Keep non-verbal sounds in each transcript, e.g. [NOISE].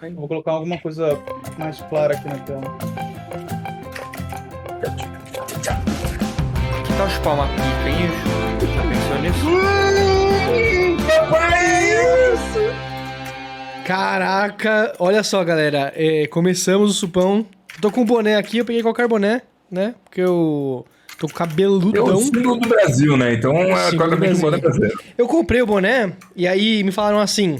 caiu. Vou colocar alguma coisa mais clara aqui na tela. Que tal chupar uma pica, hein, Ju? Já pensou nisso? Caraca, olha só, galera. é, começamos o supão. Tô com o boné aqui, eu peguei qualquer boné, né? Porque eu tô com É o cabeludão. símbolo do Brasil, né? Então é claramente um boné brasileiro. Eu comprei o boné e aí me falaram assim.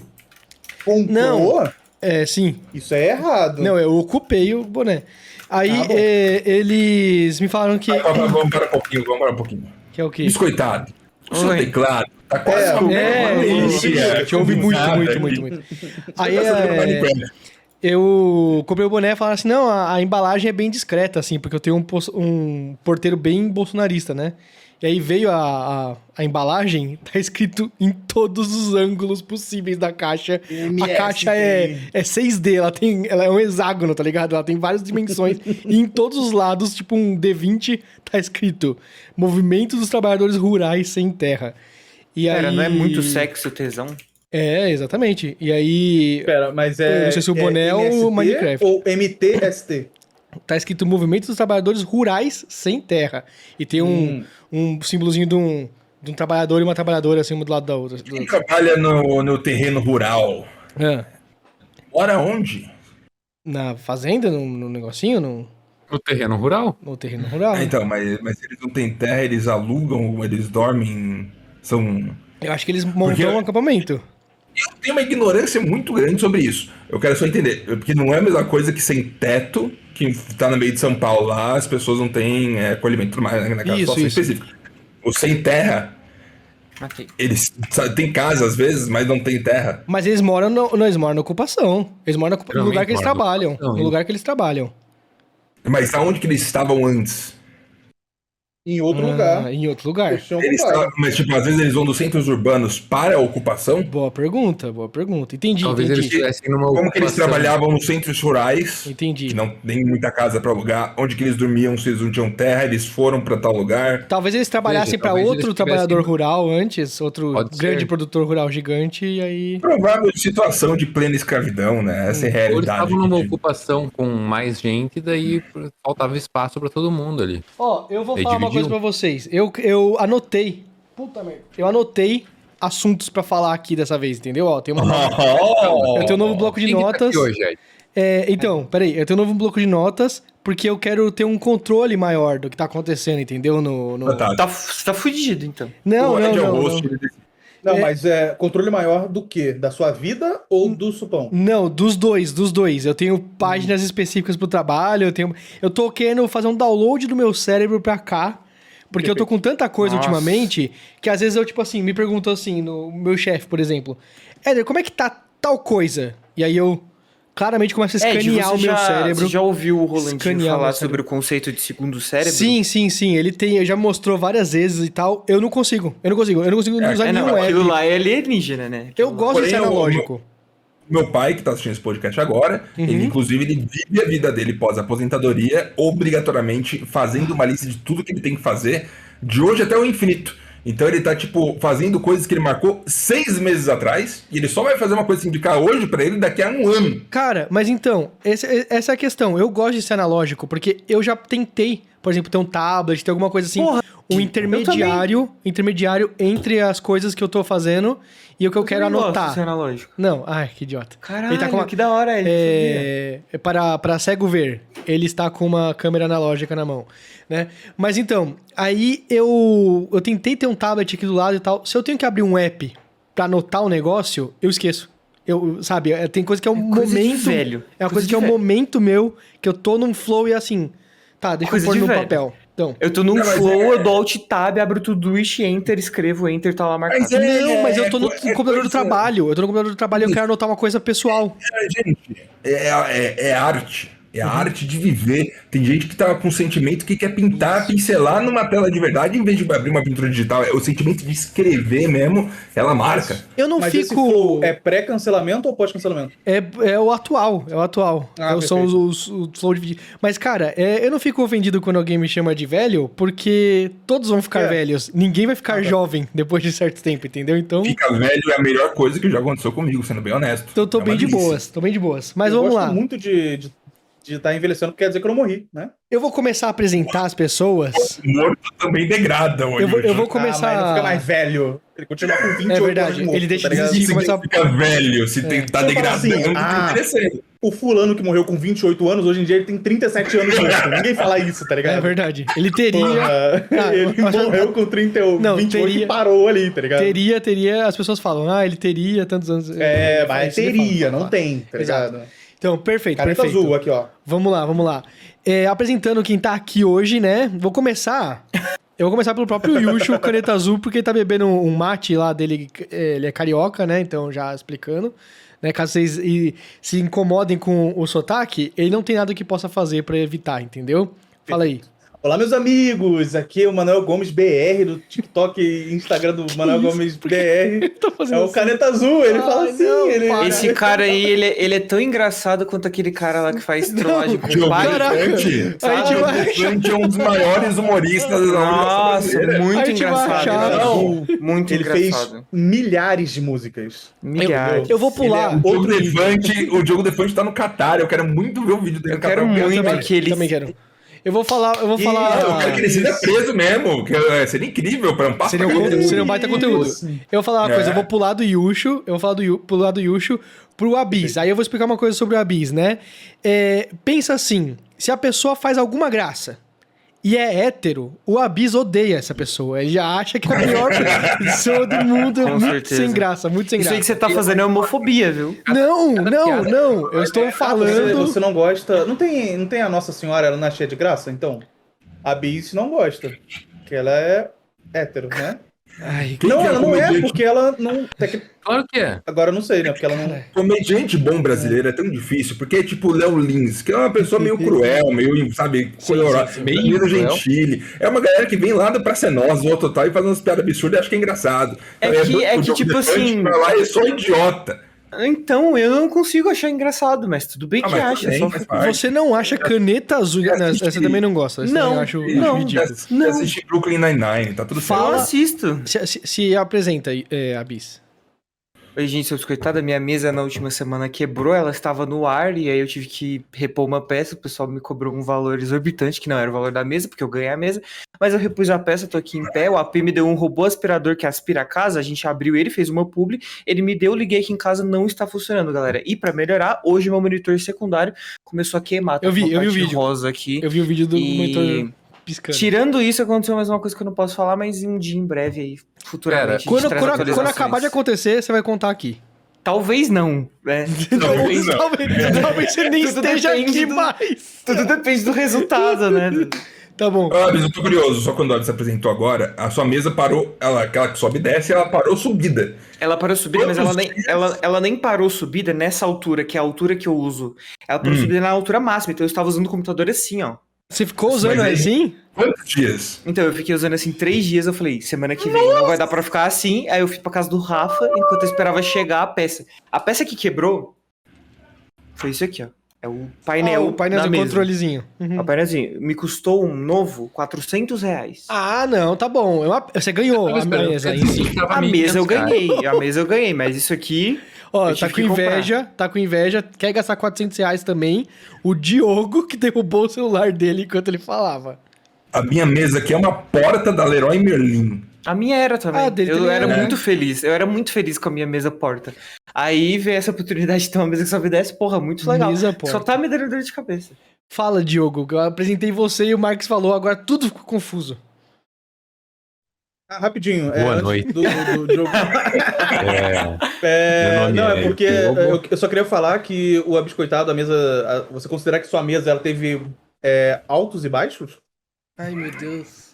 Comprou? Não. É, sim. Isso é errado. Não, eu ocupei o boné. Aí Ah, é, eles me falaram que. Vamos, vamos, vamos para um pouquinho, vamos para um pouquinho. Que é o quê? Biscoitado. O seu Oi. teclado tá quase É, uma É, uma isso, melodia te ouvi muito, muito, muito, muito. Aí Tá é, eu comprei o boné e falaram assim: não, a, a embalagem é bem discreta, assim, porque eu tenho um, um porteiro bem bolsonarista, né? E aí veio a, a, a embalagem, [LAUGHS] tá escrito em todos os ângulos possíveis da caixa. a MS, caixa é, é 6D, ela, tem, ela é um hexágono, tá ligado? Ela tem várias dimensões. e em todos os lados, tipo um D20, tá escrito Movimento dos Trabalhadores Rurais Sem Terra. E Cara, aí... não é muito sexo o tesão? É, exatamente. E aí Pera, mas é. Não sei se o boné é o MST Minecraft. Ou MTST. tá escrito Movimento dos Trabalhadores Rurais Sem Terra. E tem um, um símbolozinho de um, de um trabalhador e uma trabalhadora assim, uma do lado da outra. Quem trabalha no, no terreno rural, É. mora onde? Na fazenda, no, no negocinho, no, No terreno rural? no terreno rural. Ah, então, mas, mas eles não têm terra, eles alugam, eles dormem, são... Eu acho que eles montam Porque- um acampamento. Eu tenho uma ignorância muito grande sobre isso. Eu quero só entender, porque não é a mesma coisa que sem teto, que tá no meio de São Paulo lá, as pessoas não têm é, acolhimento tudo mais, né, naquela Isso, situação isso. específica. O sem terra, Matei. eles sabe, tem casa às vezes, mas não tem terra. Mas eles moram, no, não, eles moram na ocupação. Eles moram no Geralmente lugar que eles trabalham. No lugar que eles trabalham. Mas aonde que eles estavam antes? Em outro Ah, lugar. Em outro lugar. Eles tinham Eles estavam, mas tipo, às vezes eles vão dos centros urbanos para a ocupação. Boa pergunta, boa pergunta. Entendi, Talvez eles entendi. estivessem numa Como que eles trabalhavam nos centros rurais, Entendi. que não tem muita casa para alugar, onde que eles dormiam se eles não tinham terra, eles foram para tal lugar. Talvez eles trabalhassem talvez outro eles trabalhador rural antes, outro Pode grande ser. produtor rural gigante, e aí. Provável situação de plena escravidão, né? Essa é a Ou eles realidade. estavam numa ocupação com mais gente, daí faltava espaço pra todo mundo ali. Ó, eu vou falar uma dividiu? coisa pra vocês. Eu, eu anotei. Puta merda. Eu anotei assuntos pra falar aqui dessa vez, entendeu? Ó, tem uma. [LAUGHS] Eu tenho um novo bloco de tá notas. aqui hoje? É, então, peraí, eu tenho um novo bloco de notas porque eu quero ter um controle maior do que tá acontecendo, entendeu? No, no... Tá, Tá, você tá fudido, então. Não, o não, é não, não. Não, É- mas é controle maior do quê? Da sua vida ou do supão? Não, dos dois, dos dois. Eu tenho páginas específicas pro trabalho, eu tenho. Eu tô querendo fazer um download do meu cérebro pra cá. Porque eu tô com tanta coisa Nossa. ultimamente que às vezes eu, tipo assim, me pergunto assim, no meu chefe, por exemplo, Éder, como é que tá tal coisa? E aí eu claramente começo a escanear você o meu já, cérebro. Você já ouviu o Rolandinho Escanear falar meu sobre o conceito de segundo cérebro? Sim, sim, sim. Ele tem, ele já mostrou várias vezes e tal. Eu não consigo. Eu não consigo. Eu não consigo usar É, nenhum não, aquilo app. lá é alienígena, né? Eu Aquilo lá. gosto de ser Porém, o- analógico. Meu pai, que tá assistindo esse podcast agora, Uhum. ele, inclusive, ele vive a vida dele pós-aposentadoria, obrigatoriamente fazendo uma lista de tudo que ele tem que fazer, de hoje até o infinito. Então ele tá, tipo, fazendo coisas que ele marcou seis meses atrás, e ele só vai fazer uma coisa que indicar hoje pra ele daqui a um ano. Cara, mas então, esse- essa é a questão. Eu gosto de ser analógico, porque eu já tentei, por exemplo, ter um tablet, ter alguma coisa assim, Porra, um eu intermediário, intermediário entre as coisas que eu tô fazendo e o que eu, quero também gosto anotar. de ser analógico. Não, ai, que idiota. Caralho, Ele tá com uma- que da hora ele. É, é para, para cego ver, ele está com uma câmera analógica na mão, né? Mas então, aí eu, eu tentei ter um tablet aqui do lado e tal. Se eu tenho que abrir um app pra anotar o negócio, eu esqueço. Eu, sabe, é- tem coisa que é um de momento. velho. É uma Coisa coisa que é um velho. momento meu, que eu tô num flow e assim. Tá, deixa Coisa eu pôr no velho. papel. Então. Eu tô num Não, flow, é- eu dou alt tab, abro tudo Todoist, enter, escrevo enter, tá lá marcado. Mas é- Não, mas eu tô no é computador do trabalho. Eu tô no computador do trabalho e eu quero anotar uma coisa pessoal. É, gente, é, é, é arte. É a arte de viver. Tem gente que tá com um sentimento que quer pintar, pincelar numa tela de verdade em vez de abrir uma pintura digital. É o sentimento de escrever mesmo, ela marca. Eu não Mas esse fico. flow é pré-cancelamento ou pós-cancelamento? É, é o atual, é o atual. Ah, É, são os, os, os flow de vídeo. Mas, cara, é, eu não fico ofendido quando alguém me chama de velho, porque todos vão ficar É. velhos. Ninguém vai ficar Ah, tá. jovem depois de certo tempo, entendeu? Então, Fica velho é a melhor coisa que já aconteceu comigo, sendo bem honesto. então eu tô É bem de boas, tô bem de boas. Mas eu vamos gosto lá. muito de estar de, estar envelhecendo, porque quer dizer que eu não morri, né? Eu vou começar a apresentar as pessoas. Morto também degrada hoje. Eu vou, eu vou Ah, começar. mas não fica mais velho. Ele continua com 28 É verdade, anos morto, ele deixa tá ligado? de existir, mas a- Fica velho, se tem, tá Eu falo assim, degradando, ah, tá. O fulano que morreu com 28 anos, hoje em dia ele tem 37 anos morto. Ninguém fala isso, tá ligado? É verdade. Ele teria. Porra, Ah, [LAUGHS] ele mas- morreu com 30, ou Não, 28 teria- e parou ali, tá ligado? Teria, teria. As pessoas falam, ah, ele teria tantos anos. É, mas ele fala, teria, fala. não tem, tá Exato. Então, perfeito, Caneta perfeito. azul aqui, ó. Vamos lá, vamos lá. É, apresentando quem tá aqui hoje, né? Vou começar. Eu vou começar pelo próprio [LAUGHS] Yushu, caneta azul, porque ele tá bebendo um mate lá dele. é, Ele é carioca, né? Então, já explicando. Né? Caso vocês e, se incomodem com o sotaque, ele não tem nada que possa fazer pra evitar, entendeu? Fala aí. Olá, meus amigos! Aqui é o Manuel Gomes BR, do TikTok e Instagram do Manuel isso? Gomes BR. Tá É o assim. Caneta Azul, ele Ai, fala assim, não, ele... Esse cara aí, ele, é- ele é tão engraçado quanto aquele cara lá que faz trollagem com o Diogo pai. Caraca. Defante. A gente Diogo vai- Defante é um dos maiores humoristas da Nossa, muito engraçado. Não, Muito ele fez engraçado. milhares de músicas. Milhares. Eu vou pular. É O Diogo Outro. Defante, o Diogo Defante tá no Catar. Eu quero muito ver o vídeo dele Eu no Catar. quero muito também- que ele. Também quero. Eu vou falar, eu vou E- falar. Eu quero que ele seja preso mesmo. Que é, seria incrível pra um passo. Seria um, seria um baita conteúdo. Eu vou falar uma É. coisa, eu vou pular do Yushu, eu vou falar do, pular do Yushu pro Abyss. Aí eu vou explicar uma coisa sobre o Abyss, né? É, pensa assim, se a pessoa faz alguma graça e é hétero, o Abyss odeia essa pessoa. Ele já acha que é a pior [LAUGHS] pessoa do mundo. Com muito certeza. sem graça, muito sem Isso aí graça. que você tá fazendo é homofobia, viu? Não, não, não. Eu estou Você, falando... você não gosta... Não tem, não tem a Nossa Senhora, ela não é cheia de graça? Então, a Bis não gosta. Que ela é hétero, né? Ai, Quem não, que é ela não é, porque ela não... Claro que é. Agora eu não sei, né? Porque ela não... Comediante bom brasileiro é tão difícil, porque é tipo o Léo Lins, que é uma pessoa meio cruel, meio, sabe, colorada, meio gentile. É uma galera que vem lá do Praça é Nossa, ou total, e faz umas piadas absurdas e acha que é engraçado. É que- doido é que, Diogo tipo Defante assim- Pra lá é só idiota. Então, eu não consigo achar engraçado, mas tudo bem Ah, que acha. bem, só... Você não acha caneta azul... Não, assisti. essa também não gosta. Essa Não, também eu acho, acho não. Já, já assisti Brooklyn Nine-Nine, tá tudo Eu Fala- certo. assisto. Se, se- se apresenta, é, Abyss. Oi, gente, seus coitados, minha mesa na última semana quebrou, ela estava no ar e aí eu tive que repor uma peça, o pessoal me cobrou um valor exorbitante, que não era o valor da mesa, porque eu ganhei a mesa, mas eu repus a peça, tô aqui em pé, o AP me deu um robô aspirador que aspira a casa, a gente abriu ele, fez uma publi, ele me deu, liguei aqui em casa, não está funcionando, galera. E pra melhorar, hoje meu monitor secundário começou a queimar, tá Eu vi, eu vi o vídeo. rosa aqui. Eu vi o vídeo do E- monitor piscando. Tirando isso, aconteceu mais uma coisa que eu não posso falar, mas um dia em breve aí, futuramente. a gente Quando, quando, quando acabar de acontecer, você vai contar aqui. Talvez não, né? [LAUGHS] Talvez não. talvez, talvez você nem Tudo esteja depende aqui do- mais. Tudo depende do resultado, né? Tá bom. Ah, mas eu tô curioso, só quando a Abby se apresentou agora, a sua mesa parou, ela, aquela que sobe e desce, ela parou subida. Ela parou subida, mas ela Quantos nem, dias? ela, ela nem parou subida nessa altura, que é a altura que eu uso. Ela parou Hum. subida na altura máxima, então eu estava usando o computador assim, ó. Você ficou usando aí- assim? Quantos dias? Então eu fiquei usando assim três dias, eu falei, semana que vem não vai dar pra ficar assim. Aí eu fui pra casa do Rafa, enquanto eu esperava chegar a peça. A peça que quebrou foi isso aqui, ó. É o painel. Ah, o painel da do mesa. controlezinho. Uhum. O painelzinho. Me custou um novo 400 reais. Ah, não, tá bom. Uma- Você ganhou a mesa em si. A 1.500 mesa eu ganhei, a mesa eu ganhei, mas isso aqui Ó, tá com que comprar. inveja, tá com inveja, quer gastar 400 reais também. O Diogo que derrubou o celular dele enquanto ele falava. A minha mesa aqui é uma porta da Leroy Merlin. A minha era também. Ah, dele eu também era era. muito feliz. Eu era muito feliz com a minha mesa porta. Aí veio essa oportunidade de ter uma mesa que só me desse, porra, muito legal. Mesa porta. Só tá me dando dor de cabeça. Fala, Diogo, que eu apresentei você e o Marcos falou, agora tudo ficou confuso. Ah, rapidinho. é, Boa antes noite. Do, do- do jogo. [LAUGHS] É, É, não, é é porque eu, eu só queria falar que o Abiscoitado, a mesa. a- você considera que sua mesa ela teve é, altos e baixos? Ai, meu Deus.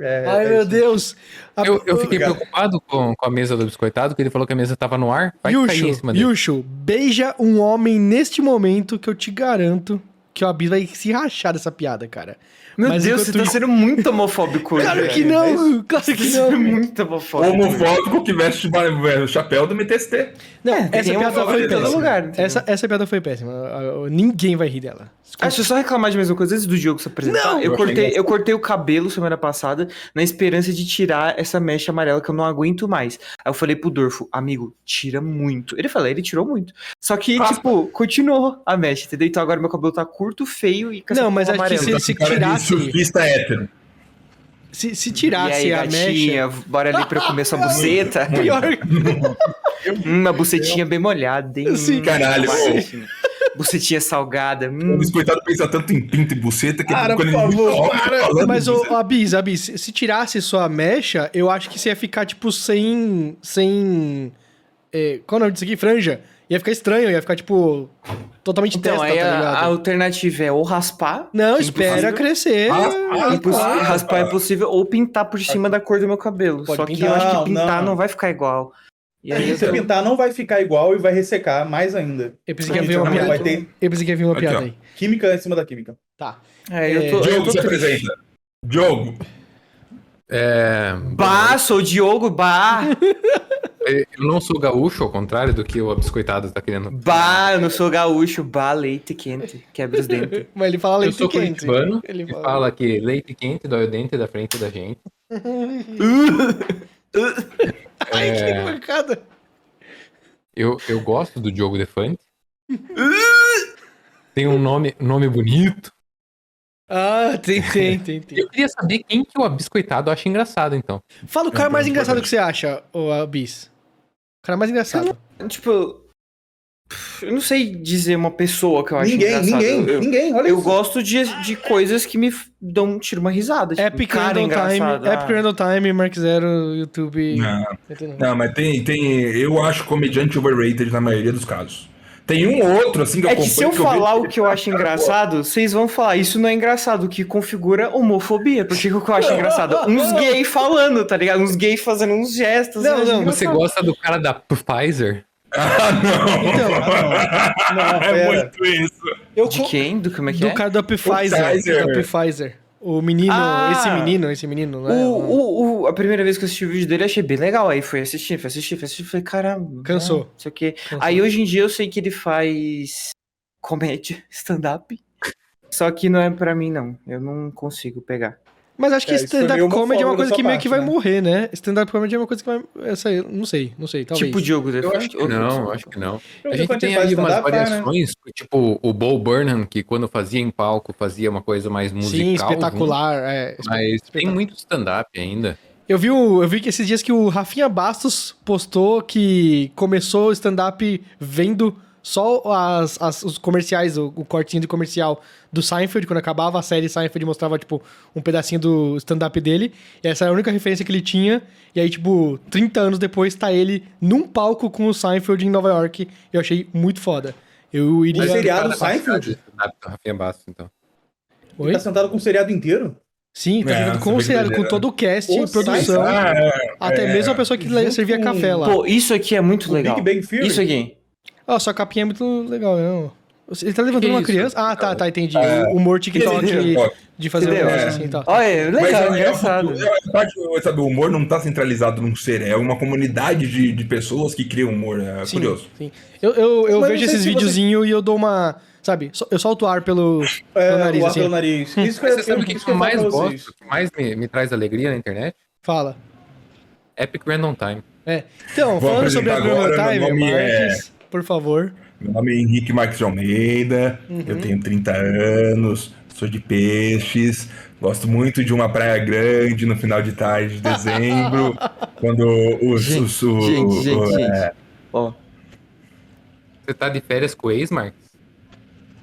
É, Ai, é meu isso. Deus. A- eu, eu fiquei Obrigado. preocupado com, com a mesa do biscoitado, que ele falou que a mesa tava no ar. Vai cair em Yushu, cima dele. Yushu, beija um homem neste momento que eu te garanto que o Abis vai se rachar dessa piada, cara. Meu Mas Deus, você tá sendo muito homofóbico hoje. Claro que não, [LAUGHS] claro Você que tá não. muito homofóbico. Homofóbico que veste o chapéu do MTST. Não, É, essa piada foi em todo péssima. lugar, essa, essa piada foi péssima. Ah, ah, Ninguém vai rir dela. Ah, deixa eu só reclamar de mesma coisa antes do Diogo se apresentar. Não! eu, cortei, eu cortei o cabelo semana passada na esperança de tirar essa mecha amarela que eu não aguento mais. Aí eu falei pro Dorfo, amigo, tira muito. Ele falou, ele tirou muito. Só que, Raspa. tipo, continuou a mecha, entendeu? Então agora meu cabelo tá curto, feio e Não, mas acho que se- se de tirasse- surfista hétero. Se, se E tirasse aí, a gatinha, mecha. bora ali pra eu comer sua buceta. [LAUGHS] Pior. [LAUGHS] Hum, uma bucetinha bem molhada, hein? Sim. Hum, Caralho, bucetinha. Bucetinha salgada. O Hum. biscoitado pensa tanto em pinto e buceta que Cara, ele favor, Mas, ô, Abis, Abis, se- se tirasse sua mecha, eu acho que você ia ficar, tipo, sem. Sem. É, qual é o nome disso aqui? Franja. Ia ficar estranho, ia ficar, tipo. Totalmente Então, testa, aí tá a, ligado? a alternativa é ou raspar. Não, que é espera crescer. Imposs- Ah, raspar é possível, ou pintar por cima da cor do meu cabelo. Pode Só que pintar. eu acho que pintar não, não. vai ficar igual. E aí Se eu pintar, não vai ficar igual e vai ressecar mais ainda. Eu pensei que ia Então, vir uma não, piada. Vai ter Eu pensei que ia vir uma Aqui, piada ó. aí. química em cima da química. Tá. É, eu É, tô, eu Diogo tô se apresenta. Diogo. É, Bah, sou o Diogo, bah! [LAUGHS] eu não sou gaúcho, ao contrário do que o biscoitado tá querendo. Bah, eu não sou gaúcho, bah, leite quente, quebra os dentes. [LAUGHS] Mas ele fala Eu leite sou quente. curitibano Ele fala. fala que leite quente dói o dente da frente da gente. [LAUGHS] [LAUGHS] Ai, que É. mancada. Eu, eu gosto do Diogo Defante. Tem um nome, nome bonito. Ah, tem, tem, tem, tem. Eu queria saber quem que o biscoitado acha engraçado, então. Fala o cara mais engraçado que você acha, o Abis. O cara mais engraçado. tipo, eu não sei dizer uma pessoa que eu acho Ninguém, engraçado. ninguém, eu, ninguém. Olha eu isso. gosto de, de coisas que me dão, tiro uma risada. Tipo, Epic cara Random Time, engraçado. Epic ah. Random Time, Mark Zero, YouTube. Não, não, mas tem, tem. Eu acho comediante overrated na maioria dos casos. Tem um ou outro, assim, que eu É que se eu acompanho, falar vejo o que eu acho engraçado, vocês vão falar, isso não é engraçado, o que configura homofobia. Porque o que eu acho engraçado? Uns gays falando, tá ligado? Uns gays fazendo uns gestos. Não, eu não, Você gosta do cara da Pfizer? [LAUGHS] Ah, não! Então, Ah, não. Não, é muito isso. eu De quem? Do como é que Do é? cara do Pfizer. Pfizer. Do Pfizer. O menino, Ah! esse menino, esse menino, né? O, o, o- a primeira vez que eu assisti o vídeo dele, eu achei bem legal. Aí fui assistir, fui assistir, fui assistir, falei, caramba. Cansou. Não sei o quê. Cansou. Aí hoje em dia eu sei que ele faz comédia, [LAUGHS] stand-up. Só que não é pra mim, não. Eu não consigo pegar. Mas acho que É, stand-up meio comedy é uma coisa que meio que vai né? morrer, né? Stand-up comedy é uma coisa que vai. Essa aí, não sei, não sei, talvez. Tipo Diogo Eu Defante? acho que Outro- não, eu acho que não. Eu A gente tem aí umas stand-up, né? variações, tipo o Bo Burnham, que quando fazia em palco fazia uma coisa mais musical. Sim, espetacular. É, junto, Mas tem espetacular. muito stand-up ainda. Eu vi, o- eu vi que esses dias que o Rafinha Bastos postou que começou o stand-up vendo só as, as- os comerciais, o, o cortinho de comercial do Seinfeld, quando acabava a série Seinfeld mostrava, tipo, um pedacinho do stand-up dele, e essa era a única referência que ele tinha, e aí, tipo, 30 anos depois tá ele num palco com o Seinfeld em Nova York, eu achei muito foda. Eu iria... Mas seriado Seinfeld? Rafinha Bastos, então. Oi? Tá sentado com o seriado inteiro? Sim, tá É, com seriado, com ele- todo o cast, O produção, Ah, é, até é. mesmo a pessoa que servia com- café lá. Pô, isso aqui é muito O legal. Big Bang Theory? Isso aqui. Ó, sua capinha é muito legal, não. Ele tá levantando uma criança? Ah, tá, tá, entendi. É. O humor TikTok Entendeu? de fazer um Entendeu? negócio É. assim e tal. Olha, é Mas legal, é, é, engraçado. é, parte, sabe, o humor não tá centralizado num ser, é uma comunidade de, de pessoas que criam humor. É Sim, curioso. sim. Eu, eu, eu vejo esses se você- videozinhos e eu dou uma. Sabe, eu solto o ar pelo, É, pelo nariz, o ar assim. pelo nariz. Isso que você sabe o que, que eu mais gosto, o que mais me, me traz alegria na internet? Fala. Epic Random Time. É. Então, Vou falando sobre agora, meu Time, nome é- Marques, por favor. Meu nome é Henrique Marques de Almeida, Uhum. eu tenho 30 anos, sou de peixes, gosto muito de uma praia grande no final de tarde de dezembro, [LAUGHS] quando os... Gente, os- o- gente, gente, o- gente. é, Ó, Você tá de férias com o ex, Marcos?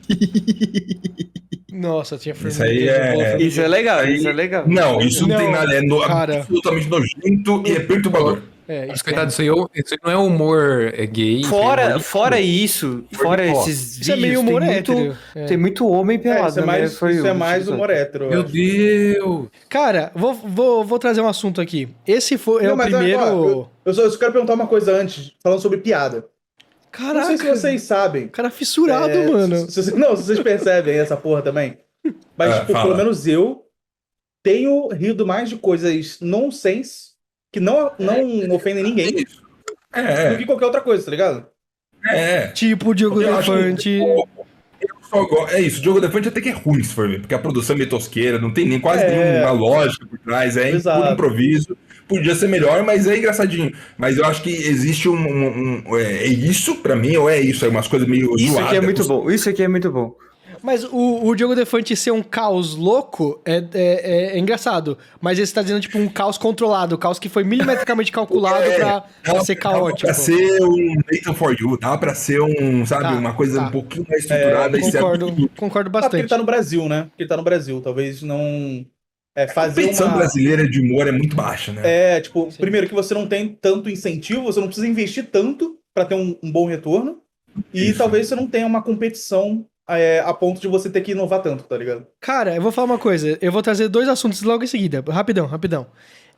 [LAUGHS] Nossa, tinha Isso aí é- isso é legal, Aí- isso é legal. Não, isso não, Não, tem nada, é no- cara. absolutamente nojento e é perturbador. É, Mas isso, coitado, isso aí, é- isso aí não é humor é gay. isso é Fora, humor de- fora isso, fora esses isso é vídeos, meio humor tem, muito, hétero. É. tem muito homem É, pelado. isso é né? mais, Foi isso é o- mais humor hétero. eu Meu. Deus! Cara, vou, vou, vou trazer um assunto aqui. Esse foi, é Não, o mas, ó, primeiro. eu, eu só, eu só quero perguntar uma coisa antes, falando sobre piada. Caraca. Não sei se vocês sabem. Cara fissurado, É, mano. se- se- não, se vocês percebem essa porra também. Mas, Ah, tipo, fala. pelo menos eu tenho rido mais de coisas nonsense que não, não ofendem ninguém do É, que qualquer outra coisa, tá ligado? é. Tipo o Diogo Eu que, Defante. eu só É isso, o jogo Defante até que é ruim, se for ver, porque a produção é meio tosqueira, não tem nem quase É. nenhuma lógica por trás, é Exato. puro improviso. Podia ser melhor, mas é engraçadinho. Mas eu acho que existe um. um- um- é, é isso pra mim, ou é isso? É umas coisas meio Isso zoadas. aqui é muito bom. Isso aqui é muito bom. Mas o, o Diogo Defante ser um caos louco é, é, é- é engraçado. Mas ele está dizendo, tipo, um caos controlado. Um caos que foi milimetricamente calculado É, pra, pra Dava- ser dava caótico. Pra ser um Nathan for You, dava pra ser um, sabe, Tá, uma coisa tá. um pouquinho mais estruturada. É, e Concordo, absurdo. concordo Ah, porque bastante. ele tá no Brasil, né? Porque ele tá no Brasil. Talvez não. É, A fazer competição uma. brasileira de humor é muito baixa, né? É, tipo, primeiro que você não tem tanto incentivo, você não precisa investir tanto pra ter um, um bom retorno. E Isso. talvez você não tenha uma competição é, a ponto de você ter que inovar tanto, tá ligado? Cara, eu vou falar uma coisa. Eu vou trazer dois assuntos logo em seguida. Rapidão, rapidão.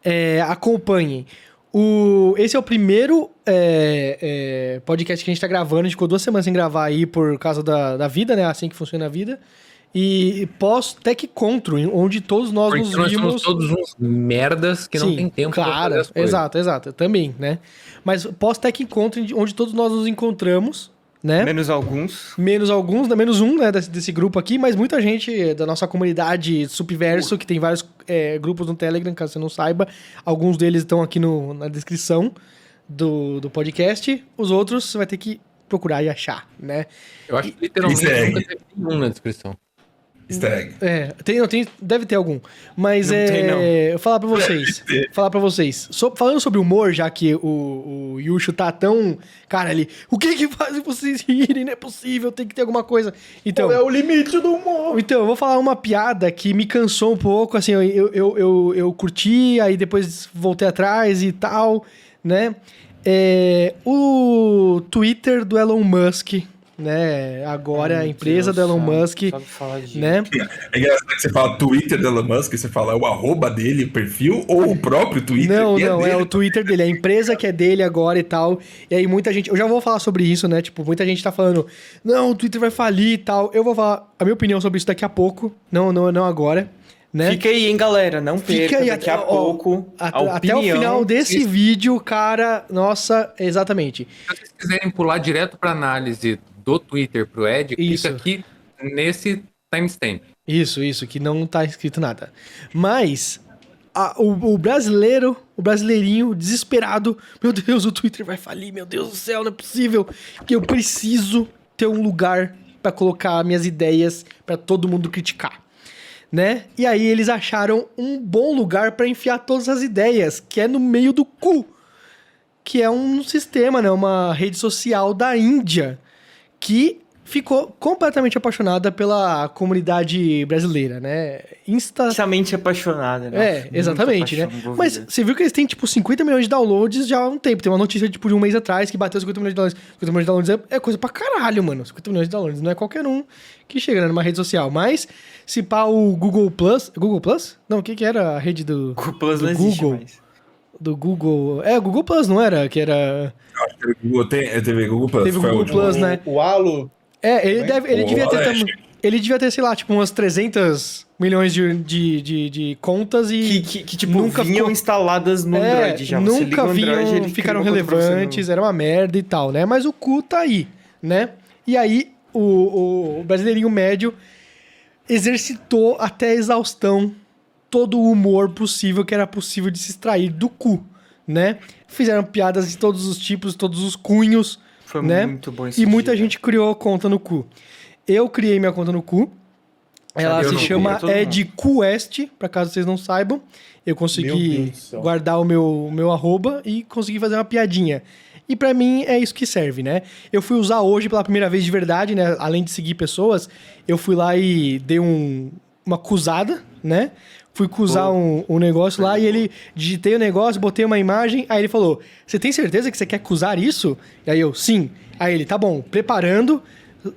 É, acompanhem. O, esse é o primeiro é, é, podcast que a gente tá gravando. A gente ficou duas semanas sem gravar aí por causa da, da vida, né? Assim que funciona a vida. E pós-Tech Contro, onde todos nós Porque nos nós vimos... somos todos uns merdas que não Sim, tem tempo pra claro, fazer as coisas. exato, exato. Também, né? Mas pós-Tech Encontro, onde todos nós nos encontramos, né? Menos alguns. Menos alguns, né? menos um, né, desse, desse grupo aqui, mas muita gente da nossa comunidade Subverso, que tem vários é, grupos no Telegram, caso você não saiba. Alguns deles estão aqui no, na descrição do, do podcast. Os outros você vai ter que procurar e achar, né? Eu acho que literalmente é- nunca teve nenhum na descrição. Easter egg. É, tem, não, tem, deve ter algum. Mas Não é. tem, não. Eu falar pra vocês. [LAUGHS] falar pra vocês. So- falando sobre humor, já que o, o Yushu tá tão. Cara, ali. O que que faz vocês rirem? Não é possível, tem que ter alguma coisa. Então. Qual é o limite do humor? Então, eu vou falar uma piada que me cansou um pouco, assim, eu, eu, eu, eu, eu curti, aí depois voltei atrás e tal, né? É, o Twitter do Elon Musk, né? Agora a empresa Deus, do Elon sabe- Musk, sabe falar de- né? É engraçado que você fala Twitter do Elon Musk, você fala o arroba dele, o perfil, ou o próprio Twitter. Não, que não, é dele. o Twitter dele, a empresa que é dele agora e tal. E aí muita gente, eu já vou falar sobre isso, né? Tipo, muita gente tá falando, não, o Twitter vai falir e tal. Eu vou falar a minha opinião sobre isso daqui a pouco, não, não, não agora, né? Fica aí, hein, galera. Não Fica perca aí daqui até- a ó, pouco. At- a até o final desse Isso. vídeo, cara, nossa, exatamente. Se vocês quiserem pular direto pra análise do Twitter pro Ed, Isso. clica aqui nesse timestamp. Isso, isso, que não tá escrito nada. Mas a- o, o brasileiro, o brasileirinho desesperado, meu Deus, o Twitter vai falir, meu Deus do céu, não é possível que eu preciso ter um lugar pra colocar minhas ideias pra todo mundo criticar. Né? E aí eles acharam um bom lugar pra enfiar todas as ideias, que é no meio do cu, que é um sistema, né, uma rede social da Índia que ficou completamente apaixonada pela comunidade brasileira, né? Insta Extremamente apaixonada, né? é, exatamente, né? Mas você viu que eles têm, tipo, 50 milhões de downloads já há um tempo. Tem uma notícia, tipo, de um mês atrás que bateu 50 milhões de downloads. 50 milhões de downloads é, é coisa pra caralho, mano. 50 milhões de downloads. Não é qualquer um que chega né, numa rede social. Mas, se pá o Google Plus... Google Plus? Não, o que que era a rede do, O Plus do não existe Google. mais. do Google... É, o Google Plus, não era? Que era... O Google tem, teve Google Plus. Teve Google. Plus, né? O, Halo. É, ele, deve, ele Pô, devia ter... Tam- Ele devia ter, sei lá, tipo, umas 300 milhões de, de, de, de contas e... Que, que, que, tipo, nunca vinham ficou- instaladas no É, Android já. Nunca Android, vinham, ficaram relevantes, era uma merda e tal, né? Mas o cu tá aí, né? E aí, o, o, o brasileirinho médio exercitou até a exaustão todo o humor possível que era possível de se extrair do cu, né? Fizeram piadas de todos os tipos, todos os cunhos, Foi né? muito bom esse e muita dia. gente criou conta no cu. Eu criei minha conta no cu. Ela se chama. EdQuest, pra caso vocês não saibam. Eu consegui guardar o meu, meu arroba e consegui fazer uma piadinha. E pra mim é isso que serve, né? Eu fui usar hoje pela primeira vez de verdade, né? Além de seguir pessoas, eu fui lá e dei um, uma cusada, né? Fui cusar um, um negócio lá e ele digitei o negócio, botei uma imagem, aí ele falou: Você tem certeza que você quer cusar isso? E aí eu, sim. Aí ele, tá bom, preparando,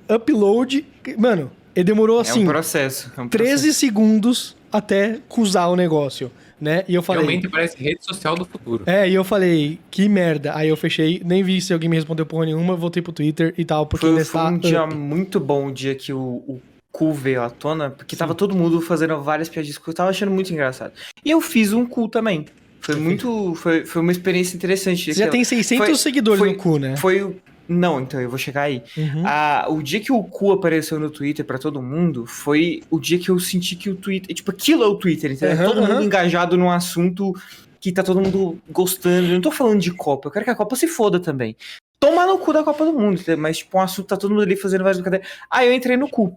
upload. Mano, ele demorou É assim. um processo. É um 13 processo. segundos até cusar o negócio, né? E eu falei. Realmente parece rede social do futuro. É, e eu falei, que merda. Aí eu fechei, nem vi se alguém me respondeu porra nenhuma, voltei pro Twitter e tal, porque Foi, foi está um dia up. muito bom o dia que o, o cu veio à tona, porque Sim. tava todo mundo fazendo várias piadinhas que eu tava achando muito engraçado. E eu fiz um cu também. Foi muito. Foi, foi uma experiência interessante. Você já Aquela- tem 600 foi- seguidores foi- no cu, né? Foi o. Não, então eu vou chegar aí. Uhum. Ah, o dia que o cu apareceu no Twitter pra todo mundo foi o dia que eu senti que o Twitter. Tipo, aquilo é o Twitter, entendeu? Aham, todo mundo aham. engajado num assunto que tá todo mundo gostando. Eu não tô falando de Copa, eu quero que a Copa se foda também. Tomar no cu da Copa do Mundo, entendeu? mas tipo, um assunto tá todo mundo ali fazendo várias brincadeiras. Aí eu entrei no cu.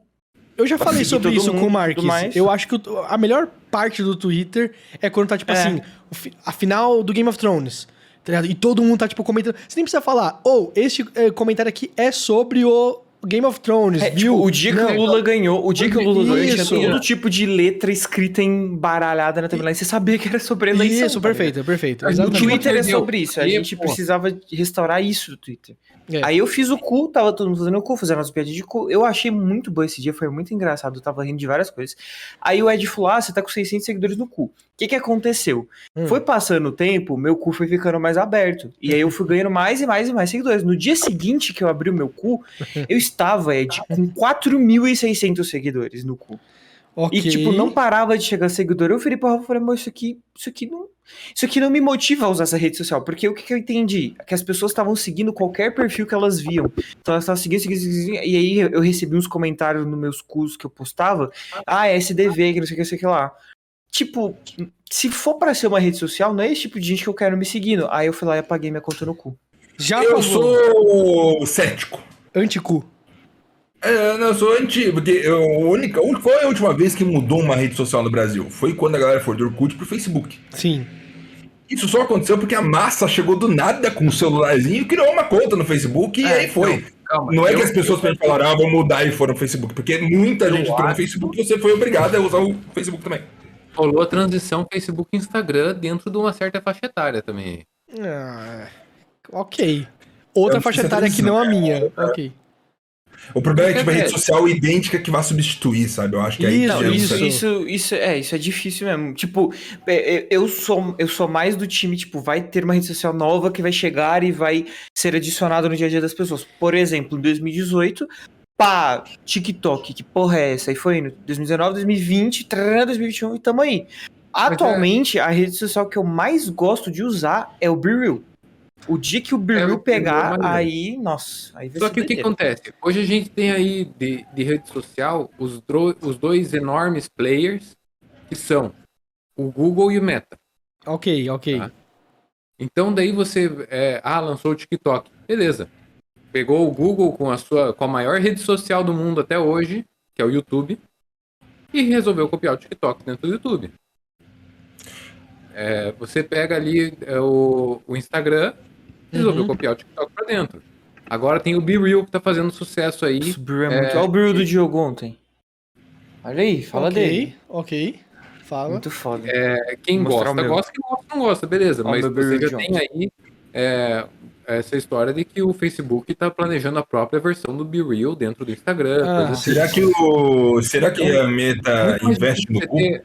Eu já falei sobre isso mundo com o Marques. Eu acho que a melhor parte do Twitter é quando tá, tipo É. assim, a final do Game of Thrones. tá ligado? E todo mundo tá, tipo, comentando. Você nem precisa falar, ou este eh, comentário aqui é sobre o Game of Thrones, É, viu? tipo, o dia Não. que o Lula ganhou, o dia que o Lula ganhou, tinha todo tipo de letra escrita embaralhada na timeline. Você sabia que era sobre a eleição. Isso, tá perfeito, perfeito. O. Twitter é sobre isso. A E, gente pô. precisava restaurar isso do Twitter. É. Aí eu fiz o cu, tava todo mundo fazendo o cu, fazendo as piadinhas de cu. Eu achei muito bom esse dia, foi muito engraçado. Eu tava rindo de várias coisas. Aí o Ed falou: Ah, você tá com 600 seguidores no cu. O que que aconteceu? Hum. Foi passando o tempo, meu cu foi ficando mais aberto. E aí eu fui ganhando mais e mais e mais seguidores. No dia seguinte que eu abri o meu cu, [LAUGHS] eu estava, Ed, com 4.600 seguidores no cu. Ok. E, tipo, não parava de chegar seguidor. Eu virei pro Rafa e falei, mas isso aqui, isso aqui não. Isso aqui não me motiva a usar essa rede social. Porque o que, que eu entendi? Que as pessoas estavam seguindo qualquer perfil que elas viam. Então elas estavam seguindo, seguindo, seguindo. seguindo, E aí eu recebi uns comentários nos meus cursos que eu postava. Ah, é SDV, que não sei o que, não sei o que lá. Tipo, se for pra ser uma rede social, não é esse tipo de gente que eu quero me seguindo. Aí eu fui lá e apaguei minha conta no cu. Já Eu sou cético. Anticu. É, não, eu sou anti. Porque eu, a única, qual é a última vez que mudou uma rede social no Brasil? Foi quando a galera foi do Orkut pro Facebook. Sim. Isso só aconteceu porque a massa chegou do nada com o celularzinho e criou uma conta no Facebook e É, aí foi. então, calma, Não é eu- que as pessoas eu- falaram, ah, vou mudar e foram no Facebook, porque muita gente entrou no Facebook e você foi obrigado a usar o Facebook também. Rolou a transição Facebook e Instagram dentro de uma certa faixa etária também. Ah, ok. Outra faixa etária que não a minha. Ok. O problema é que tipo, a É. rede social idêntica que vai substituir, sabe? Eu acho que aí Isso, que é isso, isso, isso, é, isso é difícil mesmo. Tipo, é, é, eu sou, eu sou mais do time, tipo, vai ter uma rede social nova que vai chegar e vai ser adicionada no dia a dia das pessoas. Por exemplo, em 2018, pá, TikTok, que porra é essa? Aí foi indo 2019, 2020, trará, 2021 e tamo aí. Atualmente, a rede social que eu mais gosto de usar é o BeReal. O dia que o BeReal é pegar, aí, nossa, aí vai Só que o que acontece? Hoje a gente tem aí de, de rede social os, os dois enormes players que são o Google e o Meta. Ok, ok. Tá. Então daí você é, ah, lançou o TikTok. Beleza. Pegou o Google com a sua com a maior rede social do mundo até hoje, que é o YouTube, e resolveu copiar o TikTok dentro do YouTube. É, você pega ali é, o, o Instagram, resolveu Uhum. copiar o TikTok pra dentro. Agora tem o Be Real que tá fazendo sucesso aí. Isso, é É, muito... Olha o BeReal do Diogo ontem. Olha aí, fala ok, dele. ok. Fala. Muito foda. É, quem gosta, gosta, quem gosta, não gosta, beleza. Mas você Be já Real tem aí é, essa história de que o Facebook tá planejando a própria versão do Be Real dentro do Instagram. Ah, assim. Será que, o, será que a É Meta mais investe no ter-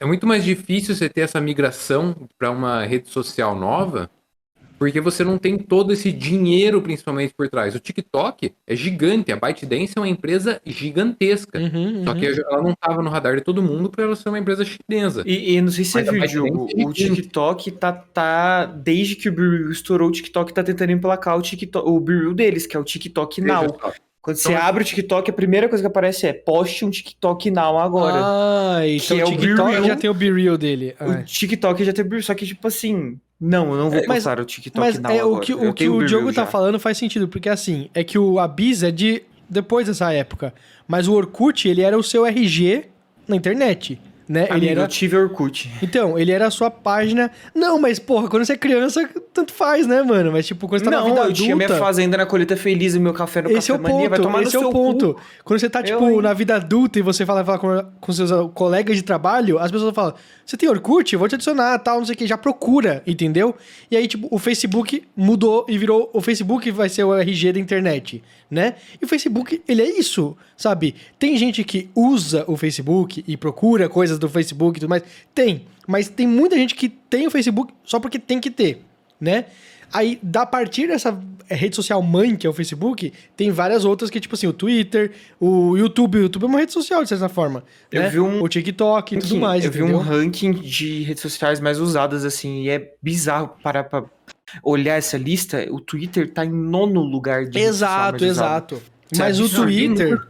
é muito mais difícil você ter essa migração para uma rede social nova, porque você não tem todo esse dinheiro, principalmente por trás. O TikTok é gigante, a ByteDance é uma empresa gigantesca. Uhum, Só uhum. que ela não estava no radar de todo mundo por ela ser uma empresa chinesa. E, e não sei se você Mas viu, Diogo, é o. TikTok tá, tá. Desde que o BeReal estourou, o TikTok tá tentando emplacar o, TikTok, o BeReal deles, que é o TikTok Now. Veja Quando você Então- abre o TikTok, a primeira coisa que aparece é poste um TikTok Now agora. Ah, então Que o é o TikTok já tem o BeReal dele. O Ah. TikTok já tem o BeReal, só que tipo assim. Não, eu não vou É, mas- o TikTok Mas Now é, o agora. que, eu o, que o BeReal Diogo tá já. falando faz sentido, porque assim, é que o Abiz é de depois dessa época. Mas o Orkut, ele era o seu RG na internet, né? Amigo, ele era eu tive Orkut. Então, ele era a sua página. Não, mas porra, quando você é criança, tanto faz, né, mano? Mas, tipo, quando você tá não, na vida eu adulta... tinha minha fazenda na colheita feliz, o meu café no Esse é café o mania, vai ponto, tomar esse no é o seu ponto. cu. Quando você tá, Eu, tipo, hein? na vida adulta e você fala, fala com, com seus colegas de trabalho, as pessoas falam, você tem Orkut? Eu vou te adicionar, tal, não sei o que, já procura, entendeu? E aí, tipo, o Facebook mudou e virou, o Facebook vai ser o RG da internet, né? E o Facebook, ele é isso, sabe? Tem gente que usa o Facebook e procura coisas do Facebook e tudo mais, tem, mas tem muita gente que tem o Facebook só porque tem que ter, né? Aí, da partir dessa rede social mãe, que é o Facebook, tem várias outras que, tipo assim, o Twitter, o YouTube. O YouTube é uma rede social, de certa forma. Eu né? vi um O TikTok e tudo mais, eu vi entendeu? um ranking de redes sociais mais usadas, assim, e é bizarro parar pra olhar essa lista. O Twitter tá em nono lugar de Exato, exato. Mas absurdo. E o Twitter...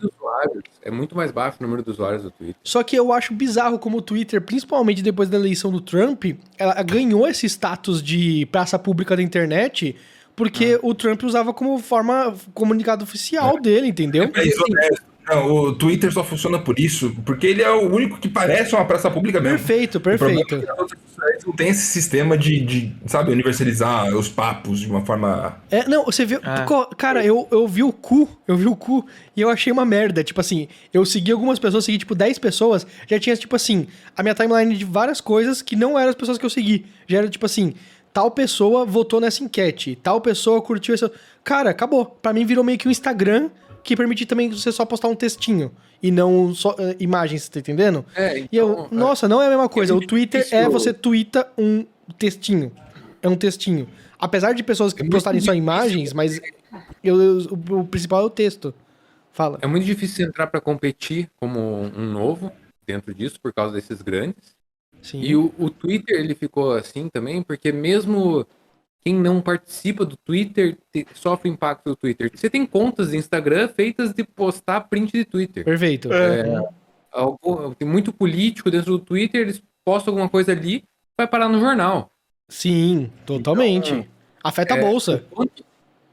usuários, É muito mais baixo o número de usuários do Twitter. Só que eu acho bizarro como o Twitter, principalmente depois da eleição do Trump, ela ganhou esse status de praça pública da internet porque o Trump usava como forma comunicado oficial dele, entendeu? É isso, é. Não, o Twitter só funciona por isso, porque ele é o único que parece uma praça pública mesmo. Perfeito, é perfeito. que as outras sociedades não tem esse sistema de, de, sabe, universalizar os papos de uma forma. É, não, você viu. Ah. Cara, eu, eu vi o cu, eu vi o cu e eu achei uma merda. Tipo assim, eu segui algumas pessoas, segui tipo 10 pessoas, já tinha, tipo assim, a minha timeline de várias coisas que não eram as pessoas que eu segui. Já era tipo assim, tal pessoa votou nessa enquete, tal pessoa curtiu essa. Cara, acabou. Pra mim virou meio que um Instagram que permite também você só postar um textinho e não só eh, imagens, tá entendendo? É, E eu, nossa, não é a mesma coisa. O Twitter é você twitta um textinho. É um textinho. Apesar de pessoas que É postarem só imagens, mas eu, eu- o, o principal é o texto. Fala. É muito difícil você entrar para competir como um novo dentro disso, por causa desses grandes. Sim. E o, o Twitter, ele ficou assim também, porque mesmo quem não participa do Twitter te- sofre impacto do Twitter. Você tem contas de Instagram feitas de postar print de Twitter. Perfeito. Algo- tem muito político dentro do Twitter, eles postam alguma coisa ali, vai parar no jornal. Sim, totalmente. Então, Afeta a é, bolsa. O quanto,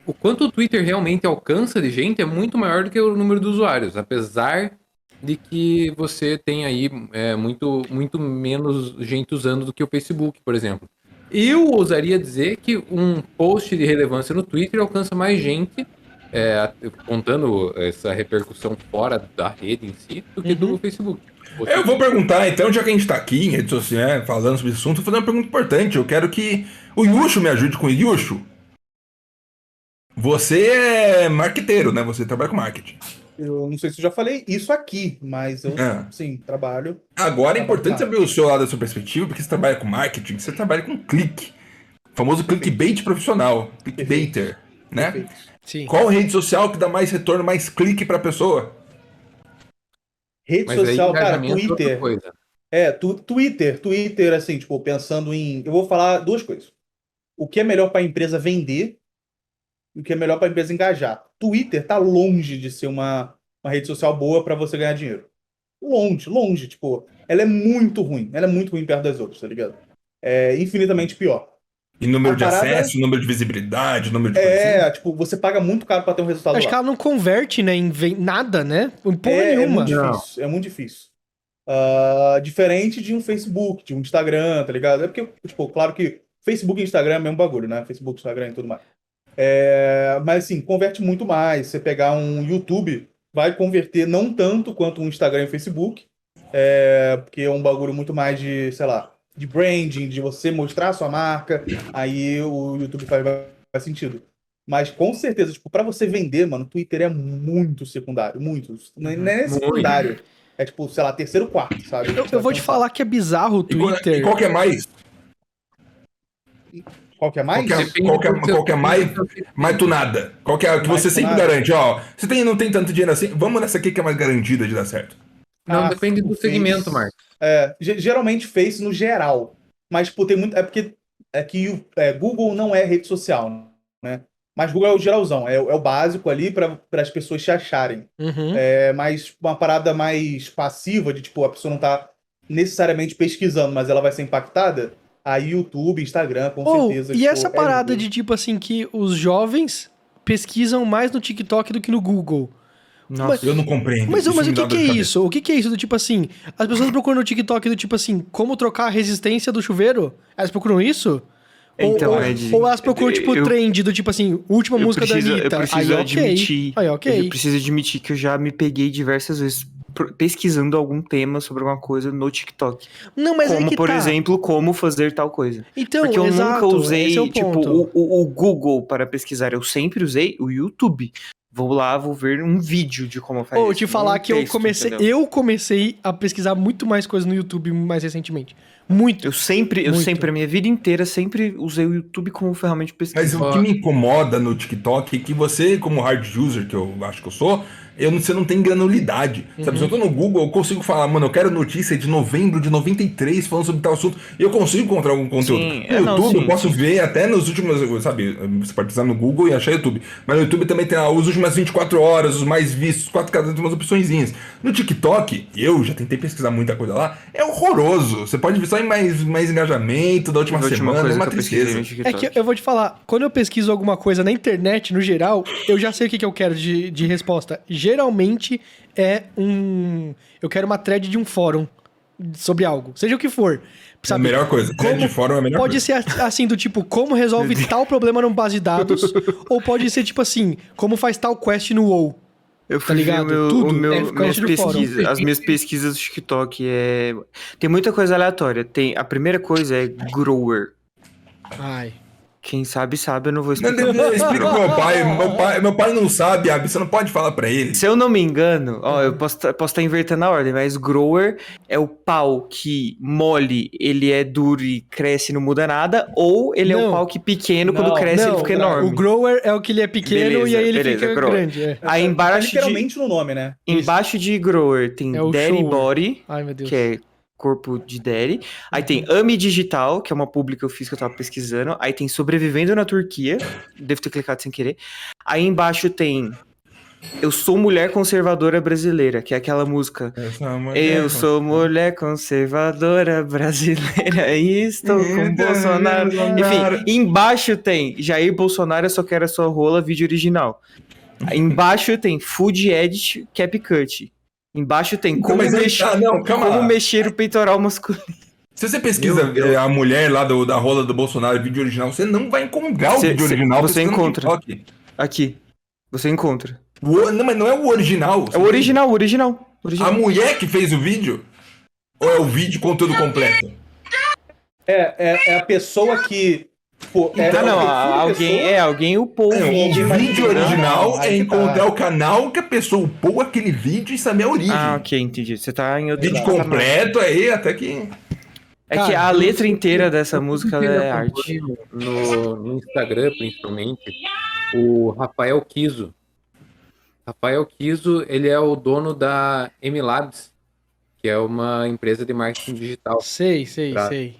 o quanto o Twitter realmente alcança de gente é muito maior do que o número de usuários, apesar de que você tem aí é, muito, muito menos gente usando do que o Facebook, por exemplo. Eu ousaria dizer que um post de relevância no Twitter alcança mais gente, é, contando essa repercussão fora da rede em si, do que do Facebook. Eu vou perguntar, então, já que a gente tá aqui em rede social, né, falando sobre esse assunto, vou fazer uma pergunta importante. Eu quero que o Yusho me ajude com isso. Yusho, você é marqueteiro, né? Você trabalha com marketing. Eu não sei se eu já falei isso aqui, mas eu, Ah. sim, trabalho. Agora é importante saber o seu lado da sua perspectiva, porque você trabalha com marketing, você trabalha com clique. O famoso clickbait profissional. Clickbaiter, né? Perfeito. Sim. Qual rede social que dá mais retorno, mais clique pra pessoa? Rede Mas aí social, cara, é Twitter. É, tu, Twitter, Twitter, assim, tipo, pensando em. Eu vou falar duas coisas. O que é melhor para a empresa vender o que é melhor para a empresa engajar. Twitter tá longe de ser uma, uma rede social boa para você ganhar dinheiro. Longe, longe. Tipo, ela é muito ruim. Ela é muito ruim perto das outras, tá ligado? É infinitamente pior. E número A de parada acesso, número de visibilidade, número de. coisa? É, tipo, você paga muito caro para ter um resultado Acho lá. que ela não converte, né, em nada, né? Em porra É, é nenhuma. muito difícil, é muito difícil. Ah, diferente de um Facebook, de um Instagram, tá ligado? É porque, tipo, claro que Facebook e Instagram é o mesmo bagulho, né? Facebook, Instagram e tudo mais. É, mas assim, converte muito mais. Você pegar um YouTube, vai converter não tanto quanto um Instagram e Facebook, é, porque é um bagulho muito mais de, sei lá, de branding, de você mostrar a sua marca, aí o YouTube faz, faz sentido. Mas com certeza, tipo, pra você vender, mano, o Twitter é muito secundário, muito. Não é não é Muito. secundário. É tipo, sei lá, terceiro, quarto, sabe? Eu, eu vou te falar que é bizarro o E qual- Twitter. E qual que é mais? Qual que é mais? Qual que é- Depende qual que é- do seu- qual que é mais- Mais tunada. Qual que é a que Mais você sempre tunada. garante? Ó, você tem, não tem tanto dinheiro assim? Vamos nessa aqui que é mais garantida de dar certo. Não, Ah, depende do o segmento, Face. Marcos. É, ge- geralmente Face no geral. Mas, tipo, tem muito. É porque é que o- é, Google não é rede social, né? Mas Google é o geralzão, é, o- é o básico ali para as pessoas se acharem. Uhum. É mais uma parada mais passiva, de tipo, a pessoa não tá necessariamente pesquisando, mas ela vai ser impactada. Aí YouTube, Instagram, com Ou, certeza. e tipo, essa é parada Google. de tipo assim que os jovens pesquisam mais no TikTok do que no Google. Nossa. Eu não compreendo. Mas, mas o que, que é cabeça. isso? O que, que é isso do tipo assim? As pessoas procuram no TikTok do tipo assim, como trocar a resistência do chuveiro? Elas procuram isso? Então, ou, Ed, ou elas procuram, tipo, eu- trend do tipo assim, última eu música preciso, da eu Anitta. preciso Aí, ok. admitir. Aí, ok. Eu preciso admitir que eu já me peguei diversas vezes pesquisando algum tema sobre alguma coisa no TikTok. Não, mas como, que por tá. exemplo, como fazer tal coisa. Então, Porque eu exato, nunca usei, esse é o tipo, o, o- o Google para pesquisar. Eu sempre usei o YouTube. Vou lá, vou ver um vídeo de como faz Ou te falar um que eu texto, comecei, entendeu? eu comecei a pesquisar muito mais coisas no YouTube mais recentemente. Muito. Eu sempre, eu Muito. sempre, a minha vida inteira, sempre usei o YouTube como ferramenta de pesquisa. Mas o que me incomoda no TikTok é que você, como hard user, que eu acho que eu sou, eu não, você não tem granulidade. Sabe, se eu tô no Google, eu consigo falar, mano, eu quero notícia de novembro de 93 falando sobre tal assunto, e eu consigo encontrar algum conteúdo. Sim, no é, não, YouTube, sim, eu posso ver até nos últimos, sabe, você pode precisar no Google e achar YouTube. Mas no YouTube também tem ah, os últimas 24 horas, os mais vistos, quatro cada tem umas opçõezinhas. No TikTok, eu já tentei pesquisar muita coisa lá, é horroroso. Você pode ver só em mais, mais engajamento da última, A última semana, é uma tristeza. É que eu vou te falar, quando eu pesquiso alguma coisa na internet, no geral, eu já sei o que, que eu quero de, de resposta. Geralmente é um. Eu quero uma thread de um fórum sobre algo, seja o que for. É a melhor coisa. Como- de fórum é a melhor Pode coisa. ser assim, do tipo, como resolve tal problema numa base de dados, [LAUGHS] ou pode ser tipo assim, como faz tal quest no WoW. Eu Tá ligado? meu, Tudo meu- é minhas pesquisas, as minhas pesquisas do TikTok é tem muita coisa aleatória. Tem a primeira coisa é grower. Ai. Quem sabe sabe, eu não vou explicar. não, não, explica pro meu pai. Meu pai, meu pai não sabe, Abi. Você não pode falar pra ele. Se eu não me engano, ó, eu posso estar posso tá invertendo a ordem, mas grower é o pau que mole, ele é duro e cresce e não muda nada, ou ele é Não. o pau que pequeno, quando cresce Não, ele fica enorme. O grower é o que ele é pequeno Beleza, e aí ele beleza, fica grower. grande. é. Aí É embaixo de, literalmente no nome, né? embaixo de grower tem É daddy body, Ai, meu Deus. que é corpo de daddy. Aí tem Ami Digital, que é uma publi que eu fiz que eu tava pesquisando. Aí tem Sobrevivendo na Turquia. Devo ter clicado sem querer. Aí embaixo tem Eu Sou Mulher Conservadora Brasileira, que é aquela música. Eu sou mulher conservadora brasileira e estou com Bolsonaro. Enfim, embaixo tem Jair Bolsonaro, eu só quero a sua rola, vídeo original. Embaixo tem Food Edit Cap Cut. Embaixo tem como, mas aí mexer, tá, não, calma como mexer o peitoral masculino. Se você pesquisa Eu- eu- eh, a mulher lá do- da rola do Bolsonaro, vídeo original, você não vai encontrar o Cê- vídeo cê- original. você encontra. Aqui. Você encontra. O não, mas não é o original. É o original, o original. A original. mulher que fez o vídeo? Ou é o vídeo conteúdo completo? É, é, é a pessoa que. Pô, é, Ah, é o não, alguém, pessoa. é, alguém upou o É, vídeo. o vídeo não, original não, é que tá. encontrar o canal que a pessoa upou aquele vídeo e saber a origem. Ah, ok, entendi. Você tá em outro Vídeo completo aí, até que. É que Cara, a letra inteira dessa música é arte. No, no Instagram, principalmente, o Rafael Kiso. Rafael Kiso, ele é o dono da MLabs, que é uma empresa de marketing digital. Sei, sei, Pra- sei.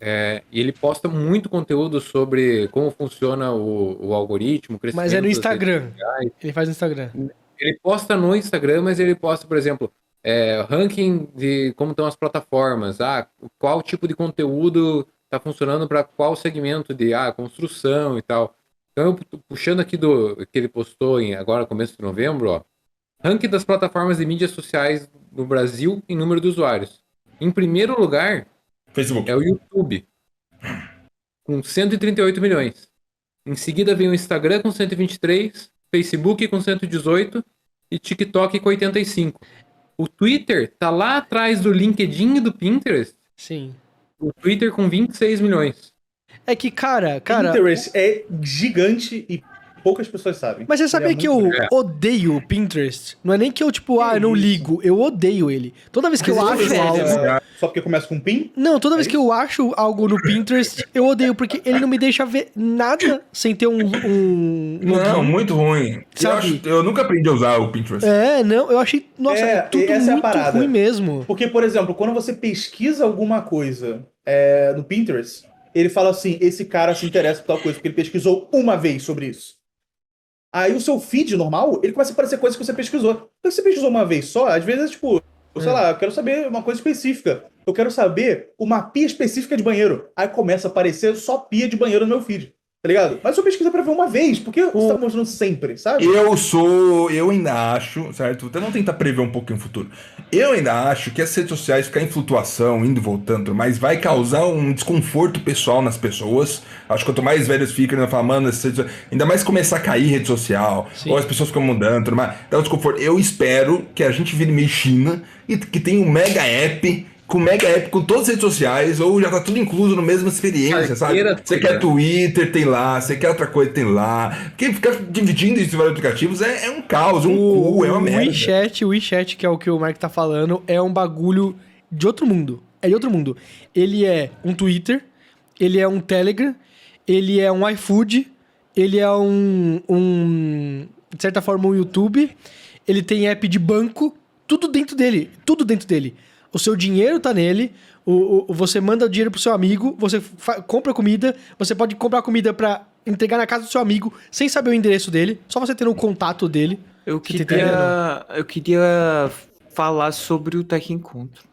É, e ele posta muito conteúdo sobre como funciona o, o algoritmo, o crescimento Mas é no Instagram. Ele faz no Instagram. Ele posta no Instagram, mas ele posta, por exemplo, é, ranking de como estão as plataformas, ah, qual tipo de conteúdo está funcionando para qual segmento de ah, construção e tal. Então, eu pu- puxando aqui do que ele postou em agora, começo de novembro, ó, ranking das plataformas de mídias sociais no Brasil em número de usuários. Em primeiro lugar Facebook. é o YouTube, com 138 milhões. Em seguida vem o Instagram com 123, Facebook com 118 e TikTok com 85. O Twitter tá lá atrás do LinkedIn e do Pinterest. Sim. O Twitter com 26 milhões. É que, cara, cara. Pinterest é gigante e poucas pessoas sabem. Mas você sabia Ele é que eu odeio o Pinterest? Não é nem que eu, tipo, ah, eu não isso? ligo. Eu odeio ele. Toda vez que eu acho é algo. Só porque começa com PIN? Não, toda vez É que eu acho algo no Pinterest, eu odeio, porque ele não me deixa ver nada sem ter um. um Não, muito ruim. Eu, acho- eu nunca aprendi a usar o Pinterest. É, não, eu achei. Nossa, É, é, tudo essa é a muito parada. ruim mesmo. Porque, por exemplo, quando você pesquisa alguma coisa é, no Pinterest, ele fala assim: esse cara se interessa por tal coisa, porque ele pesquisou uma vez sobre isso. Aí o seu feed normal, ele começa a aparecer coisas que você pesquisou. Então, se você pesquisou uma vez só, às vezes é tipo, sei É. lá, eu quero saber uma coisa específica. Eu quero saber uma pia específica de banheiro. Aí começa a aparecer só pia de banheiro no meu feed. Tá ligado? Mas só pesquisa pra ver uma vez, porque você tá mostrando sempre, sabe? Eu sou, eu ainda acho, certo? Até não tentar prever um pouquinho o futuro. Eu ainda acho que as redes sociais ficar em flutuação, indo e voltando, mas vai causar um desconforto pessoal nas pessoas. Acho que quanto mais velhos ficam, ainda falam, mano, ainda mais começar a cair rede social, Sim. ou as pessoas ficam mudando, tudo mais, dá um desconforto. Eu espero que a gente vire meio China e que tenha um mega app. Com mega app, com todas as redes sociais, ou já tá tudo incluso no mesma experiência, sabe? Carteira Você quer Twitter, tem lá. Você quer outra coisa, tem lá. Porque ficar dividindo isso em vários aplicativos é, é um caos, um cu, é uma o merda. WeChat, o WeChat, que é o que o Mark tá falando, é um bagulho de outro mundo. É de outro mundo. Ele é um Twitter, ele é um Telegram, ele é um iFood, ele é um, um de certa forma um YouTube, ele tem app de banco, tudo dentro dele, tudo dentro dele. O seu dinheiro tá nele, o, o- você manda o dinheiro pro seu amigo, você compra comida, você pode comprar comida pra entregar na casa do seu amigo sem saber o endereço dele, só você tendo o contato dele. Eu tá queria, eu queria falar sobre o Tech Encontro.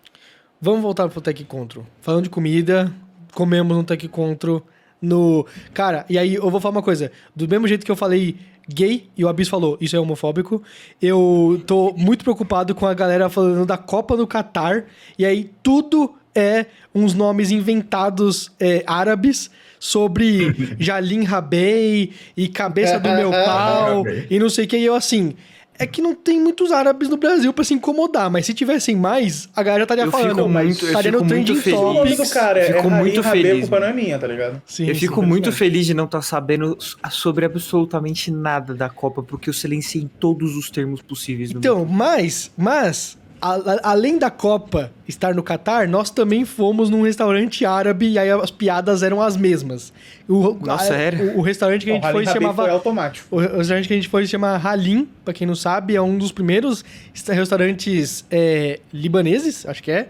Vamos voltar pro Tech Encontro. Falando de comida, comemos no Tech Encontro no. Cara, e aí eu vou falar uma coisa. Do mesmo jeito que eu falei gay e o Abis falou, isso é homofóbico, eu tô muito preocupado com a galera falando da Copa do Catar. E aí tudo é uns nomes inventados é, árabes sobre [LAUGHS] Jalim Rabei e cabeça do meu [LAUGHS] pau e não sei o que. E eu assim. É que não tem muitos árabes no Brasil pra se incomodar, mas se tivessem mais, a galera estaria Eu falando. fico mas muito- eu estaria fico no muito trending feliz. Topics. cara é Fico Rarim muito feliz, a culpa não é minha, tá ligado? Sim, eu sim. fico muito feliz de não estar sabendo sobre absolutamente nada da Copa, porque eu silenciei todos os termos possíveis no Então, mas, mas, a- a- além da Copa estar no Catar, nós também fomos num restaurante árabe e aí as piadas eram as mesmas. O, Nossa, a- era? O, o restaurante que a gente foi Halim chamava. foi automático. O restaurante que a gente foi se chama Halim, pra quem não sabe, é um dos primeiros est- restaurantes é, libaneses, acho que é,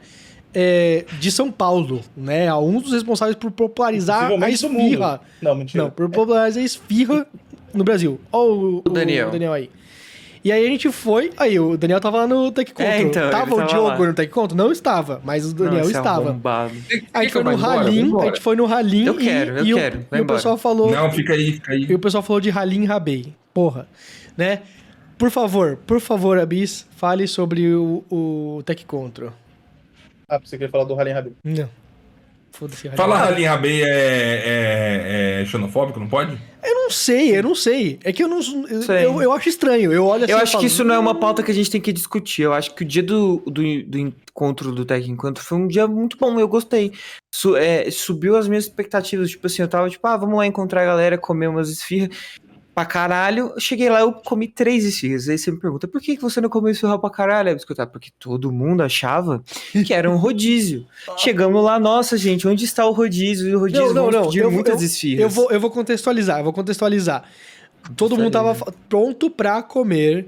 é, de São Paulo, né? É Um dos responsáveis por popularizar a esfirra. Não, mentira. Não, por popularizar a esfirra no Brasil. Ó o, O Daniel. o Daniel aí. E aí a gente foi, aí o Daniel tava lá no Tech. É, então, tava o tava Diogo lá. no Tech? Não estava, mas o Daniel Não, esse estava. arrombado. A gente foi no Halim, a gente foi no Halim Eu e, quero, eu e o- quero, e o embora. pessoal falou, Não, fica aí, fica aí. e o pessoal falou de Halim Rabei. Porra, né? Por favor, por favor, Abis, fale sobre o, o Tech Contro. Ah, você queria falar do Halim Rabê. Não. Foda-se. Falar Rabei é, é, é xenofóbico, não pode? Eu não sei, eu não sei. É que eu não. Eu, eu, eu acho estranho. Eu olho assim Eu acho falo, que isso não é uma "Hum, pauta que a gente tem que discutir. Eu acho que o dia do, do, do encontro do Tech Encontro foi um dia muito bom, eu gostei. Su- é, subiu as minhas expectativas. Tipo assim, eu tava tipo, ah, vamos lá encontrar a galera, comer umas esfirras pra caralho. Eu cheguei lá, eu comi três esfirras. Aí você me pergunta, por que que você não comeu esfirra pra caralho? Aí eu escutar, porque todo mundo achava que era um [LAUGHS] rodízio. Chegamos lá, nossa, gente, onde está o rodízio? E o rodízio Não, não, não. Eu, muitas eu- esfirras. eu vou, eu vou contextualizar, eu vou contextualizar. Todo mundo tava pronto pra comer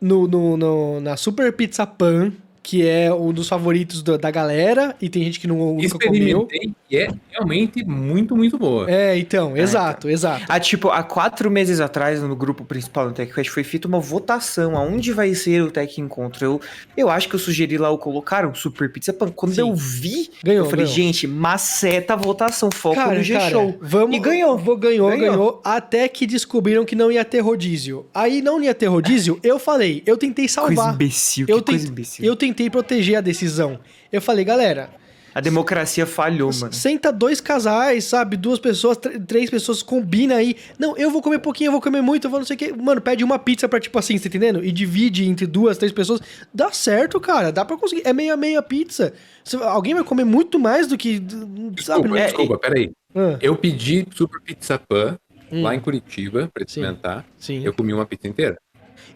no, no- no- na Super Pizza Pan, que é um dos favoritos da, da galera, e tem gente que não, nunca comeu. E é realmente muito, muito boa. É, então, exato, exato. Ah, tipo, há quatro meses atrás, no grupo principal do TechQuest, foi feita uma votação aonde vai ser o Tech Encontro. Eu, eu acho que eu sugeri lá o colocar o Super Pizza Pan. Quando Sim. eu vi, Ganhou, eu falei, ganhou. gente, maceta a votação, foco Cara, no G-Show. vamos, E ganhou. Vou, ganhou, ganhou, Ganhou. até que descobriram que não ia ter rodízio. Aí não ia ter rodízio, eu falei, eu tentei Coisa salvar. imbecil, que Eu, coisa tent- imbecil. eu tentei proteger a decisão. Eu falei, galera, A democracia falhou, mano. Senta dois casais, sabe? Duas pessoas, tr- três pessoas, combina aí. Não, eu vou comer pouquinho, eu vou comer muito, eu vou não sei o quê. Mano, pede uma pizza pra, tipo assim, você tá entendendo? E divide entre duas, três pessoas. Dá certo, cara. Dá pra conseguir. É meia meia pizza. Alguém vai comer muito mais do que. Sabe? Desculpa, não- é- desculpa, peraí. Ah, Eu pedi Super Pizza Pan Hum. lá em Curitiba pra Sim. experimentar. sim. Eu comi uma pizza inteira.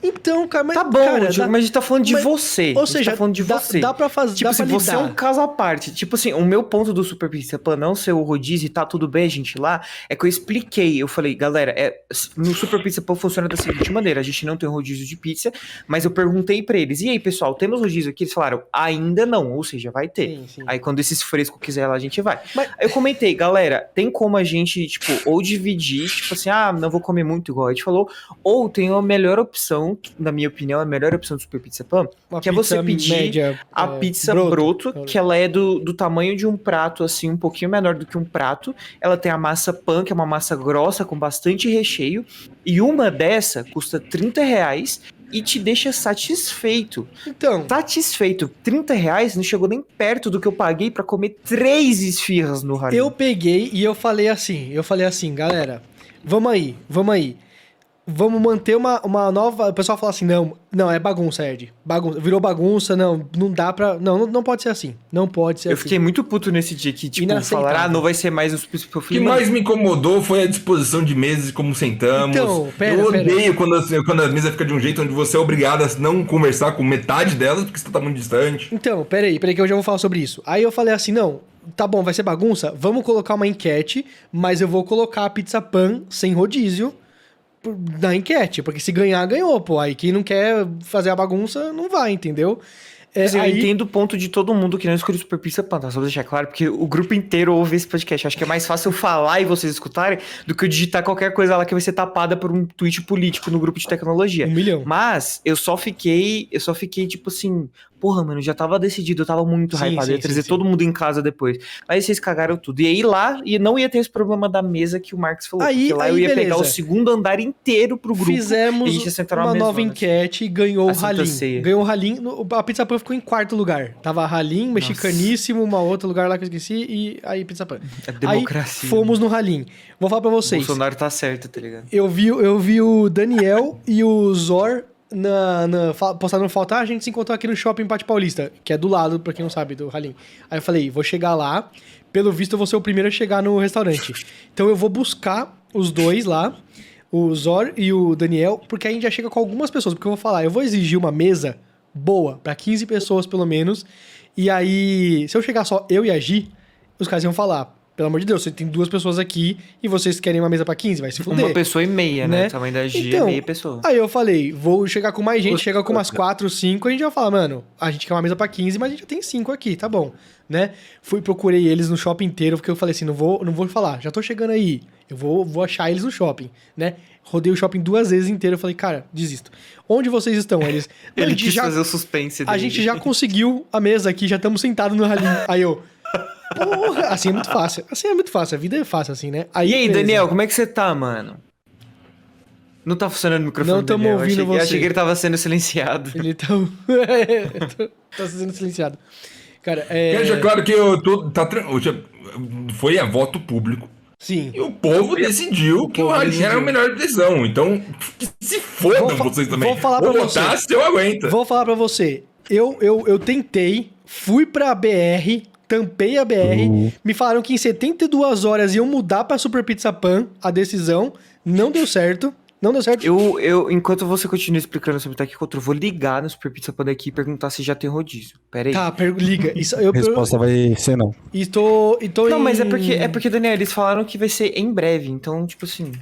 Então, cara, mas. Tá bom, cara, Diogo, dá- mas a gente tá falando de mas- você. Ou a gente seja, tá falando de dá, você. dá pra fazer. Tipo assim, você é um caso à parte. Tipo assim, o meu ponto do Super Pizza Pan não ser o rodízio e tá tudo bem a gente lá, é que eu expliquei. Eu falei, galera, é, no Super Pizza Pan funciona da seguinte maneira: a gente não tem rodízio de pizza, mas eu perguntei pra eles, e aí, pessoal, temos rodízio aqui? Eles falaram, ainda não, ou seja, vai ter. Sim, sim. Aí quando esses frescos quiser lá, a gente vai. Mas- eu comentei, galera, tem como a gente, tipo, ou dividir, tipo assim, ah, não vou comer muito igual a gente falou, ou tem uma melhor opção opção, que, na minha opinião, é a melhor opção do Super Pizza Pan, Uma que é você pedir média, a é, pizza broto. broto, que ela é do, do tamanho de um prato, assim, um pouquinho menor do que um prato. Ela tem a massa pan, que é uma massa grossa com bastante recheio. E uma dessa custa 30 reais e te deixa satisfeito. Então, Satisfeito. 30 reais não chegou nem perto do que eu paguei pra comer três esfirras no Halim. eu peguei e eu falei assim, eu falei assim, galera, vamos aí, vamos aí. Vamos manter uma, uma nova. O pessoal fala assim: não, não, é bagunça, Ed. Bagunça. Virou bagunça, não, não dá pra. Não, não, não pode ser assim. Não pode ser Eu assim. fiquei muito puto nesse dia que, tipo, falaram, ah, não vai ser mais os eu O que "Mano, mais me incomodou foi a disposição de mesas e como sentamos. Então, pera, eu pera. odeio quando, as- quando a mesa fica de um jeito onde você é obrigado a não conversar com metade delas porque você tá muito distante. Então, peraí, peraí que eu já vou falar sobre isso. Aí eu falei assim, não, tá bom, vai ser bagunça, vamos colocar uma enquete, mas eu vou colocar a pizza pan sem rodízio na enquete, porque se ganhar, ganhou, pô. Aí quem não quer fazer a bagunça, não vai, entendeu? É, eu aí- entendo o ponto de todo mundo que não escolhe Super Pizza Pan, tá? Só pra deixar claro, porque o grupo inteiro ouve esse podcast. Acho que é mais fácil eu falar e vocês escutarem do que eu digitar qualquer coisa lá que vai ser tapada por um tweet político no grupo de tecnologia. Um milhão. Mas eu só fiquei, eu só fiquei tipo assim, porra, mano, já tava decidido, eu tava muito Sim, hypado, sim, ia trazer sim, todo mundo em casa depois. Aí vocês cagaram tudo. E aí lá, e não ia ter esse problema da mesa que o Marcos falou, Aí- porque lá aí eu ia pegar beleza. o segundo andar inteiro pro grupo. Fizemos e uma nova enquete e ganhou o A Halim. Ganhou o Halim. A Pizza Pan ficou em quarto lugar. Tava Halim, mexicaníssimo, uma outra lugar lá que eu esqueci, e aí Pizza Pan. É democracia. Aí fomos no Halim. Vou falar pra O vocês. Bolsonaro tá certo, tá ligado? Eu vi, eu vi o Daniel e o Zor na, na, postando foto. Ah, a gente se encontrou aqui no shopping Pátio Paulista, que é do lado, pra quem não sabe, do Halim. Aí eu falei, vou chegar lá. Pelo visto, eu vou ser o primeiro a chegar no restaurante. [LAUGHS] Então eu vou buscar os dois lá, o Zor e o Daniel, porque a gente já chega com algumas pessoas. Porque eu vou falar, eu vou exigir uma mesa boa, pra 15 pessoas pelo menos. E aí, se eu chegar só eu e a Gi, os caras iam falar. Pelo amor de Deus, você tem duas pessoas aqui e vocês querem uma mesa pra 15, vai se fuder. Uma pessoa e meia, né? né? O tamanho da G Então, é meia pessoa. Aí eu falei, vou chegar com mais gente, chega com umas 4, 5, a gente vai falar, mano, a gente quer uma mesa pra 15, mas a gente já tem 5 aqui, tá bom, né? Fui, procurei eles no shopping inteiro, porque eu falei assim, não vou, não vou falar, já tô chegando aí, eu vou, vou achar eles no shopping, né? Rodei o shopping duas vezes inteiro, eu falei, cara, desisto. Onde vocês estão? Eles, a [LAUGHS] Ele gente quis já, fazer o suspense a dele. gente já conseguiu a mesa aqui, já estamos sentados no ralinho. Aí eu, porra, assim é muito fácil, assim é muito fácil, a vida é fácil assim, né? E aí, beleza. Daniel, como é que você tá, mano? Não tá funcionando o microfone Não. Eu ouvindo achei, eu você. achei que ele tava sendo silenciado. [LAUGHS] Ele tá. [LAUGHS] tá sendo silenciado. Cara, é. Deixar claro que eu tô, tá, eu foi a voto público Sim. e o povo decidiu que o Halim era a melhor decisão. Então, se fodam Vou vocês também. vou falar pra Vou votar você. se eu aguento. Vou falar pra você. Eu, eu, eu tentei, fui pra BR, tampei a BR, me falaram que em 72 horas iam mudar pra Super Pizza Pan a decisão. Não deu certo. Não deu certo. Eu, eu, enquanto você continua explicando sobre o Tech Control, eu vou ligar no Super Pizza Pan aqui e perguntar se já tem rodízio. Pera aí. Tá, liga. Isso, eu, A resposta vai ser não. eu, estou, estou Não, em- mas é porque, é porque, Daniel, eles falaram que vai ser em breve, então, tipo assim.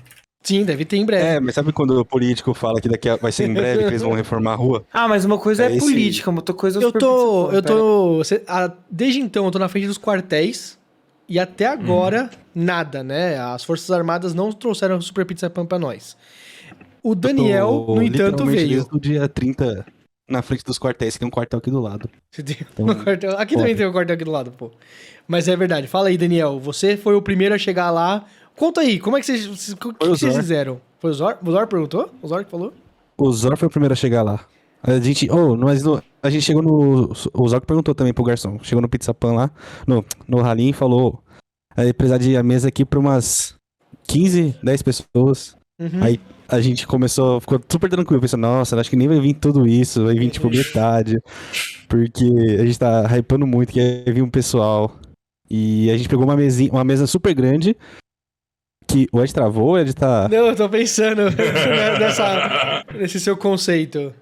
Sim, deve ter em breve. É, mas sabe quando o político fala que daqui a, vai ser em [LAUGHS] breve que eles vão reformar a rua? Ah, mas uma coisa é, É esse- política, uma outra coisa é Eu tô. Eu tô. cê- a- desde então, eu tô na frente dos quartéis. E até agora, nada, né? As Forças Armadas não trouxeram o Super Pizza Pan pra nós. O Daniel, Tô no entanto, veio. Desde o dia 30 na frente dos quartéis, que tem um quartel aqui do lado. Você tem Então, um quartel- Aqui também pode. tem um quartel aqui do lado, pô. Mas é verdade. Fala aí, Daniel. Você foi o primeiro a chegar lá. Conta aí, como é que vocês. O que, vocês fizeram? Foi o Zor? O Zor perguntou? O Zor que falou? O Zor foi o primeiro a chegar lá. A gente. Oh, mas no- a gente chegou no. O Zor que perguntou também pro garçom. Chegou no Pizza Pan lá, no, no Halim e falou. Aí precisar de a mesa aqui pra umas 15, 10 pessoas. Uhum. Aí a gente começou, ficou super tranquilo, pensando, nossa, acho que nem vai vir tudo isso, vai vir tipo metade. Porque a gente tá hypando muito que ia vir um pessoal. E a gente pegou uma mesinha, uma mesa super grande. Que o Ed travou, o Ed tá. Não, eu tô pensando [LAUGHS] nessa, nesse seu conceito.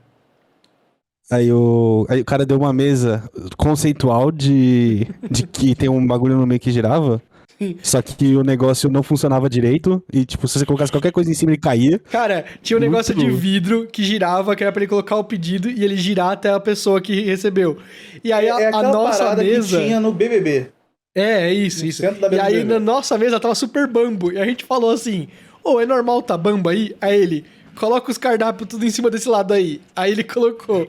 Aí o, aí o cara deu uma mesa conceitual de, de que tem um bagulho no meio que girava. [LAUGHS] Só que o negócio não funcionava direito. E, tipo, se você colocasse qualquer coisa em cima, ele caía. Cara, tinha um Muito negócio de louco. vidro que girava, que era pra ele colocar o pedido e ele girar até a pessoa que recebeu. E aí a, é a aquela nossa mesa. que tinha no BBB. É, é isso, No isso. centro da E aí na nossa mesa tava super bambo. E a gente falou assim: Ô, é normal tá bambo aí? Aí ele, coloca os cardápios tudo em cima desse lado aí. Aí ele colocou.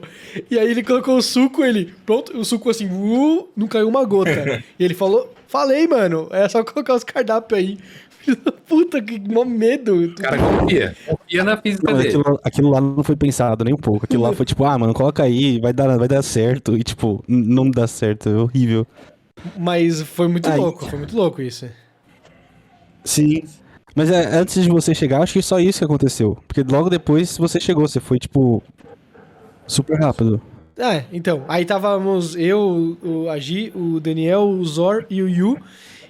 E aí ele colocou o suco, ele. Pronto, o suco assim, uh, não caiu uma gota. [LAUGHS] e ele falou: Falei, mano, é só colocar os cardápios aí. Filho [LAUGHS] da Puta, que mó medo. Cara confia. Confia na física Não, dele. aquilo, aquilo lá não foi pensado nem um pouco. Aquilo lá [LAUGHS] foi tipo, ah, mano, coloca aí, vai dar, vai dar certo. E tipo, não dá certo, é horrível. Mas foi muito Aí. louco, foi muito louco isso. Sim. Mas é, antes de você chegar, acho que só isso que aconteceu. Porque logo depois você chegou, você foi, tipo, super rápido. É, então, aí távamos eu, o Agi, o Daniel, o Zor e o Yu.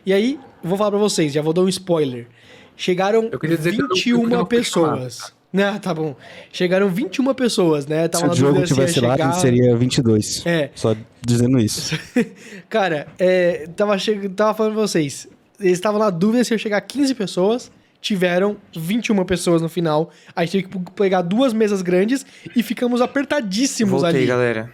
E aí, vou falar pra vocês, já vou dar um spoiler. Chegaram Eu queria dizer que eu não- 21 eu pessoas. Né, [LAUGHS] tá bom. Chegaram 21 pessoas, né? Se Tava o na jogo se tivesse lá, chegar- seria 22. É. Só dizendo isso. [LAUGHS] Cara, é, tava, che... tava falando pra vocês. Eles estavam na dúvida se ia chegar 15 pessoas. Tiveram 21 pessoas no final. A gente teve que pegar duas mesas grandes e ficamos apertadíssimos Voltei, ali. galera.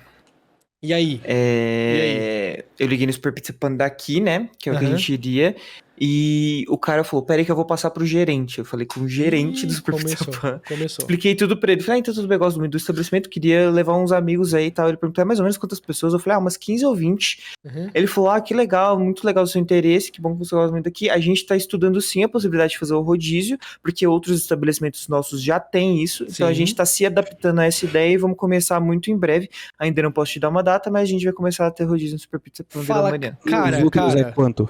E aí? É, Eu liguei no Super Pizza Panda daqui, né? Que é o que a gente iria. E o cara falou: Peraí, que eu vou passar pro gerente. Eu falei com o gerente do Ih, Super começou, começou. Expliquei tudo pra ele. Falei, ah, então tudo bem, gosto muito do estabelecimento. Queria levar uns amigos aí e tal. Ele perguntou, "É mais ou menos quantas pessoas? Eu falei, ah, umas 15 ou 20. Uhum. Ele falou, ah, que legal, muito legal o seu interesse, que bom que você gosta muito aqui. A gente tá estudando sim a possibilidade de fazer o rodízio, porque outros estabelecimentos nossos já têm isso. Então a Sim. gente tá se adaptando a essa ideia e vamos começar muito em breve. Ainda não posso te dar uma data, mas a gente vai começar a ter rodízio no Super Pizza Fala, amanhã. cara, outros cara. é quanto?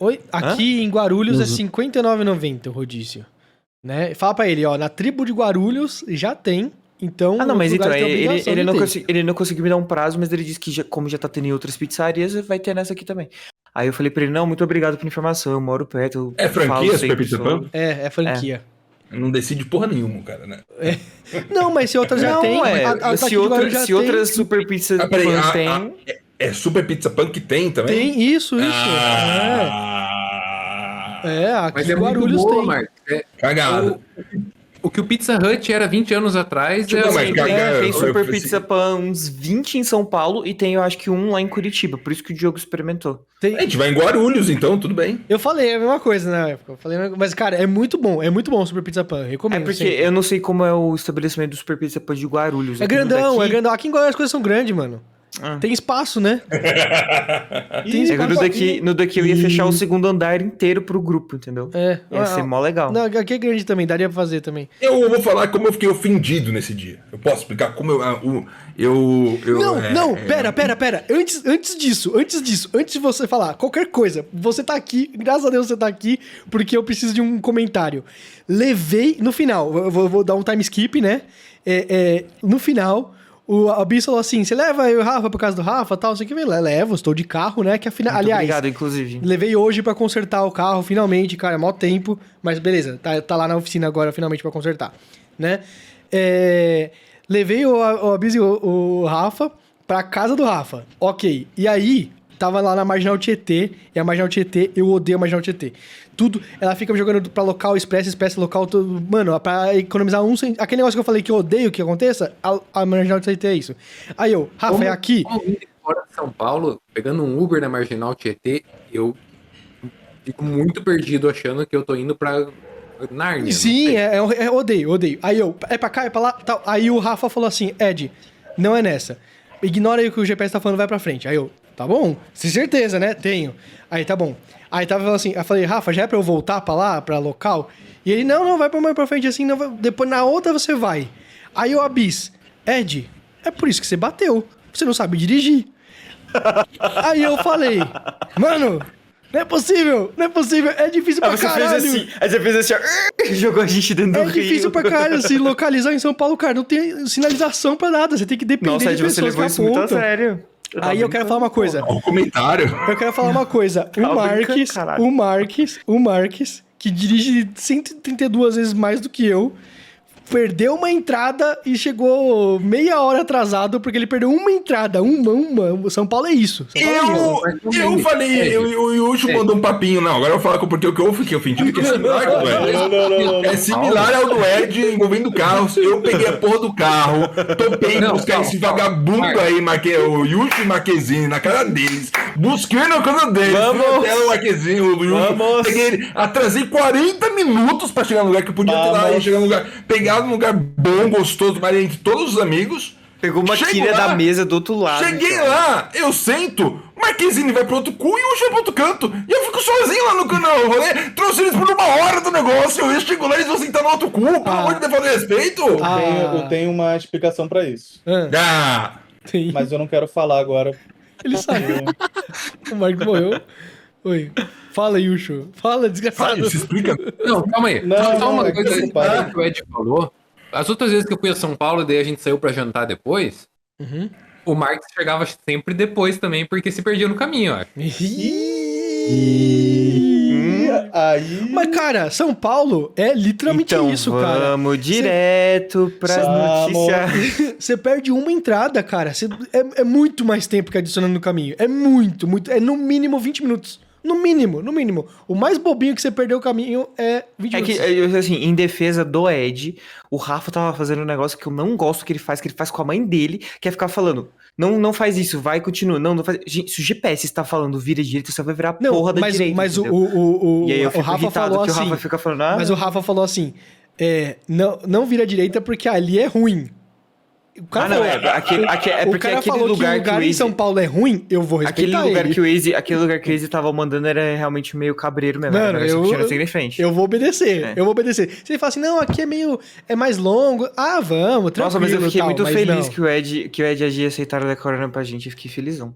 Oi, aqui em Guarulhos Nos- é R$ 59,90 o rodízio. Né? Fala pra ele, ó, na tribo de Guarulhos já tem, então... Ah, não, mas então, ele, ele, não consegui- ele não conseguiu me dar um prazo, mas ele disse que já- como já tá tendo em outras pizzarias, vai ter nessa aqui também. Aí eu falei pra ele, não, muito obrigado pela informação, eu moro perto. eu É franquia, falo Super Pizza Pan? É, é franquia. Não decide porra nenhuma, cara, né? Não, mas se outras já Não, tem... é, a- a se, outra, se tem- outras Super Pizza Ah, peraí, Pan a- tem... a- É Super Pizza Pan que tem também? Tem isso, isso. Ah, É, é aqui Mas em é muito Guarulhos boa, tem. Marcos. É, Cagada. o que o Pizza Hut era 20 anos atrás Tipo, é mas assim, cara, tem, eu- tem Super eu- Pizza Pan uns 20 em São Paulo e tem, eu acho que um lá em Curitiba. Por isso que o Diogo experimentou. Tem- A gente vai em Guarulhos, então, tudo bem. Eu falei a mesma coisa na época. Eu falei, mas, cara, é muito bom. É muito bom o Super Pizza Pan. É Recomendo. porque sempre. eu não sei como é o estabelecimento do Super Pizza Pan de Guarulhos. É grandão, daqui- é grandão. Aqui em Goiás as coisas são grandes, mano. Ah. Tem espaço, né? [LAUGHS] Tem É espaço no daqui, aqui. no daqui eu ia fechar o segundo andar inteiro pro grupo, entendeu? É. Ia ser mó legal. Não, aqui é grande também, daria pra fazer também. Eu vou falar como eu fiquei ofendido nesse dia. Eu posso explicar como eu. ah, o- Eu. eu não, é, não, é, pera, pera, pera. Antes, antes disso, antes disso, antes de você falar qualquer coisa, você tá aqui, graças a Deus você tá aqui, porque eu preciso de um comentário. Levei, no final, eu vou, vou dar um time skip, né? É, é, no final, o Abis falou assim: você leva eu e o Rafa por causa do Rafa tal, você que vem, levo, estou de carro, né? Que afinal, aliás, obrigado, inclusive. Levei hoje pra consertar o carro, finalmente, cara, é mó tempo, mas beleza, tá, tá lá na oficina agora, finalmente, pra consertar, né? É, levei o, o Abis e o, o Rafa pra casa do Rafa, ok. E aí, tava lá na Marginal Tietê, e a Marginal Tietê, eu odeio a Marginal Tietê. Tudo, ela fica jogando pra local, express, express, local, tudo, mano, pra economizar um cent... Aquele negócio que eu falei que eu odeio que aconteça, a, a Marginal Tietê é isso. Aí eu, Rafa, Como- é aqui? Fora de São Paulo, pegando um Uber na Marginal Tietê, eu fico muito perdido achando que eu tô indo pra Nárnia. não Sim, é, é, é, odeio, odeio. Aí eu, é pra cá, é pra lá, tal. Aí o Rafa falou assim, Ed, não é nessa. Ignora aí o que o GPS tá falando, vai pra frente. Aí eu, tá bom, sem certeza, né? Tenho. Aí tá bom. Aí tava falando assim, eu falei, Rafa, já é pra eu voltar pra lá, pra local? E ele, não, não, vai pra mais pra frente assim, não, vai- depois na outra você vai. Aí o Abis, Ed, é por isso que você bateu. Você não sabe dirigir. [LAUGHS] aí eu falei, mano, não é possível, não é possível, é difícil Ah, pra você caralho. fez assim, aí você fez assim, ó, [LAUGHS] jogou a gente dentro do É rio. difícil pra caralho se localizar em São Paulo, cara. Não tem sinalização pra nada. Você tem que depender Nossa, de Ed, você pessoas que levou isso muito a apontam. Sério. Aí eu quero falar uma coisa. O comentário. Eu quero falar uma coisa. [LAUGHS] O Marques, o Marques, o Marques, que dirige 132 vezes mais do que eu, perdeu uma entrada e chegou meia hora atrasado porque ele perdeu uma entrada. Uma, uma. São Paulo é isso. São Paulo é isso. Eu, eu falei, eu, o Yushu mandou um papinho. Não, agora eu vou falar com porque o que eu fiquei ofendido que é similar com o Ed. Não, não, não, não, É similar ao do Ed envolvendo carros. Eu peguei a porra do carro, topei Não, buscar calma, esse calma. vagabundo Marcos. aí, Marque, o Yushu e Marquezine, na cara deles. Busquei na casa dele. Vamos. até o Marquezinho, o Wilson. Vamos. Peguei ele. Atrasei 40 minutos pra chegar no lugar que eu podia ter lá Vamos. e chegar no lugar. Pegar num lugar bom, gostoso, mas entre todos os amigos. Pegou uma Chego quilha lá, da mesa do outro lado. Cheguei então. lá, eu sento, o Marquezine vai pro outro cu e o Ucho vai pro outro canto. E eu fico sozinho lá no canal, rolê. Trouxe eles por uma hora do negócio. Eu chego lá e eles vão sentar no outro cu. Pelo Ah. amor de Deus, respeito. Eu, Ah. tenho, eu tenho uma explicação pra isso. Ah, Ah, tem. Mas eu não quero falar agora. Ele saiu. o Marco morreu. Oi. Fala, Yusho. Fala, desgraçado. Fábio, se explica. Não, calma aí. Não, só, só não, uma coisa parei. que o Ed falou. As outras vezes que eu fui a São Paulo, daí a gente saiu pra jantar depois, Uhum. o Marcos chegava sempre depois também, porque se perdia no caminho. E aí. Mas, cara, São Paulo é literalmente Então isso, cara. vamos direto pras Vamos. notícias. [LAUGHS] Você perde uma entrada, cara. Você- é, é muito mais tempo que adicionando no caminho. É muito, muito. É no mínimo 20 minutos. No mínimo, no mínimo. O mais bobinho que você perdeu o caminho é 20 É que, eu, assim, em defesa do Ed, o Rafa tava fazendo um negócio que eu não gosto que ele faz, que ele faz com a mãe dele, que é ficar falando, não, não faz isso, vai, continua, não, não faz... Gente, se o GPS está falando vira direita, você vai virar Não, porra da mas, direita, mas o, entendeu? o, o, E aí eu o Rafa falou assim. Rafa falando, ah, Mas o Rafa falou assim: é, não, não vira direita porque ali é ruim. O cara Ah, não, falou, é, aquele, aque- é o porque cara aquele falou lugar que o lugar o em São Paulo é ruim, eu vou Aquele respeitar lugar, ele. que o Waze, aquele lugar que o Waze tava mandando era realmente meio cabreiro mesmo. Mano, eu- que. Eu vou obedecer, É. eu vou obedecer. Se ele fala assim, não, aqui é meio. é mais longo. Ah, vamos, tranquilo. Nossa, mas eu fiquei tal, muito feliz não. que o Ed, que o Ed e a Gia aceitaram decorando pra gente, eu fiquei felizão.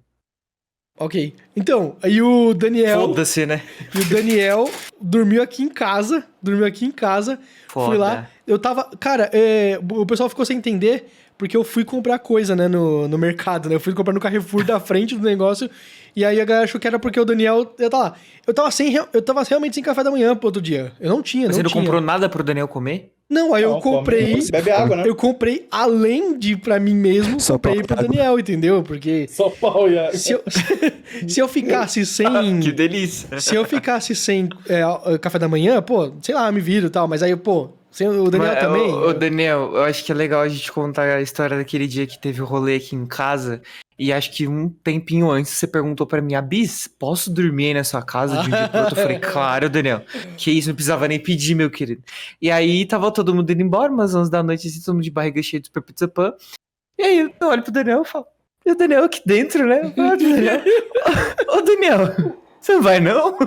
Ok. Então, aí o Daniel. Foda-se, né? E o Daniel dormiu aqui em casa. Dormiu aqui em casa. Foda. Fui lá. Eu tava. Cara, é, o pessoal ficou sem entender. Porque eu fui comprar coisa, né, no, no mercado, né? Eu fui comprar no Carrefour da frente do negócio. E aí a galera achou que era porque o Daniel. Eu tava lá. Eu tava, sem, eu tava realmente sem café da manhã pro outro dia. Eu não tinha, Você não não tinha. comprou nada pro Daniel comer? Não, aí eu Não, come- comprei. Bebe [LAUGHS] água, né? Eu comprei além de pra mim mesmo, Só comprei pau pro água. Daniel, entendeu? Porque Só pau e água. se eu, [LAUGHS] se eu ficasse [LAUGHS] sem. que delícia. Se eu ficasse sem é, café da manhã, pô, sei lá, me viro e tal, mas aí, pô, o Daniel Mas, também. Ô, ô, Daniel, eu acho que é legal a gente contar a história daquele dia que teve o rolê aqui em casa. E acho que um tempinho antes você perguntou pra mim, Abis, posso dormir aí na sua casa de um dia pro outro? Eu falei, [LAUGHS] claro, Daniel. Que isso, não precisava nem pedir, meu querido. E aí tava todo mundo indo embora, umas 11 da noite, assim, todo mundo de barriga cheia de super pizza pan. E aí eu olho pro Daniel e falo, e o Daniel aqui dentro, né? "Ah, Daniel, [LAUGHS] ô Daniel, você não vai não? [LAUGHS]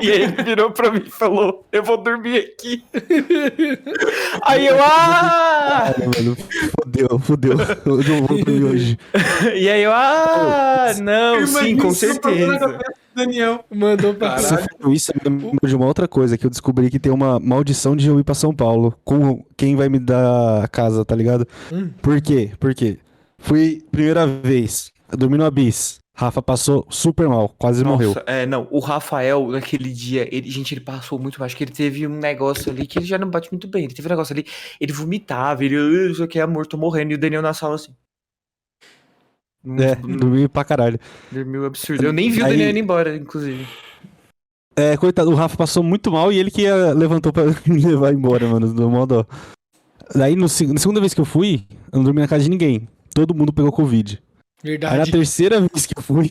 E aí ele virou pra mim e falou: Eu vou dormir aqui. [LAUGHS] Aí eu, ah! Cara, mano, fudeu, fudeu. Eu não vou dormir hoje. [LAUGHS] E aí eu, ah, não, sim, com certeza. Daniel. Mandou pra. Você falou isso eu me lembro de uma outra coisa, que eu descobri que tem uma maldição de eu ir pra São Paulo com quem vai me dar a casa, tá ligado? Hum. Por quê? Por quê? Fui primeira vez, dormi no Abyss. Rafa passou super mal, quase morreu. Nossa, é, não, o Rafael, naquele dia, ele, gente, ele passou muito mal. Acho que ele teve um negócio ali que ele já não bate muito bem. Ele teve um negócio ali, ele vomitava, ele, "Ah, isso aqui é amor, tô morrendo. E o Daniel na sala assim. Não- É, não- dormi pra caralho. dormiu absurdo. Eu nem vi o Aí- Daniel indo embora, inclusive. É, coitado, o Rafa passou muito mal e ele que ia- levantou pra [LAUGHS] me levar embora, mano, do modo. Daí, no, na segunda vez que eu fui, eu não dormi na casa de ninguém. Todo mundo pegou Covid. Aí na Verdade. terceira vez que eu fui,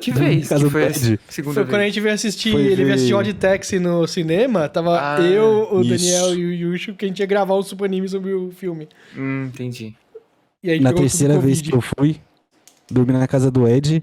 Que vez? [LAUGHS] Que foi a Ted. segunda Foi quando a vez? gente veio assistir, Foi ele veio ver- assistir Odd Taxi no cinema, tava Ah, eu, o isso. Daniel e o Yushu, que a gente ia gravar o super anime sobre o filme. Hum, entendi. E aí na terceira vez que eu fui, dormi na casa do Ed,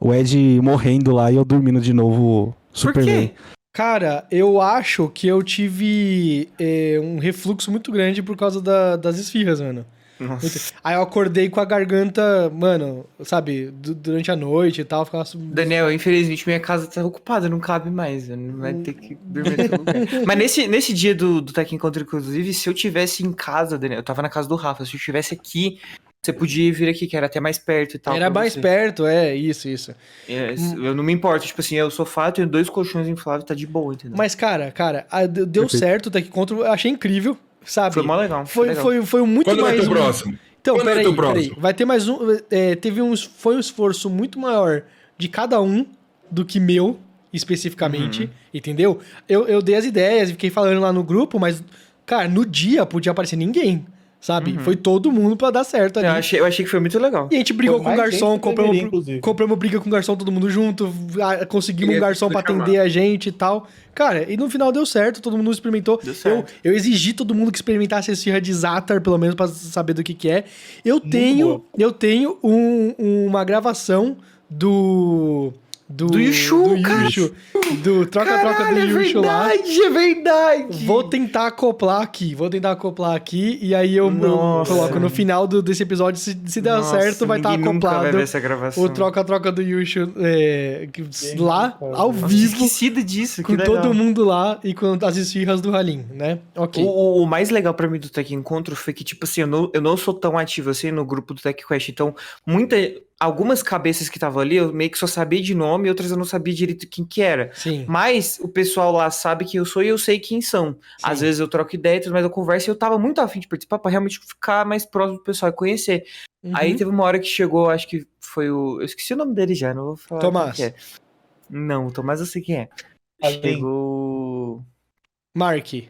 o Ed morrendo lá e eu dormindo de novo Por Superman. quê? Cara, eu acho que eu tive é, um refluxo muito grande por causa da- das esfirras, mano. Nossa. Aí eu acordei com a garganta, mano, sabe, du- durante a noite e tal, ficava... sub- Daniel, infelizmente minha casa tá ocupada, não cabe mais. Não vai ter que dormir em lugar. [LAUGHS] Mas nesse, nesse dia do, do Tech Encontro, inclusive, se eu tivesse em casa, Daniel, eu tava na casa do Rafa, se eu tivesse aqui, você podia vir aqui, que era até mais perto e tal. Era mais você. perto, é, isso, isso. É, eu não me importo, tipo assim, eu sou fato, tenho dois colchões infláveis, tá de boa, entendeu? Mas, cara, cara, deu deu Perfeito. certo o Tech Control, eu achei incrível, sabe? foi mó legal. Foi, legal. foi, foi muito Quando vai mais ter o próximo? Então, Quando vai peraí, ter o peraí. próximo? Vai ter mais um. é, teve um, foi um esforço muito maior de cada um do que meu, especificamente, Uhum. entendeu? Eu, eu dei as ideias e fiquei falando lá no grupo, mas, cara, no dia podia aparecer ninguém. Sabe? Uhum. Foi todo mundo pra dar certo ali. Eu achei, eu achei que foi muito legal. E a gente brigou com o garçom, compramos, deveria, inclusive. compramos briga com o garçom, todo mundo junto, conseguimos um garçom pra chamar. atender a gente e tal. Cara, e no final deu certo, todo mundo experimentou. Deu Eu, certo. eu exigi todo mundo que experimentasse esse esfirra de Zatar, pelo menos pra saber do que que é. Eu tenho, boa. eu tenho um- uma gravação do... Do, Do Yushu, do cara. Yushu, do troca-troca do Caralho, é Yushu lá. verdade, é verdade. Vou tentar acoplar aqui, vou tentar acoplar aqui e aí eu, Nossa. coloco no final do- desse episódio, se, se der Nossa, certo, vai estar vai acoplado ver essa gravação. o troca-troca do Yushu é, lá, ao Nossa, vivo, esquecida disso, que com legal. todo mundo lá e com as esfirras do Halim, né? Ok. O, o- mais legal pra mim do Tech Encontro foi que, tipo assim, eu não, eu não sou tão ativo assim no grupo do Tech Quest. Então, muita, algumas cabeças que estavam ali, eu meio que só sabia de nome, outras eu não sabia direito quem que era. Sim. Mas o pessoal lá sabe quem eu sou e eu sei quem são. Às vezes eu troco ideia, tudo mais eu converso e eu tava muito afim de participar pra realmente ficar mais próximo do pessoal e conhecer. Uhum. Aí teve uma hora que chegou, acho que foi o. Eu esqueci o nome dele já, não vou falar. Tomás. é. Não, o Tomás eu sei quem é. Além. Chegou. Mark.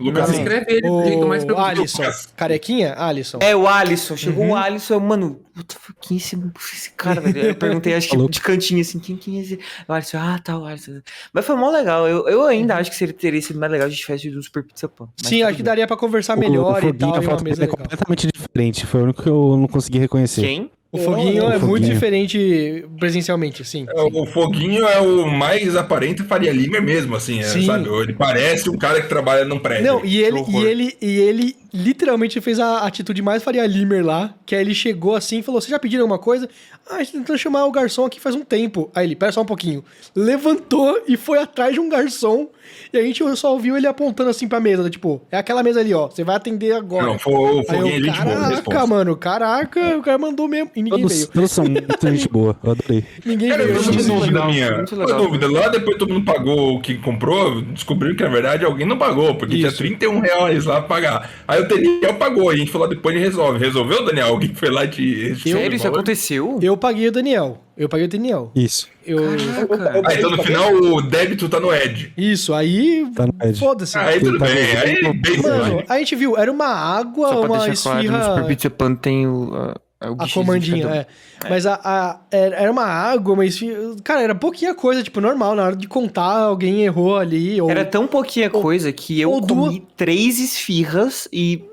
Lucas, Não. Escreve ele do jeito mais O preocupado. Alisson. Carequinha? Alisson. É, o Alisson. Chegou Uhum. o Alisson, eu, mano, what the fuck, quem é esse, esse cara, velho? Eu perguntei, acho que de cantinho, assim, quem, quem é esse? O Alisson, ah, tá, o Alisson. Mas foi mó legal. Eu, eu ainda acho que seria, teria sido mais legal se a gente tivesse ido no Super Pizza Pan. Sim, tudo acho que daria pra conversar O- melhor o e tal, é legal. completamente diferente. Foi o único que eu não consegui reconhecer. Quem? O Foguinho O é muito Foguinho. diferente presencialmente, sim. É, O Foguinho é o mais aparente Faria Limer mesmo, assim, é, Sim. sabe? Ele parece um cara que trabalha num prédio. Não, e ele, e ele, e ele literalmente fez a atitude mais Faria Limer lá, que aí ele chegou assim e falou: Vocês já pediram alguma coisa? Ah, a gente tentou chamar o garçom aqui faz um tempo. Aí ele, pera só um pouquinho. Levantou e foi atrás de um garçom. E a gente só ouviu ele apontando assim pra mesa, tipo, é aquela mesa ali, ó. Você vai atender agora. Não, foi é eu, gente boa, caraca, responsa. mano, caraca, o cara mandou mesmo. E ninguém Todos, veio. todos são [LAUGHS] muito gente boa, eu adorei. Ninguém Cara, veio. eu dúvida legal, minha. dúvida. Lá depois todo mundo pagou o que comprou, descobriram que na verdade alguém não pagou, porque Isso. tinha 31 reais lá pra pagar. Aí o Daniel pagou, a gente falou depois ele resolve. Resolveu, Daniel? Alguém foi lá e te. Sério, isso aconteceu? Eu paguei o Daniel. Eu paguei o Daniel. Isso, Eu... Caraca. Ah, então no final o débito tá no Ed. Isso, aí. tá no Ed. Foda-se. Aí tudo Tá bem. Aí bem Mano, a gente viu, era uma água, Só pra uma deixar claro, no Super esfirra. Pizza Pan tem o, a, a, o A comandinha, um. é. Mas a, a- era uma água, uma esfirra. Cara, era pouquinha coisa, tipo, normal. Na hora de contar, alguém errou ali. Ou... Era tão pouquinha coisa que eu ou comi três esfirras e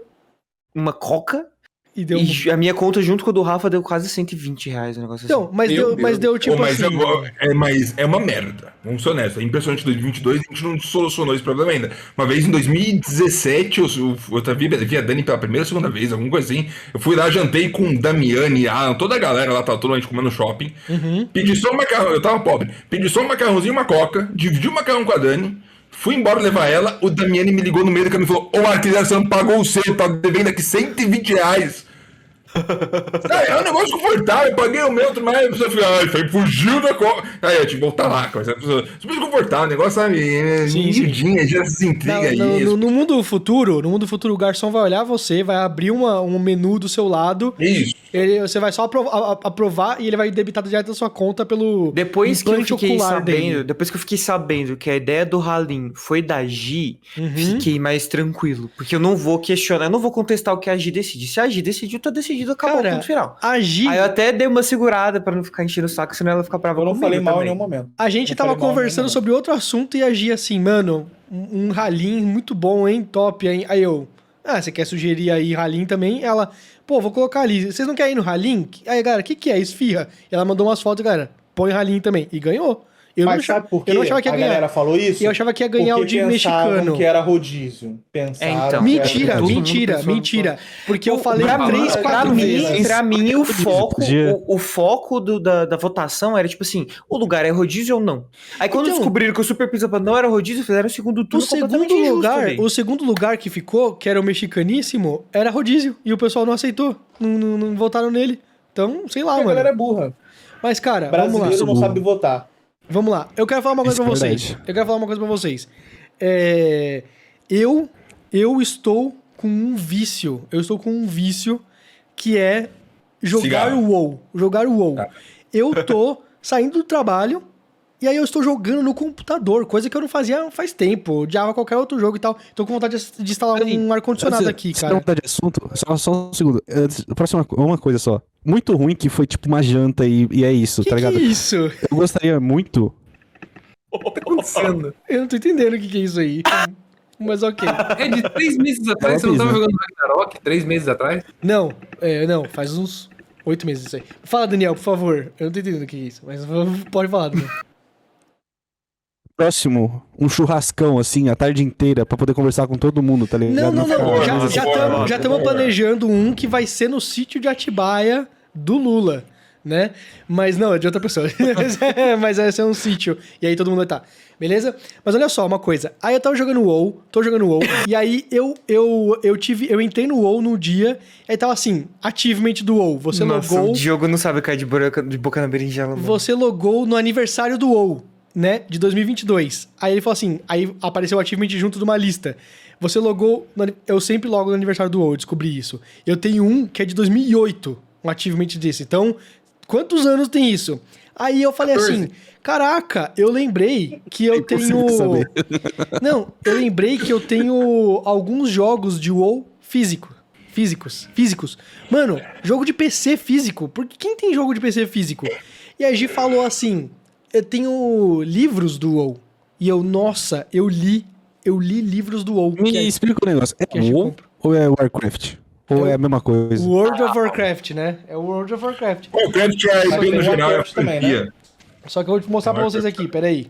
uma coca. E deu. E a minha conta junto com a do Rafa deu quase 120 reais o negócio Então, assim. mas Meu deu, mas deu tipo Pô, mas, assim. é, é, mas é uma merda. Vamos ser honestos. É impressionante. Em 2022 a gente não solucionou esse problema ainda. Uma vez em 2017, eu, eu, eu vi, vi a Dani pela primeira ou segunda vez, alguma coisa assim. Eu fui lá, jantei com o Damiani, Alan, toda a galera lá, tava toda a gente comendo shopping. Uhum. Pedi só um macarrão, eu tava pobre. Pedi só um macarrãozinho e uma coca. Dividi o macarrão com a Dani. Fui embora levar ela. O Damiani me ligou no meio do caminho e falou: Ô, Marquinhos, você não pagou o seu, tá devendo aqui 120 reais. Ah, [LAUGHS] é um negócio confortável, eu paguei o meu, tudo mais, a pessoa fica, ai, foi, fugiu da coca. Aí eu tive que voltar lá, mas a pessoa, super confortável, o negócio, sabe, é, Sim, sim. miudinha, gera essas intrigas No, no- aí. no- no mundo futuro, no mundo futuro, o garçom vai olhar você, vai abrir uma, um menu do seu lado, Isso. Ele, você vai só aprov- a- a- aprovar e ele vai debitar direto da sua conta pelo Depois que eu fiquei ocular sabendo, dele. depois que eu fiquei sabendo que a ideia do Halim foi da Gi, Uhum. fiquei mais tranquilo. Porque eu não vou questionar, eu não vou contestar o que a Gi decide. Se a Gi decidiu, tá decidido, acabou Cara, o ponto final. A Gi, Aí eu até dei uma segurada pra não ficar enchendo o saco, senão ela fica brava Eu não falei mal em nenhum momento. a gente não tava conversando sobre outro assunto e a Gi assim, mano, um, um ralim muito bom, hein? Top, hein? Aí eu, ah, você quer sugerir aí ralim também? Ela, pô, vou colocar ali. Vocês não querem ir no ralim? Aí, galera, o que que é? Esfirra. E ela mandou umas fotos, galera, põe ralim também. E ganhou. Eu não Mas achava, sabe por quê? eu não achava que ia a ganhar. galera falou isso? Eu achava que ia ganhar o de mexicano. que era rodízio. Pensaram É, então. que era Mentira, mentira, mentira. Porque eu falei pra três, mim, quatro pra mim, vezes. Pra mim, o foco, o, o foco do- da, da votação era tipo assim: o lugar é rodízio ou não? Aí quando Então- descobriram que o Super Pizza não era rodízio, fizeram o segundo O turno segundo completamente injusto, lugar, o segundo lugar que ficou, que era o mexicaníssimo, era rodízio. E o pessoal não aceitou. Não, não, não votaram nele. Então, sei lá, Porque a mano. galera é burra. Mas, cara, vamos lá. Brasileiro não sabe votar. Vamos lá. Eu quero falar uma coisa Isso pra é vocês. verdade. Eu quero falar uma coisa pra vocês. É, Eu, eu estou com um vício. Eu estou com um vício que é jogar Cigarro. o WoW. Jogar o WoW. Tá. Eu tô saindo do trabalho E aí eu estou jogando no computador, coisa que eu não fazia faz tempo. Eu odiava qualquer outro jogo e tal. Tô com vontade de- instalar um ar-condicionado Você- aqui, você cara. tá de assunto? Só, só um segundo. Próxima, uma coisa só. Muito ruim que foi tipo uma janta e, e é isso, Que tá que ligado? é isso? Eu gostaria muito. acontecendo? Eu não tô entendendo o que, que é isso aí. Mas ok. É de três meses atrás, você não tava Óbvio, jogando Ragnarok? Três meses atrás? Não, é, não, faz uns oito meses isso aí. Fala, Daniel, por favor. Eu não tô entendendo o que é isso, mas [LAUGHS] pode falar, Daniel. Próximo, um churrascão, assim, a tarde inteira, pra poder conversar com todo mundo, tá ligado? Não, não, não. favor, Já por estamos já tamo planejando um que vai ser no sítio de Atibaia do Lula, né? Mas não, é de outra pessoa. [LAUGHS] Mas vai ser um sítio. E aí todo mundo vai estar. Beleza? Mas olha só, uma coisa. Aí eu tava jogando WoW, tô jogando WoW, [LAUGHS] e aí eu, eu, eu tive. Eu entrei no WoW no dia, e aí tava assim, achievement do WoW. Você Nossa, logou. o Diogo não sabe cair de boca, de boca na berinjela. mano. Você logou no aniversário do WoW, né? De 2022. Aí ele falou assim, aí apareceu o achievement junto de uma lista. Você logou, no eu sempre logo no aniversário do WoW, descobri isso. Eu tenho um que é de 2008, um achievement desse. Então, quantos anos tem isso? Aí eu falei 14. assim, caraca, eu lembrei que eu tenho... saber. [LAUGHS] Não, eu lembrei que eu tenho alguns jogos de WoW físico. Físicos. Físicos. Mano, jogo de PC físico. Porque quem tem jogo de PC físico? E a Gi falou assim: eu tenho livros do WoW. E eu, nossa, eu li. Eu li livros do WoW. Me que é explica o negócio. É WoW ou é Warcraft? Ou é a mesma coisa? World of Warcraft, né? É o World of Warcraft. O crédito é IP no geral, é a Warcraft também, né? Só que eu vou te mostrar pra vocês aqui, peraí.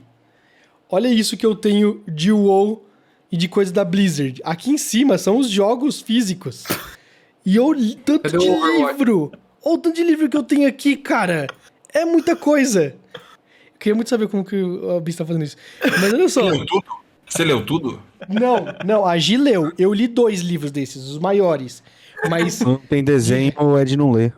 Olha isso que eu tenho de WoW e de coisas da Blizzard. Aqui em cima são os jogos físicos. E eu li tanto Cadê de livro. Olha o tanto de livro que eu tenho aqui, cara. É muita coisa. Eu queria muito saber como que o Bis tá fazendo isso. Mas olha só. Você leu tudo? Você leu tudo? Não, não, a Gi leu. Eu li dois livros desses, os maiores. Mas. Não tem desenho ou é de não ler?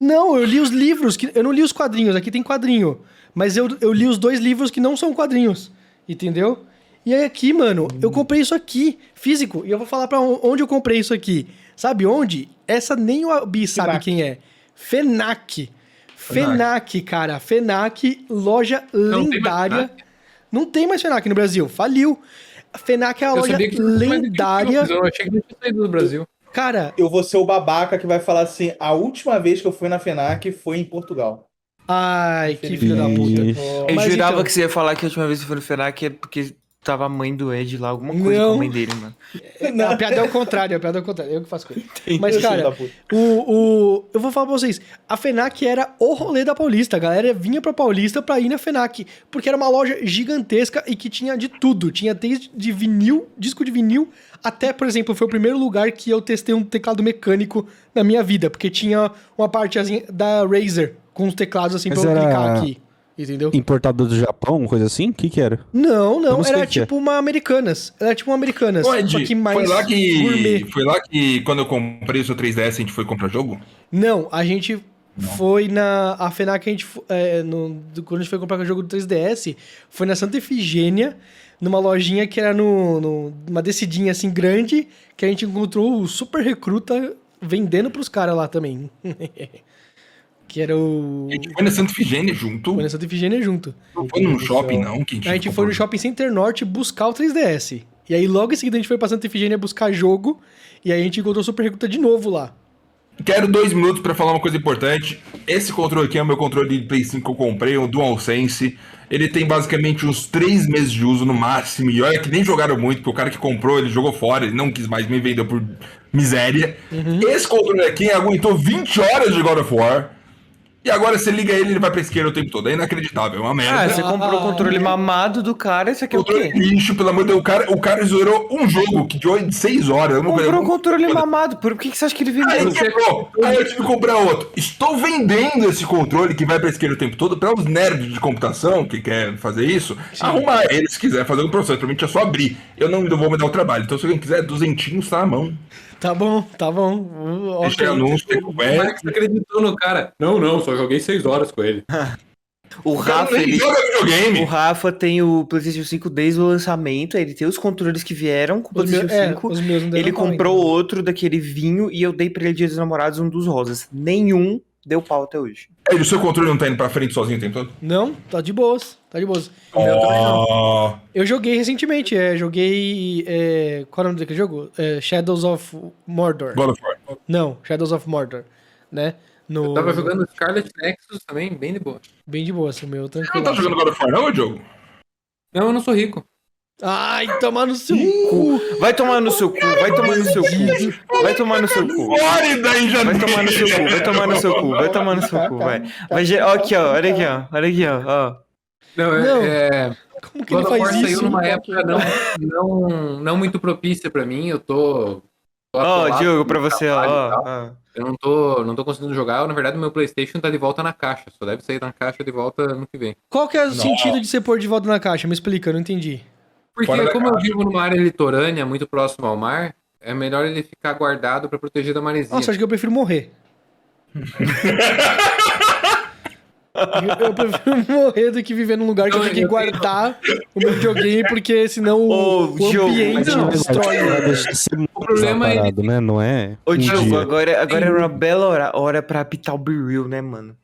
Não, eu li os livros, que eu não li os quadrinhos, aqui tem quadrinho. Mas eu, eu li os dois livros que não são quadrinhos, entendeu? E aí aqui, mano, eu comprei isso aqui, físico, e eu vou falar pra on- onde eu comprei isso aqui. Sabe onde? Essa nem o Abi sabe Fenac. quem é. Fenac. Fenac, cara. Fenac, loja Não tem lendária. Fenac? Não tem mais Fenac no Brasil, faliu. A Fenac é a Eu loja lendária. Eu achei que não tinha saído do Brasil. Cara, Eu vou ser o babaca que vai falar assim: a última vez que eu fui na FENAC foi em Portugal. ai, que filho da puta. Eu Mas jurava então- que você ia falar que a última vez que foi no FENAC é porque tava a mãe do Ed lá, alguma coisa Não. com a mãe dele, mano. [LAUGHS] Não, a piada é o contrário, a piada é o contrário. Eu que faço coisa. Mas, Filho cara, o, o, eu vou falar pra vocês. A FENAC era o rolê da Paulista. A galera vinha pra Paulista pra ir na FENAC. Porque era uma loja gigantesca e que tinha de tudo. Tinha desde de vinil, disco de vinil, até, por exemplo, foi o primeiro lugar que eu testei um teclado mecânico na minha vida. Porque tinha uma parte assim, da Razer com os teclados assim Mas pra eu era- clicar aqui. Entendeu? Importado do Japão, coisa assim? O que que era? Não, não. não Era é. tipo uma Americanas. Era tipo uma Americanas. Ô, Ed, só que mais foi lá que. gourmet. Foi lá que quando eu comprei o seu 3DS a gente foi comprar jogo? Não, a gente foi na. A FENAC, a gente. é, no, do- quando a gente foi comprar o jogo do 3DS, foi na Santa Efigênia, numa lojinha que era no, no- numa descidinha assim grande, que a gente encontrou o Super Recruta vendendo pros caras lá também. [LAUGHS] que era o. A gente foi na Santa Figênia junto. Foi na Santa Efigênia junto. Não foi num shopping, não. Que a gente, A gente foi no Shopping Center Norte buscar o 3DS. E aí logo em seguida a gente foi pra Santa Efigênia buscar jogo. E aí a gente encontrou o Super Recruta de novo lá. Quero dois minutos pra falar uma coisa importante. Esse controle aqui é o meu controle de Play 5 que eu comprei, o DualSense. Ele tem basicamente uns três meses de uso no máximo. E olha que nem jogaram muito, porque o cara que comprou, ele jogou fora, ele não quis mais, me vendeu por miséria. Esse controle aqui aguentou 20 horas de God of War. E agora você liga ele, ele vai pra esquerda o tempo todo. É inacreditável, é uma merda. Ah, você comprou o controle mamado do cara, isso aqui é o Controle quê? lixo, pelo amor de Deus. O cara, o cara zerou um jogo que de 6 horas. Eu não Comprou um controle mamado, por que que você acha que ele Aí vendeu? quebrou. Aí eu tive que comprar outro. Estou vendendo esse controle que vai pra esquerda o tempo todo para os nerds de computação que querem fazer isso. Arrumar ele se quiser fazer um processo. Pra mim é só abrir. Eu não vou me dar o trabalho. Então se alguém quiser, duzentinhos tá na mão. Tá bom, tá bom. Anúncio, O. Max acreditou no cara. Não, não, só joguei seis horas com ele. [LAUGHS] O Rafa, ele... O. Rafa tem o PlayStation 5 desde o lançamento, ele tem os controles que vieram com o PlayStation é, 5. os meus não deram Ele comprou outro daquele vinho e eu dei pra ele dia dos namorados um dos rosas. Nenhum deu pau até hoje. É, e o seu controle não tá indo pra frente sozinho o tempo todo? Não, tá de boas. Tá de boas. Ó, Eu joguei recentemente, é, joguei. É, qual é o nome daquele jogo? É, Shadows of Mordor. God of War. Não, Shadows of Mordor. Né? No... Eu tava jogando Scarlet Nexus também, bem de boa. Bem de boa, assim, meu, Você não tranquilo. tá jogando God of War, não, Diogo? Não, eu não sou rico. Ai, tomar no seu cu. Vai tomar no seu cu, vai tomar no seu cu. Vai tomar no seu cu. Vai tomar no seu cu, vai tomar no seu cu, vai tomar no seu cu, vai. Vai, aqui, ó, olha aqui, ó, olha aqui, ó, ó. Não, é- Não. é. Como que ele God of War faz saiu isso? numa época não, não, não muito propícia pra mim. Eu tô. Ó, atolado Diogo, pra você, ó, tal. ó. Eu não tô, não tô conseguindo jogar. Na verdade, o meu PlayStation tá de volta na caixa. Só deve sair na caixa de volta ano que vem. Qual que é o sentido de você pôr de volta na caixa? Me explica, eu não entendi. Porque, como eu vivo numa área litorânea, muito próximo ao mar, é melhor ele ficar guardado pra proteger da maresia. Nossa, acho que eu prefiro morrer. [LAUGHS] Eu- Eu prefiro [LAUGHS] morrer do que viver num lugar que eu tenho que eu guardar o meu videogame, porque senão o, o ambiente não, destrói. Muito problema é parado, né? Não é? Ô, um Diogo, agora, agora é uma bela hora, hora pra apitar o Be Real, né, mano?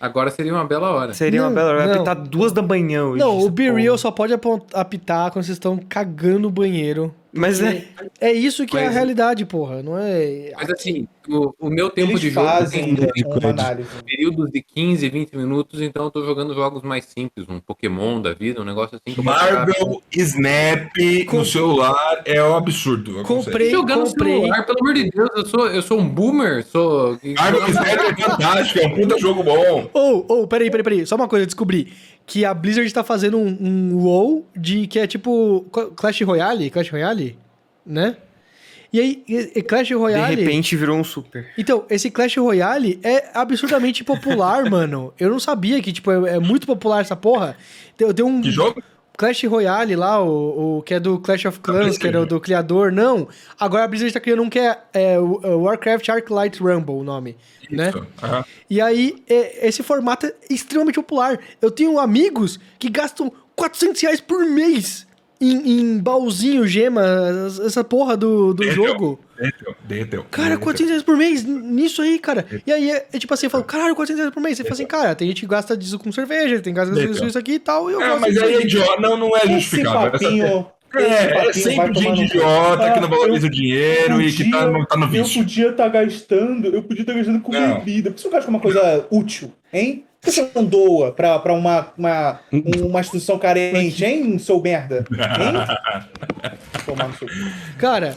Agora seria uma bela hora. Seria uma Não, bela hora. Vai apitar duas da manhã hoje. Não, o Be porra. Real só pode apitar quando vocês estão cagando no banheiro. Mas é. É isso que é a Mas- realidade, porra. Não é. Mas assim, o, o meu tempo Eles de jogo fazem tem análise. períodos de 15, 20 minutos, então eu tô jogando jogos mais simples, um Pokémon da vida, um negócio assim. Marvel Snap Com- no celular é um absurdo. eu Comprei, Jogando no comprei. celular, pelo amor de Deus, eu sou, eu sou um boomer, sou. Marvel Snap é fantástico, é um puta jogo bom. Ou, ou, peraí, peraí, peraí. Só uma coisa, eu descobri. Que a Blizzard tá fazendo um, um WoW de que é tipo Clash Royale, Clash Royale, né? E aí, e- e Clash De Royale. repente virou um super. Então, esse Clash Royale é absurdamente popular, [LAUGHS] mano. Eu não sabia que, tipo, é, é muito popular essa porra. Tem, tem um Que jogo? Clash Royale lá, o, o que é do Clash of Clans, que era o do criador. Não. Agora a Blizzard tá criando um que é, é o o Warcraft Arclight Rumble, o nome. Né? Isso. Aham. E aí, é- esse formato é extremamente popular. Eu tenho amigos que gastam 400 reais por mês em, em baúzinho, gema, essa porra do, do jogo. Derreteu, derreteu. Cara, derreteu. 400 reais por mês nisso aí, cara. E aí, é, é tipo assim, eu falo, caralho, 400 reais por mês. Você fala assim, cara, tem gente que gasta disso com cerveja, tem que gastar disso isso aqui e tal. E eu É, mas aí é idiota, não, não é justificável. Essa- papinho. É, é sempre gente idiota que não Ah, valoriza eu o dinheiro e que tá, podia- no- tá no Eu vício. podia estar gastando, eu podia estar gastando com Não. bebida. Por que você gasta com uma coisa útil, hein? Por que você não doa pra, pra uma, uma, uma instituição carente, hein, seu merda? Hein? [LAUGHS] Tomar no seu cu. Cara,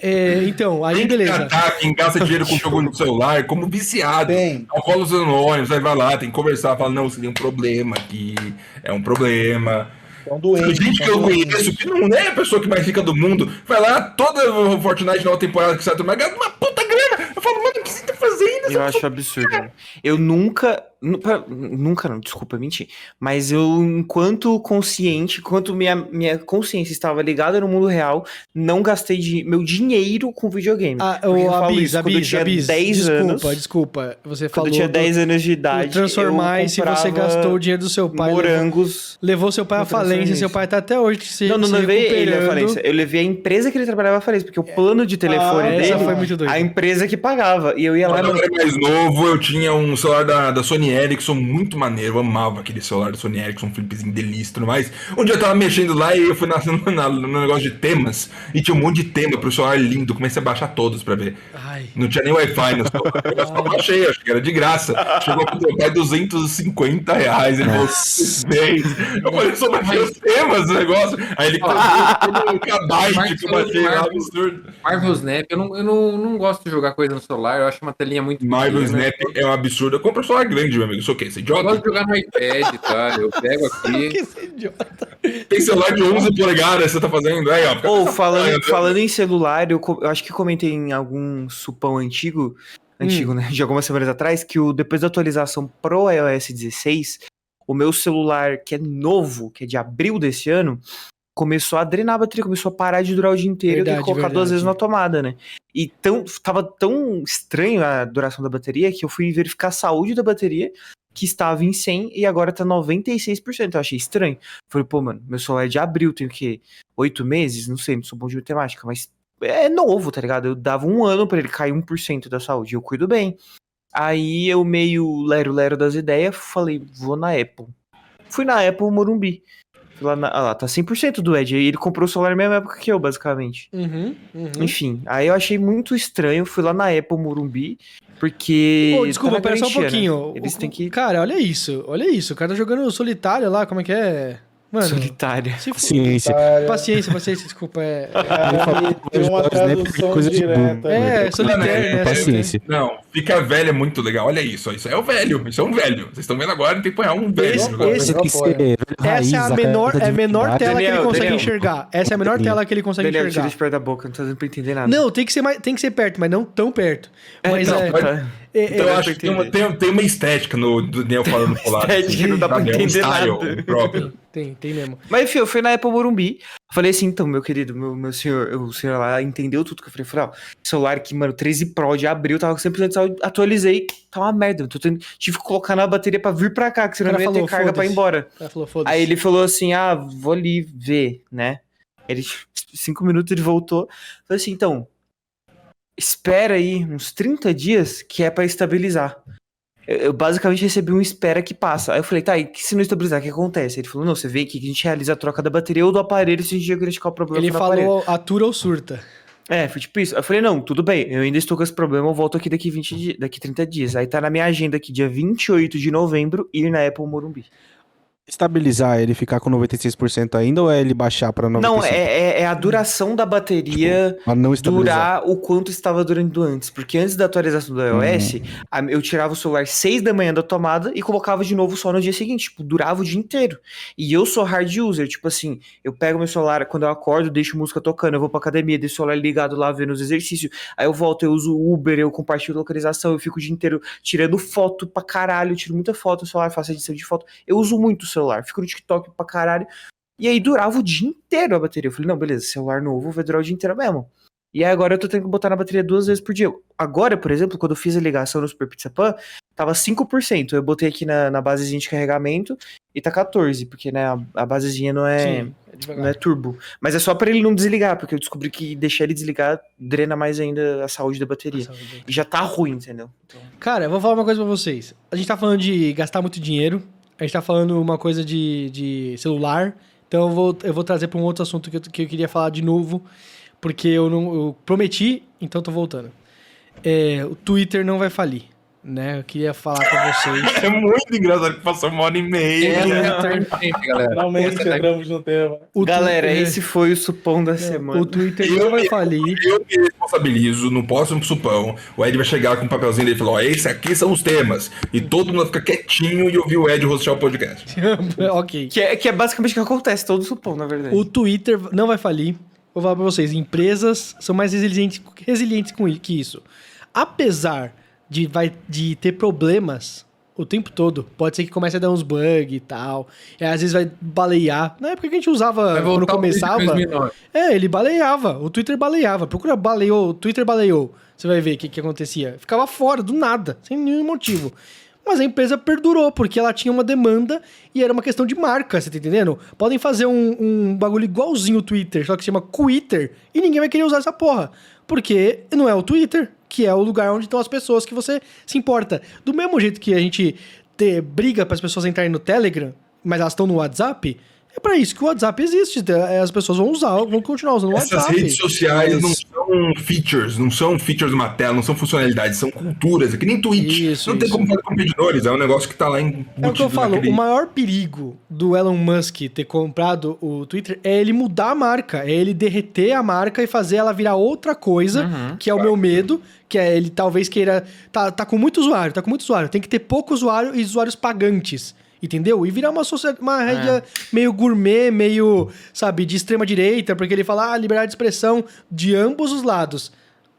É é, então, aí Tem que beleza. tratar quem gasta dinheiro com jogo no celular como viciado. Tem. Alcoólicos Anônimos, aí vai lá, tem que conversar, fala, não, você tem um problema aqui, é um problema. É um Tem doente. gente que é um eu doente. conheço que não é a pessoa que mais rica do mundo, vai lá, toda o Fortnite nova temporada que sai, mas gasta uma puta grana. Eu falo, mano, o que você tá fazendo? Eu acho absurdo. Eu nunca. Nunca não, desculpa mentir. Mas eu, enquanto consciente, enquanto minha, minha consciência estava ligada no mundo real, não gastei de, meu dinheiro com videogame. Ah, eu o falo Abis, isso, quando eu tinha Abis. 10 desculpa, anos. desculpa. Você Quando falou eu tinha do- 10 anos de idade. transformar eu e se você gastou o dinheiro do seu pai. Levou, Morangos. levou seu pai à Eu falência, seu pai tá até hoje se Não, não se levei ele à falência. Eu levei a empresa que ele trabalhava à falência, porque o plano de telefone Ah, dele, Essa foi muito doida. a empresa que pagava. E eu ia lá Quando eu era mais novo, eu tinha um celular da, da Sony Ericsson muito maneiro. Eu amava aquele celular da Sony Ericsson, um flipzinho delícia e tudo mais. Um dia eu tava mexendo lá e eu fui [LAUGHS] na, na- no negócio de temas e tinha um monte de tema pro celular lindo. Comecei a baixar todos pra ver. Ai. Não tinha nem Wi-Fi no celular. [LAUGHS] Eu só baixei, acho que era de graça. Chegou pro meu pai 250 reais. Ele falou, "Bem." Eu falei, eu só baixei os temas do negócio. Aí ele comprou um kbyte que eu baixei lá, absurdo. Marvel Snap, eu não, eu não, não gosto de jogar coisa no celular, eu acho uma telinha muito Marvel pequena. Snap é um absurdo. Eu compro celular grande, meu amigo. Sou o quê? Você é Eu gosto idiota? de jogar no iPad, tá? Eu pego [LAUGHS] aqui. Que esse idiota. Tem celular de 11 polegadas, você tá fazendo? Aí, ó. fica Ou falando, praia, né? falando em celular, eu, eu acho que comentei em algum supão antigo, antigo, né? De algumas semanas atrás, que o, depois da atualização pro iOS 16, o meu celular, que é novo, que é de abril desse ano, começou a drenar a bateria, começou a parar de durar o dia inteiro e eu tenho que Verdade, colocar duas verdade. vezes na tomada, né? E tão, tava tão estranho a duração da bateria que eu fui verificar a saúde da bateria, que estava em 100 e agora tá 96%. Eu achei estranho. Falei, pô, mano, meu celular é de abril, tenho que oito meses, não sei, não sou bom de matemática, mas é novo, tá ligado? Eu dava um ano pra ele cair 1% da saúde, e eu cuido bem. Aí eu meio lero-lero das ideias, falei, vou na Apple. Fui na Apple Morumbi. Lá, na, ah, lá tá 100% do Ed. Ele comprou o celular na mesma época que eu, basicamente. Uhum, uhum. Enfim, aí eu achei muito estranho. Fui lá na Apple Morumbi, porque. Pô, desculpa, tá pera só um né? pouquinho. Eles O- têm que. Cara, olha isso, olha isso. O cara tá jogando solitário lá, como é que é? Mano, Solitária. se for... Ciência. Cara, Paciência, paciência, desculpa. É, cara, tem uma né, tradução coisa de direta. burro. é, solitário, é, né? Paciência. Não, fica velho é muito legal. Olha isso, isso é o velho. Isso é um velho. Vocês estão vendo agora, tem que pôr um velho. Esse- esse- Você tem que ser velho raiz, Essa é a menor, é a menor divindade. tela que ele Daniel, consegue Daniel. enxergar. Essa é a menor Daniel. tela que ele consegue Daniel, tira enxergar. isso perto da boca, não tá dando pra entender nada. Não, tem que ser mais, tem que ser perto, mas não tão perto. Mas não, é, tá. É- Então eu acho que tem uma, tem, tem uma estética no do Daniel falando [LAUGHS] polar. Estética, não dá pra? É um entender style nada. próprio. tem, tem mesmo. Mas enfim, eu fui na Apple Morumbi. Falei assim, então, meu querido, meu, meu senhor, o senhor lá entendeu tudo que eu falei. Falei, ó, celular que, mano, 13 Pro de abril, tava com 100% de saúde, atualizei, tá uma merda. Tô tendo, tive que colocar na bateria pra vir pra cá, que senão não ia ter falou, carga pra ir embora. Falou. Aí ele falou assim, ah, vou ali ver, né? Ele, cinco minutos ele voltou. Falei assim, então, espera aí uns 30 dias que é pra estabilizar. Eu, eu basicamente recebi um espera que passa. Aí eu falei, tá, e que se não estabilizar, o que acontece? Ele falou, não, você vem aqui que a gente realiza a troca da bateria ou do aparelho se a gente diagnosticar o problema Ele no aparelho. falou atura ou surta. É, foi tipo isso. Eu falei, não, tudo bem, eu ainda estou com esse problema, eu volto aqui daqui 20 dias, daqui 30 dias. Aí tá na minha agenda aqui, dia 28 de novembro, ir na Apple Morumbi. Estabilizar ele ficar com 96% ainda ou é ele baixar pra 95%? Não, é, é, é a duração da bateria estabilizar. durar o quanto estava durando antes. Porque antes da atualização do iOS, a- eu tirava o celular 6 da manhã da tomada e colocava de novo só no dia seguinte. Tipo, durava o dia inteiro. E eu sou hard user, tipo assim, eu pego meu celular quando eu acordo, deixo música tocando, eu vou pra academia, deixo o celular ligado lá vendo os exercícios. Aí eu volto, eu uso o Uber, eu compartilho localização, eu fico o dia inteiro tirando foto pra caralho, eu tiro muita foto no celular, faço edição de foto. Eu uso muito o celular, fico no TikTok pra caralho. E aí durava o dia inteiro a bateria. Eu falei, não, beleza, celular novo vai durar o dia inteiro mesmo. E aí agora eu tô tendo que botar na bateria duas vezes por dia. Agora, por exemplo, quando eu fiz a ligação no Super Pizza Pan, tava 5%. Eu botei aqui na, na basezinha de carregamento e tá 14%, porque né, a, a basezinha não é, Sim, é não é turbo. Mas é só pra ele não desligar, porque eu descobri que deixar ele desligar drena mais ainda a saúde da bateria. E já tá ruim, entendeu? Então, Cara, eu vou falar uma coisa pra vocês. A gente tá falando de gastar muito dinheiro. A gente tá falando uma coisa de, de celular. Então eu vou, eu vou trazer pra um outro assunto que eu, que eu queria falar de novo. Porque eu não eu prometi, então tô voltando. É, o Twitter não vai falir, né? Eu queria falar pra vocês. [LAUGHS] É muito engraçado que passou uma hora e meia. É tangente, galera. Finalmente é a entramos no tema. O Galera, Twitter- esse foi o supom da semana. O Twitter Eu não vai falir. Eu me responsabilizo, não posso um supão. O Ed vai chegar com um papelzinho dele e falar: Ó, esse aqui são os temas. E todo mundo fica quietinho e ouvir o Ed rostear o podcast. [LAUGHS] ok. Que é, que é basicamente o que acontece, todo supom, na verdade. O Twitter não vai falir. Vou falar pra vocês, empresas são mais resilientes, resilientes com que isso. Apesar de, vai, de ter problemas o tempo todo, pode ser que comece a dar uns bugs e tal. E às vezes vai balear. Na época que a gente usava, quando começava, 2009. é, ele baleava. O Twitter baleava. Procura baleou, o Twitter baleou. Você vai ver o que, que acontecia. Ficava fora, do nada, sem nenhum motivo. Mas a empresa perdurou, porque ela tinha uma demanda e era uma questão de marca, você tá entendendo? Podem fazer um, um bagulho igualzinho o Twitter, só que se chama Twitter, e ninguém vai querer usar essa porra. Porque não é o Twitter, que é o lugar onde estão as pessoas que você se importa. Do mesmo jeito que a gente ter briga para as pessoas entrarem no Telegram, mas elas estão no WhatsApp, é para isso que o WhatsApp existe. É, As pessoas vão usar, vão continuar usando o Essas WhatsApp. redes sociais não são features, não são features de uma tela, não são funcionalidades, são culturas. É que nem Twitch. Isso, não tem isso. como fazer competidores, é um negócio que tá lá embutido É o que eu falo, naquele- o maior perigo do Elon Musk ter comprado o Twitter é ele mudar a marca, é ele derreter a marca e fazer ela virar outra coisa, Uhum. que é o meu medo, que é ele talvez queira. Tá, tá com muito usuário, tá com muito usuário. Tem que ter pouco usuário e usuários pagantes. Entendeu? E virar uma, uma rede meio gourmet, meio, sabe, de extrema direita, porque ele fala, ah, liberdade de expressão de ambos os lados.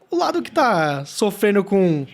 O lado que tá sofrendo com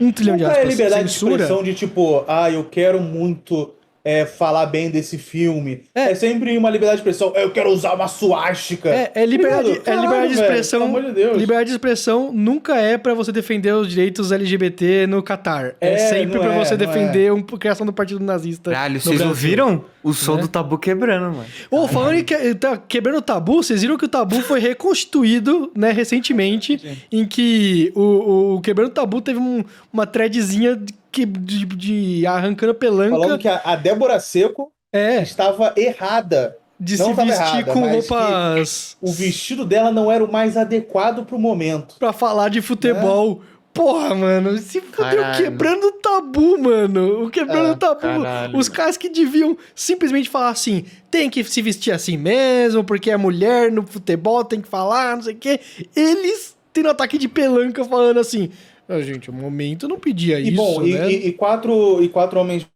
um trilhão de Nunca é aspas, liberdade de censura. expressão de tipo, ah, eu quero muito é, falar bem desse filme. É. É. sempre uma liberdade de expressão. Eu quero usar uma suástica. É, é liberdade, é liberdade de velho, expressão. pelo amor de Deus. liberdade de expressão nunca é pra você defender os direitos LGBT no Catar. É, É, sempre pra é, você não defender a criação do Partido Nazista. Caralho, vocês Brasil. ouviram? O som Né? do tabu quebrando, mano. Ô, falando em que, tá quebrando o tabu, vocês viram que o tabu foi reconstituído, né, recentemente, em que o, o, o Quebrando o Tabu teve um- uma threadzinha que- de, de arrancando pelanca. Falando que a, a Débora Seco É, estava errada. de não se vestir errada, com roupas O vestido dela não era o mais adequado pro momento. pra falar de futebol. Porra, mano, se fudeu quebrando o tabu, mano. O quebrando É, o tabu. caralho. Os caras que deviam simplesmente falar assim: tem que se vestir assim mesmo, porque é mulher no futebol, tem que falar, não sei o quê. Eles tendo ataque de pelanca falando assim: ah, gente, o momento não pedia E isso, bom, e, né? e- e quatro, e quatro homens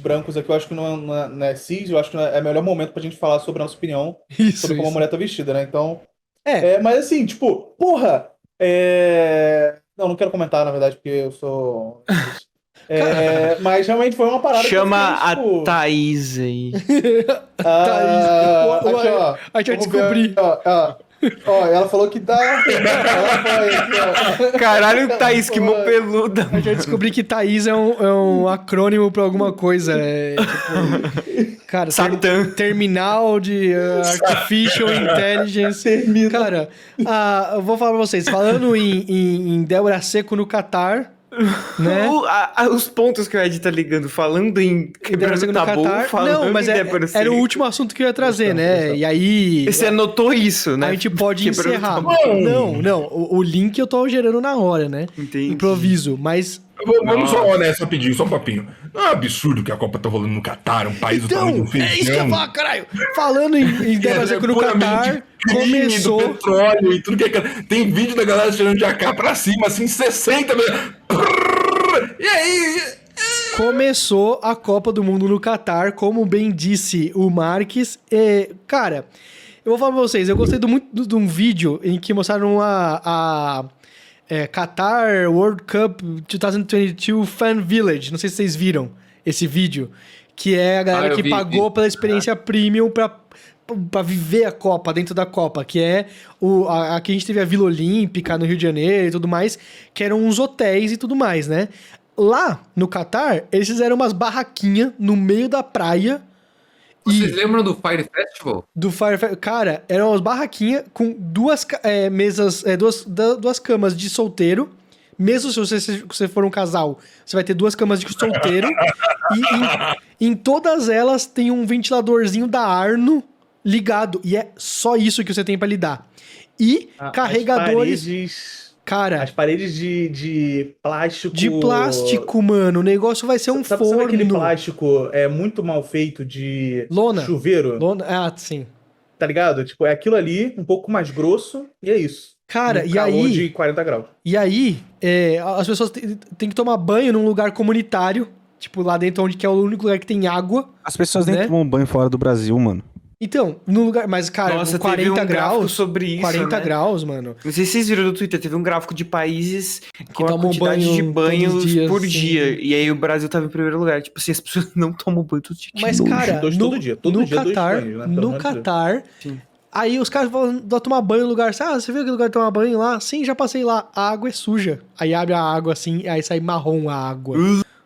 brancos aqui, eu acho que não é, não é- não é cis, eu acho que não é, é o melhor momento pra gente falar sobre a nossa opinião [LAUGHS] isso, sobre como a isso. mulher tá vestida, né? Então. É. mas assim, tipo, porra! É... Não, não quero comentar, na verdade, porque eu sou. [LAUGHS] É, mas realmente foi uma parada. que eu Chama fiquei, tipo, a Thaís aí. [LAUGHS] ah, Thaís. O- o- aqui, ó. A gente vai descobrir. ver, ó, ó. Ó, ela falou que dá. Ela foi aqui, ó. Caralho, Thaís, que mão peluda. A gente vai descobrir que Thaís é um, é um acrônimo pra alguma coisa. É, tipo, cara, ter- terminal de uh, Artificial Intelligence. Termina. Cara, ah, eu vou falar pra vocês, falando em, em, em Débora Seco no Catar, né? [LAUGHS] O- a- a- os pontos que o Ed tá ligando, falando em quebrando tabu, Catar. falando Não, mas é- era o último assunto que eu ia trazer, né? E aí. Você anotou isso, né? A gente pode Quebrando encerrar. Não, não. O, o link eu tô gerando na hora, né? Entendi. Improviso. Mas Vamos só nessa rapidinho, só um papinho. Não é um absurdo que a Copa tá rolando no Catar, um país do tamanho Então, do é isso que eu falar, caralho. Falando em, em [LAUGHS] Débora Seco no puramente Catar, começou. do petróleo e tudo que é... Tem vídeo da galera tirando de AK pra cima, assim, 60 vezes. E aí? Começou a Copa do Mundo no Catar, como bem disse o Marques. É, cara, eu vou falar pra vocês, eu gostei do- muito de um vídeo em que mostraram a, a é, Qatar World Cup 2022 Fan Village. Não sei se vocês viram esse vídeo. Que é a galera Ah, que vi, pagou vi. pela experiência premium pra, pra viver a Copa, dentro da Copa. Que é o, a, aqui a gente teve a Vila Olímpica no Rio de Janeiro e tudo mais, que eram uns hotéis e tudo mais, né? Lá no Catar, eles fizeram umas barraquinhas no meio da praia. Vocês E lembram do Fire Festival? do Fire Fe- Cara, eram umas barraquinhas com duas é, mesas, é, duas, da- duas camas de solteiro. Mesmo se você, se você for um casal, você vai ter duas camas de solteiro. e em, em todas elas tem um ventiladorzinho da Arno ligado. E é só isso que você tem pra lidar. E A- as carregadores. Cara, As paredes de, de plástico. de plástico, mano. O negócio vai ser um Sabe, sabe aquele forno. plástico é muito mal feito de Lona. chuveiro? Lona- Ah, sim. Tá ligado? Tipo, é aquilo ali, um pouco mais grosso, e é isso. Cara, No e calor aí. de 40 graus. E aí, é, as pessoas têm que tomar banho num lugar comunitário, tipo lá dentro onde que é o único lugar que tem água. As pessoas nem Né? tomam banho fora do Brasil, mano. Então, no lugar, mas cara, Nossa, com 40 teve um gráfico graus, sobre isso, 40 né? graus, mano. Não sei se vocês viram no Twitter, teve um gráfico de países a tomam quantidade banho de banhos os dias, por sim. dia. E aí o Brasil tava em primeiro lugar. Tipo assim, as pessoas [LAUGHS] não tomam banho todo dia. Que Mas cara, dois no, todo dia, todo no dia banhos, né? Sim. aí os caras vão tomar banho no lugar, ah, você viu aquele lugar de tomar banho lá? Sim, já passei lá, a água é suja. Aí abre a água assim, aí sai marrom a água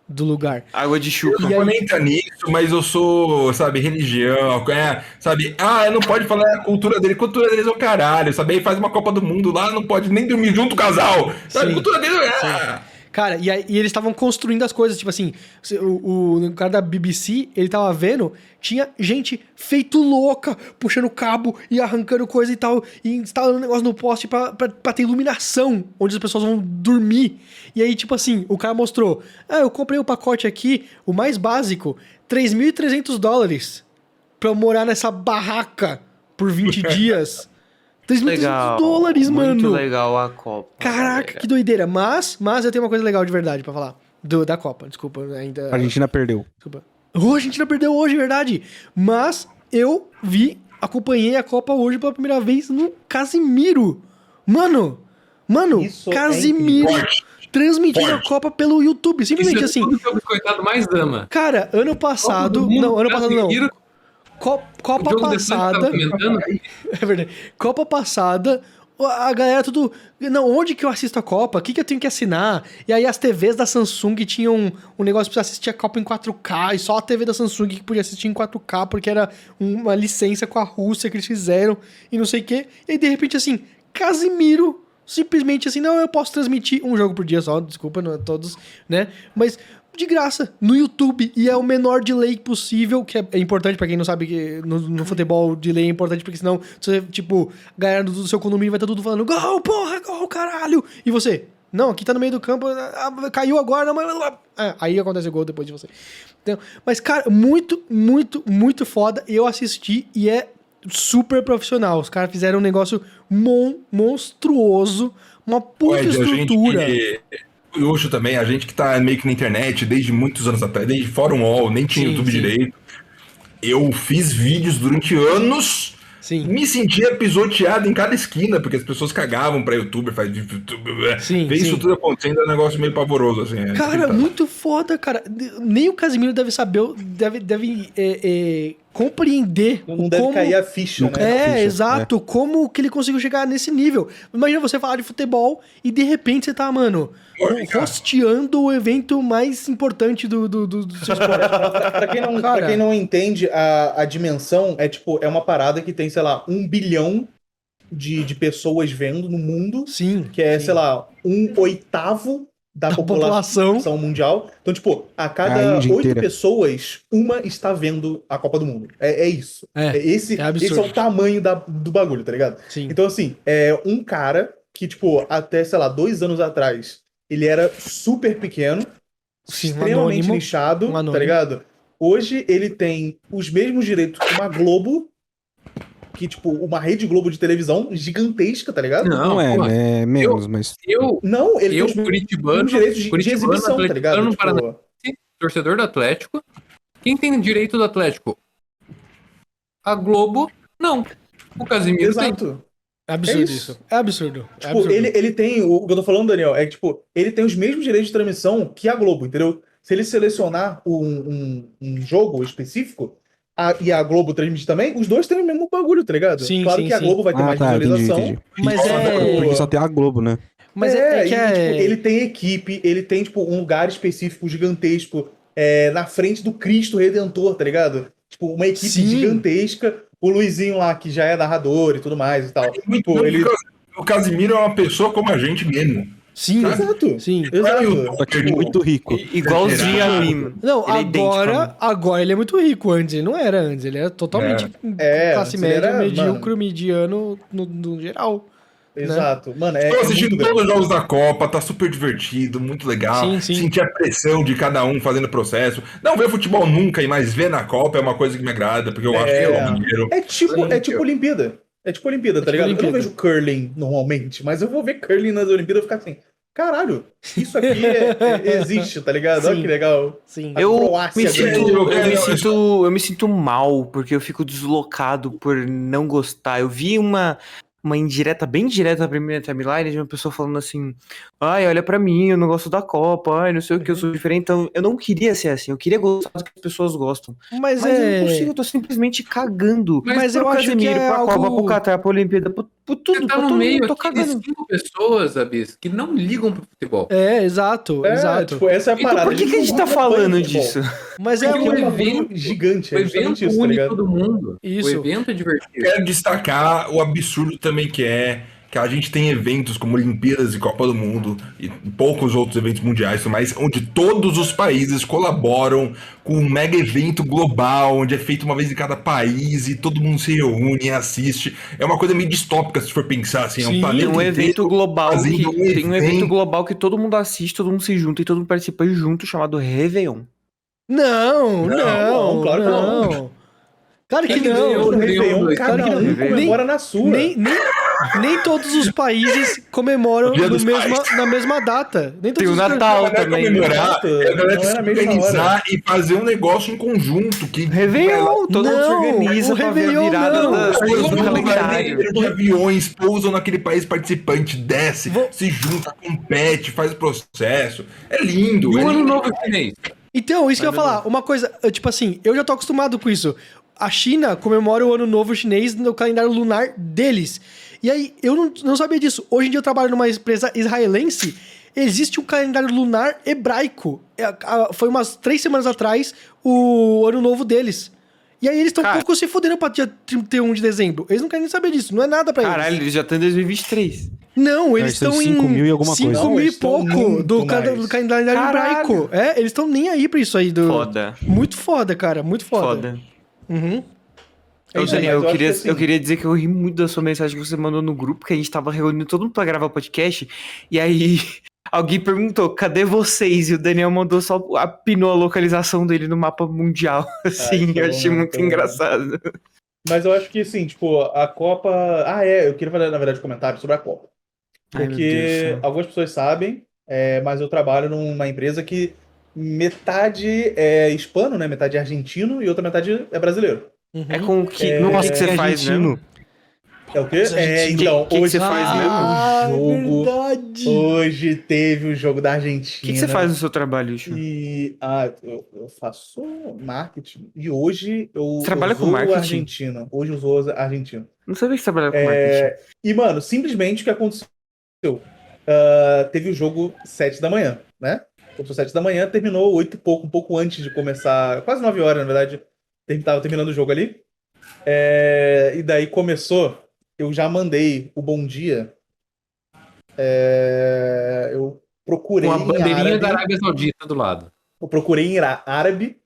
do lugar. Água de chuca. Aí- Eu nem tá nisso, mas eu sou, sabe, religião, é, sabe? Ah, não pode falar a cultura dele, cultura deles é o caralho, sabe? Aí faz uma Copa do Mundo lá, não pode nem dormir junto o casal, sabe? Sim. Cultura dele é. Cara, e, aí- e eles estavam construindo as coisas, tipo assim, o, o, o cara da BBC, ele tava vendo, tinha gente feito louca, puxando cabo e arrancando coisa e tal, e instalando um negócio no poste pra, pra, pra ter iluminação, onde as pessoas vão dormir. E aí, tipo assim, o cara mostrou, ah, eu comprei o pacote aqui, o mais básico, 3.300 dólares, pra eu morar nessa barraca por 20 [LAUGHS] dias. 3.300 Legal. dólares, Muito mano. legal a Copa. Caraca, que doideira. Mas, mas eu tenho uma coisa legal de verdade pra falar. Do, da Copa, desculpa, ainda. A Argentina perdeu. Desculpa. Oh, a Argentina perdeu hoje, verdade. Mas eu vi, acompanhei a Copa hoje pela primeira vez no Casimiro. Mano, mano, Isso é Casimiro. Forte. transmitindo a. Copa pelo YouTube. Simplesmente Isso é assim. tudo que o biscoitado mais ama. Cara, ano passado. Não, ano passado não. Copa o passada. [LAUGHS] É verdade. Copa passada, a galera tudo. Não, onde que eu assisto a Copa? O que, que eu tenho que assinar? E aí as TVs da Samsung tinham um, um negócio pra assistir a Copa em 4K, e só a TV da Samsung que podia assistir em 4K, porque era uma licença com a Rússia que eles fizeram, e não sei o quê. E aí, de repente, assim, Casimiro. Simplesmente assim, não, eu posso transmitir um jogo por dia só, desculpa, não é todos, né? Mas de graça, no YouTube, e é o menor delay possível, que é, é importante pra quem não sabe que no, no futebol delay é importante, porque senão você, tipo, a galera do, seu condomínio vai estar tudo falando, gol, porra, gol, caralho! E você, não, aqui tá no meio do campo, ah, caiu agora, não, mas... É, aí acontece o gol depois de você. Então, mas, cara, muito, muito, muito foda, eu assisti e é super profissional, os caras fizeram um negócio mon, monstruoso, uma puta a gente estrutura. que- O Yosho também, a gente que tá meio que na internet desde muitos anos atrás, desde Fórum Wall, nem tinha Sim, YouTube sim. direito. Eu fiz vídeos durante anos, Sim. me sentia pisoteado em cada esquina, porque as pessoas cagavam pra youtuber, faz YouTube, Sim, ver sim. isso tudo acontecendo é um negócio meio pavoroso, assim. é Cara, muito foda, cara. Nem o Casimiro deve saber, deve, deve é, é, compreender Não o deve como... cair a ficha, né? É, ficha, exato. Como que ele conseguiu chegar nesse nível? Imagina você falar de futebol e de repente você tá, mano, cara. hosteando o evento mais importante do, do, do, do seu esporte. [LAUGHS] Pra quem não, Cara. pra quem não entende, a, a dimensão é tipo, é uma parada que tem, sei lá, um bilhão de, de pessoas vendo no mundo, Sim. que é, sim. sei lá, um oitavo da, Da população população. mundial. Então, tipo, a cada oito pessoas, uma está vendo a Copa do Mundo. É, é isso. É, É esse, é esse é o tamanho da, do bagulho, tá ligado? sim. Então, assim, é um cara que, tipo, até, sei lá, dois anos atrás, ele era super pequeno, Sim, extremamente anônimo. nichado, Um anônimo. tá ligado? Hoje ele tem os mesmos direitos que uma Globo, que, tipo, uma rede Globo de televisão gigantesca, tá ligado? Não, Não, é, pô, né? Menos, mas. eu, Não, ele eu tem curitibano, direitos de, de curitibano, exibição, tá ligado? Tipo, Paraná- torcedor do Atlético. Quem tem direito do Atlético? A Globo, não. O Casimiro tem. exato. É absurdo é isso. isso. É absurdo. É Tipo, absurdo. ele, ele tem. O que eu tô falando, Daniel, é que, tipo, ele tem os mesmos direitos de transmissão que a Globo, entendeu? Se ele selecionar um, um, um jogo específico a- e a Globo transmitir também, os dois têm o mesmo bagulho, tá ligado? Sim, claro sim, que a sim. Globo vai ter Ah, mais tá, entendi, visualização. entendi. Mas Só é. Porque só tem a Globo, né? Mas é, é e, que é. tipo, ele tem equipe, ele tem, tipo, um lugar específico gigantesco é, na frente do Cristo Redentor, tá ligado? Tipo, uma equipe Sim. gigantesca. O Luizinho lá, que já é narrador e tudo mais e tal. Muito Tipo, bom, ele... O Casimiro é uma pessoa como a gente mesmo. Sim, Exato. sim. Exato. Só que ele é muito rico. Igualzinho a mim. Não, Ele é agora, mim. agora ele é muito rico. Antes ele não era antes. Ele era totalmente É, classe antes média, ele era, medíocre, mano. mediano no, no geral. Exato. Mano, é, Estou é assistindo muito todos os jogos da Copa, tá super divertido, muito legal. Sim, sim. Sentir a pressão de cada um fazendo o processo. Não ver futebol nunca, e mais ver na Copa é uma coisa que me agrada, porque eu acho que é É. o dinheiro. É tipo, é tipo Olimpíada. É tipo Olimpíada, tá tipo ligado? Eu não Olimpíada. vejo curling normalmente, mas eu vou ver curling nas Olimpíadas e ficar assim, caralho, isso aqui é- é- [LAUGHS] existe, tá ligado? Olha Sim. que legal. Sim. Eu me, sinto, eu, me sinto, eu me sinto mal, porque eu fico deslocado por não gostar. Eu vi uma, uma indireta, bem direta pra mim na timeline, de uma pessoa falando assim: ai, olha pra mim, eu não gosto da Copa, ai, não sei o que, eu sou diferente. Então, eu não queria ser assim, eu queria gostar do que as pessoas gostam. Mas, Mas eu é. não consigo, eu tô simplesmente cagando. Mas pro eu acho que Casemiro, é pra Copa, algo- pro Qatar, pra Olimpíada, pro, pro tudo, Você tá pra no meio mundo, aqui de cinco pessoas, Abis, que não ligam pro futebol. É, exato, É, exato. tipo, essa é a Então, parada. Por que, que a gente tá falando disso? Mas é é um. evento- gigante, O é evento justamente isso, tá une ligado? todo mundo. Isso. O evento é divertido. Quero destacar o absurdo também que é que a gente tem eventos como Olimpíadas e Copa do Mundo e poucos outros eventos mundiais, mas onde todos os países colaboram com um mega evento global, onde é feito uma vez em cada país e todo mundo se reúne e assiste. É uma coisa meio distópica se for pensar assim, é Sim, um planeta Tem um evento global que, um tem um evento global que todo mundo assiste, todo mundo se junta e todo mundo participa junto, chamado Réveillon. Não, não, Não, não. claro que não. Claro que Quem não. ganhou? O Réveillon, cada cara, um nem- comemora na sua. Nem, nem, nem todos os países comemoram mesma, na mesma data. Nem Tem todos o os Natal também. né? comemorar, é a galera não se era a mesma organizar e fazer um negócio em conjunto. Que Réveillon, todo mundo se organiza o pra ver a virada não. do calendário. aviões, pousam naquele país participante, desce, Vou- se junta, compete, faz o processo. É lindo. E é o ano lindo. novo chinês? Então, isso que eu ia falar. Uma coisa, tipo assim, eu já tô acostumado com isso. A China comemora o Ano Novo Chinês no calendário lunar deles. E aí, eu não, não sabia disso. Hoje em dia eu trabalho numa empresa israelense. Existe um calendário lunar hebraico. É, Foi umas três semanas atrás o Ano Novo deles. E aí eles estão um pouco se fudendo pra dia 31 de dezembro. Eles não querem nem saber disso. Não é nada pra Caralho, eles. eles já estão em 2023. Não, eles eles estão em em 5 mil e alguma 5 coisa. Não, mil e eles pouco do, ca- do calendário Caralho. hebraico. É, eles estão nem aí pra isso aí. Do... Foda. Muito foda, cara. Muito foda. Foda. Uhum. É Daniel, mas eu, acho queria, que, assim, eu queria dizer que eu ri muito da sua mensagem que você mandou no grupo, que a gente tava reunindo todo mundo pra gravar o podcast, e aí [LAUGHS] alguém perguntou, cadê vocês? E o Daniel mandou só, apinou a localização dele no mapa mundial, [LAUGHS] assim, que eu achei bom, muito bom. engraçado. Mas eu acho que, assim, tipo, a Copa. Ah, é, eu queria fazer, na verdade, um comentário sobre a Copa. Ai, Porque céu. algumas pessoas sabem, é, mas eu trabalho numa empresa que metade é hispano, né? Metade é argentino e outra metade é brasileiro. Uhum. É com o que, É, no que, Nossa, que você que faz argentino. mesmo? É o quê? É, então, que- que hoje você faz teve Ah, o jogo. verdade. Hoje teve o jogo da O Argentina. que, que você faz no seu trabalho, Chu? E ah, eu, eu faço marketing. E hoje eu, Você trabalha eu com marketing? Argentina. Hoje eu a Argentina. Não sabia que você trabalhava com marketing. É, e, mano, simplesmente o que aconteceu? Ah, teve o jogo 7 da manhã, né? Começou 7 da manhã, terminou 8 e pouco, um pouco antes de começar, quase 9 horas, na verdade. Tava terminando o jogo ali. É, e daí começou, eu já mandei o bom dia. É, eu procurei Com a em bandeirinha árabe, da Arábia Saudita do lado. eu procurei em árabe,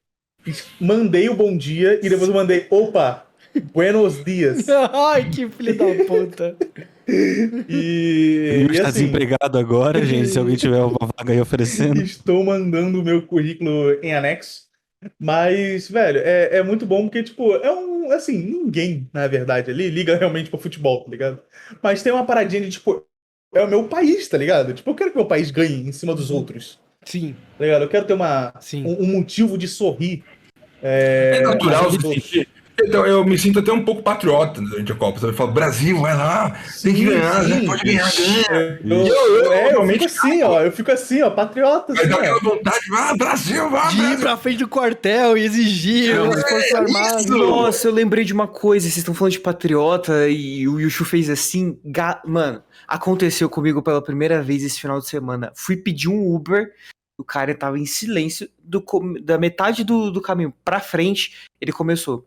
mandei o bom dia e depois eu mandei, opa, buenos dias. [LAUGHS] Ai, que filho da puta. E, e está assim, desempregado agora, gente. Se alguém tiver uma vaga aí oferecendo. Estou mandando o meu currículo em anexo. Mas, velho, é, é muito bom porque, tipo, é um. Assim, ninguém, na verdade, ali liga realmente pro futebol, tá ligado? Mas tem uma paradinha de, tipo, é o meu país, tá ligado? Tipo, eu quero que meu país ganhe em cima dos outros, Sim, tá ligado? Eu quero ter uma, sim. um, um motivo de sorrir. É, É natural aos Então, eu me sinto até um pouco patriota durante a Copa. Eu falo, Brasil, vai lá, tem que Sim, ganhar, né? sim. pode ganhar, ganha. Eu, Eu- eu, é, eu realmente, fico assim, ó. Eu fico assim, ó, patriota. Assim, ó. aquela vontade, ah, Brasil, vai, De ir Brasil. pra frente do quartel e exigir Não, as Forças é Armadas. isso. Nossa, eu lembrei de uma coisa. Vocês estão falando de patriota e o Yushu fez assim. ga- Mano, aconteceu comigo pela primeira vez esse final de semana. Fui pedir um Uber. O cara tava em silêncio. Do, da metade do, do caminho pra frente, ele começou.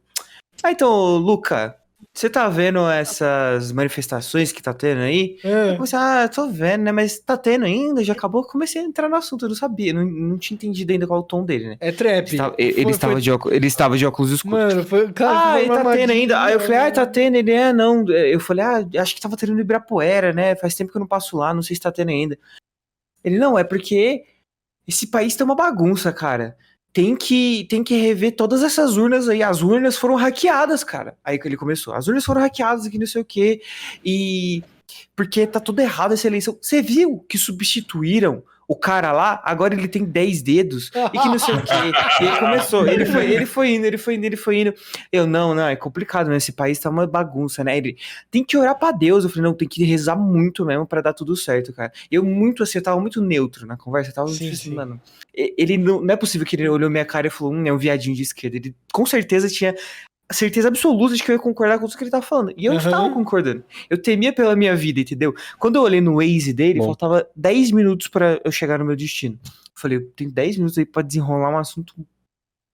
Ah, então, Luca, você tá vendo essas manifestações que tá tendo aí? Eu É. comecei, ah, tô vendo, né? Mas tá tendo ainda, já acabou. Comecei a entrar no assunto, eu não sabia, não, não tinha entendido ainda qual o tom dele, né? É trap. Ele estava, ele, Foi- estava foi- de óculos, ele estava de óculos escuros. Mano, foi. Cara, Ah, ele tá tendo ainda. Aí eu falei, ah, tá tendo. Ele, é, não. Eu falei, ah, acho que tava tendo no Ibirapuera, né? Faz tempo que eu não passo lá, não sei se tá tendo ainda. Ele, não, é porque esse país tá uma bagunça, cara. Tem que, tem que rever todas essas urnas aí. As urnas foram hackeadas, cara. Aí que ele começou. As urnas foram hackeadas aqui, não sei o quê. E. Porque tá tudo errado essa eleição. Você viu que substituíram o cara lá? Agora ele tem 10 dedos e que não sei o quê. [LAUGHS] E ele começou. Ele foi, ele foi indo, ele foi indo, ele foi indo. Eu, não, não, é complicado, né? Esse país tá uma bagunça, né? Ele tem que orar pra Deus. Eu falei, não, tem que rezar muito mesmo pra dar tudo certo, cara. Eu muito assim, eu tava muito neutro na conversa. Eu tava Sim, tipo sim. assim, mano. Ele não, não é possível que ele olhou minha cara e falou, hum, é um viadinho de esquerda. Ele com certeza tinha certeza absoluta de que eu ia concordar com tudo que ele tava falando. E eu Aham. estava concordando. Eu temia pela minha vida, entendeu? Quando eu olhei no Waze dele, Bom. faltava 10 minutos pra eu chegar no meu destino. Eu falei, eu tenho 10 minutos aí pra desenrolar um assunto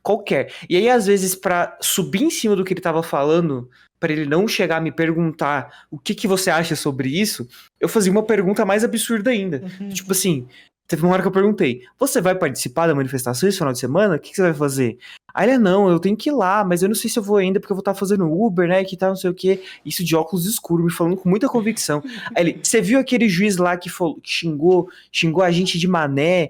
qualquer. E aí, às vezes, pra subir em cima do que ele tava falando, pra ele não chegar a me perguntar o que, que você acha sobre isso, eu fazia uma pergunta mais absurda ainda. Uhum. Tipo assim, teve uma hora que eu perguntei: Você vai participar da manifestação esse final de semana? O que, que você vai fazer? Aí ele, não, eu tenho que ir lá, mas eu não sei se eu vou ainda, porque eu vou estar fazendo Uber, né? Que tal, não sei o quê. Isso de óculos escuros, me falando com muita convicção. Aí ele, você viu aquele juiz lá que, falou, que xingou, xingou a gente de mané?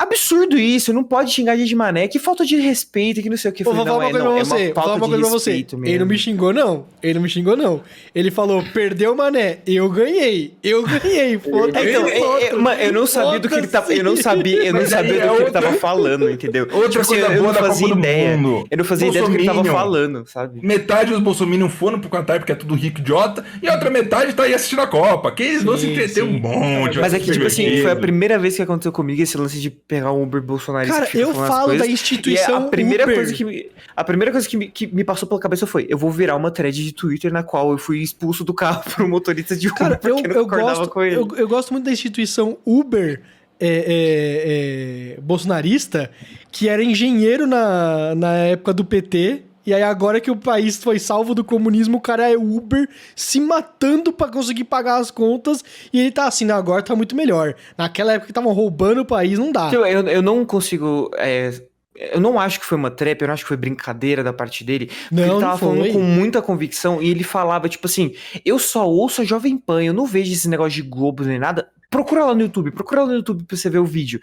Absurdo isso, não pode xingar a gente de mané, que falta de respeito, que não sei o que. Eu Pô, vou falar não, uma é, coisa pra é você, vou falar uma coisa pra você. Ele não me xingou, não. Ele não me xingou, não. Ele falou, perdeu o mané. Eu ganhei. Eu ganhei. [LAUGHS] Foda-se. É, então, é, é, outros. mano, eu não sabia do que ele tava. Eu não sabia, eu não sabia é do que ele tava falando, entendeu? Outra Tipo assim, coisa eu boa não fazia ideia. Mundo. Eu não fazia ideia do que ele tava falando, sabe? Metade dos bolsominions foram pro Qatar porque é tudo rico idiota, e a outra metade tá aí assistindo a Copa. Que eles vão se entreter um monte. Mas é que, tipo assim, foi a primeira vez que aconteceu comigo esse lance de pegar um Uber bolsonarista. Cara, eu falo da coisas. E é instituição a primeira Uber. coisa que me, a primeira coisa que me, que me passou pela cabeça foi: eu vou virar uma thread de Twitter na qual eu fui expulso do carro [LAUGHS] por um motorista de Uber Cara, eu, eu, gosto, eu, eu gosto muito da instituição Uber é, é, é, bolsonarista, que era engenheiro na, na época do PT. E aí, agora que o país foi salvo do comunismo, o cara é Uber se matando pra conseguir pagar as contas. E ele tá assim, "Não, agora tá muito melhor. Naquela época que estavam roubando o país, não dá. Eu, eu, eu não consigo. é, eu não acho que foi uma trap, eu não acho que foi brincadeira da parte dele. Não, ele não tava falando foi. com muita convicção e ele falava, tipo assim, eu só ouço a Jovem Pan, eu não vejo esse negócio de Globo nem nada. Procura lá no YouTube, procura lá no YouTube pra você ver o vídeo.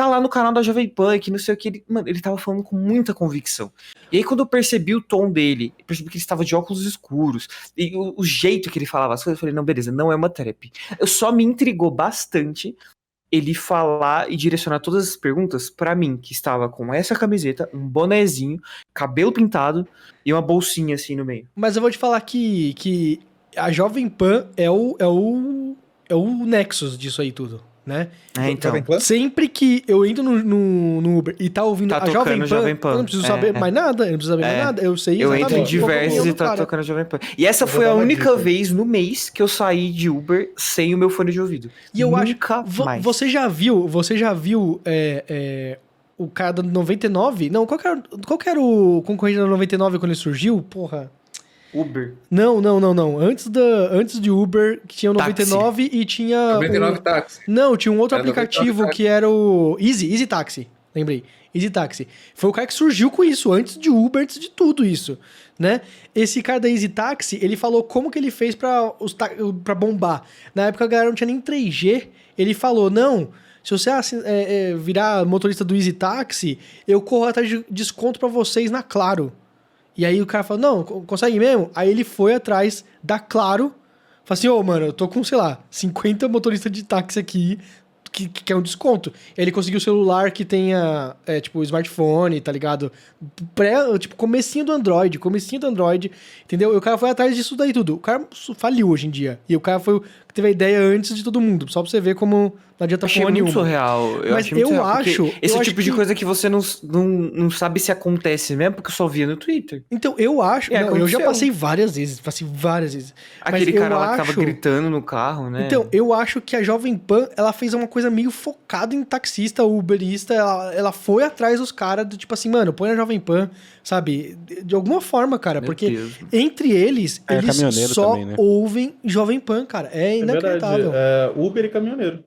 Tá lá no canal da Jovem Pan, que não sei o que. Ele, mano, ele tava falando com muita convicção. E aí, quando eu percebi o tom dele, percebi que ele estava de óculos escuros, e o, o jeito que ele falava as coisas, eu falei, não, beleza, não é uma trap. Eu só me intrigou bastante ele falar e direcionar todas as perguntas pra mim, que estava com essa camiseta, um bonezinho, cabelo pintado e uma bolsinha assim no meio. Mas eu vou te falar que, que a Jovem Pan é o, é o, é o nexus disso aí tudo, né? É, então. Sempre que eu entro no, no, no Uber e tá ouvindo Tá a Jovem Pan, Jovem Pan. eu não preciso É, saber é. mais nada, eu não preciso saber mais É. nada, eu sei Eu entro em diversos e tá cara. tocando Jovem Pan. E essa Vou foi a única vez no mês que eu saí de Uber sem o meu fone de ouvido. E eu acho, Nunca vo- mais. você já viu, você já viu é, é, o cara da 99? Não, qual que, era, qual que era o concorrente da 99 quando ele surgiu? Porra. Uber. Não, não, não, não. Antes, da, antes de Uber, que tinha o Táxi. 99 e tinha. 99 o- táxi. Não, tinha um outro Era aplicativo 99 que era o Easy, Easy Taxi. Lembrei. Easy Taxi. Foi o cara que surgiu com isso, antes de Uber, antes de tudo isso, né? Esse cara da Easy Taxi, ele falou como que ele fez pra, os ta- pra bombar. Na época a galera não tinha nem 3G. Ele falou, não, se você é, é, virar motorista do Easy Taxi, eu corro atrás de desconto pra vocês na Claro. E aí o cara falou, não, co- consegue mesmo? Aí ele foi atrás da Claro, falou assim, ô, mano, eu tô com, sei lá, 50 motoristas de táxi aqui, que, que quer um desconto. Ele conseguiu o celular que tenha, é, tipo, smartphone, tá ligado? Pré, tipo, comecinho do Android, comecinho do Android, entendeu? E o cara foi atrás disso daí tudo. O cara faliu hoje em dia. E o cara foi que teve a ideia antes de todo mundo, só pra você ver como não adianta Achei porra muito nenhuma. surreal. Eu Mas achei muito eu surreal, acho- Esse eu é o acho tipo de que- coisa que você não, não, não sabe se acontece mesmo, porque eu só via no Twitter. Então, eu acho. É, não, eu já passei várias vezes, passei várias vezes. Aquele cara lá que tava acho- gritando no carro, né? Então, eu acho que a Jovem Pan, ela fez uma coisa meio focada em taxista, uberista, ela, ela foi atrás dos caras do tipo assim, mano, põe a Jovem Pan, sabe? De, alguma forma, cara, Meu porque Deus. entre eles, É, eles só também, né? ouvem Jovem Pan, cara. É. inacreditável. É, Uber e caminhoneiro.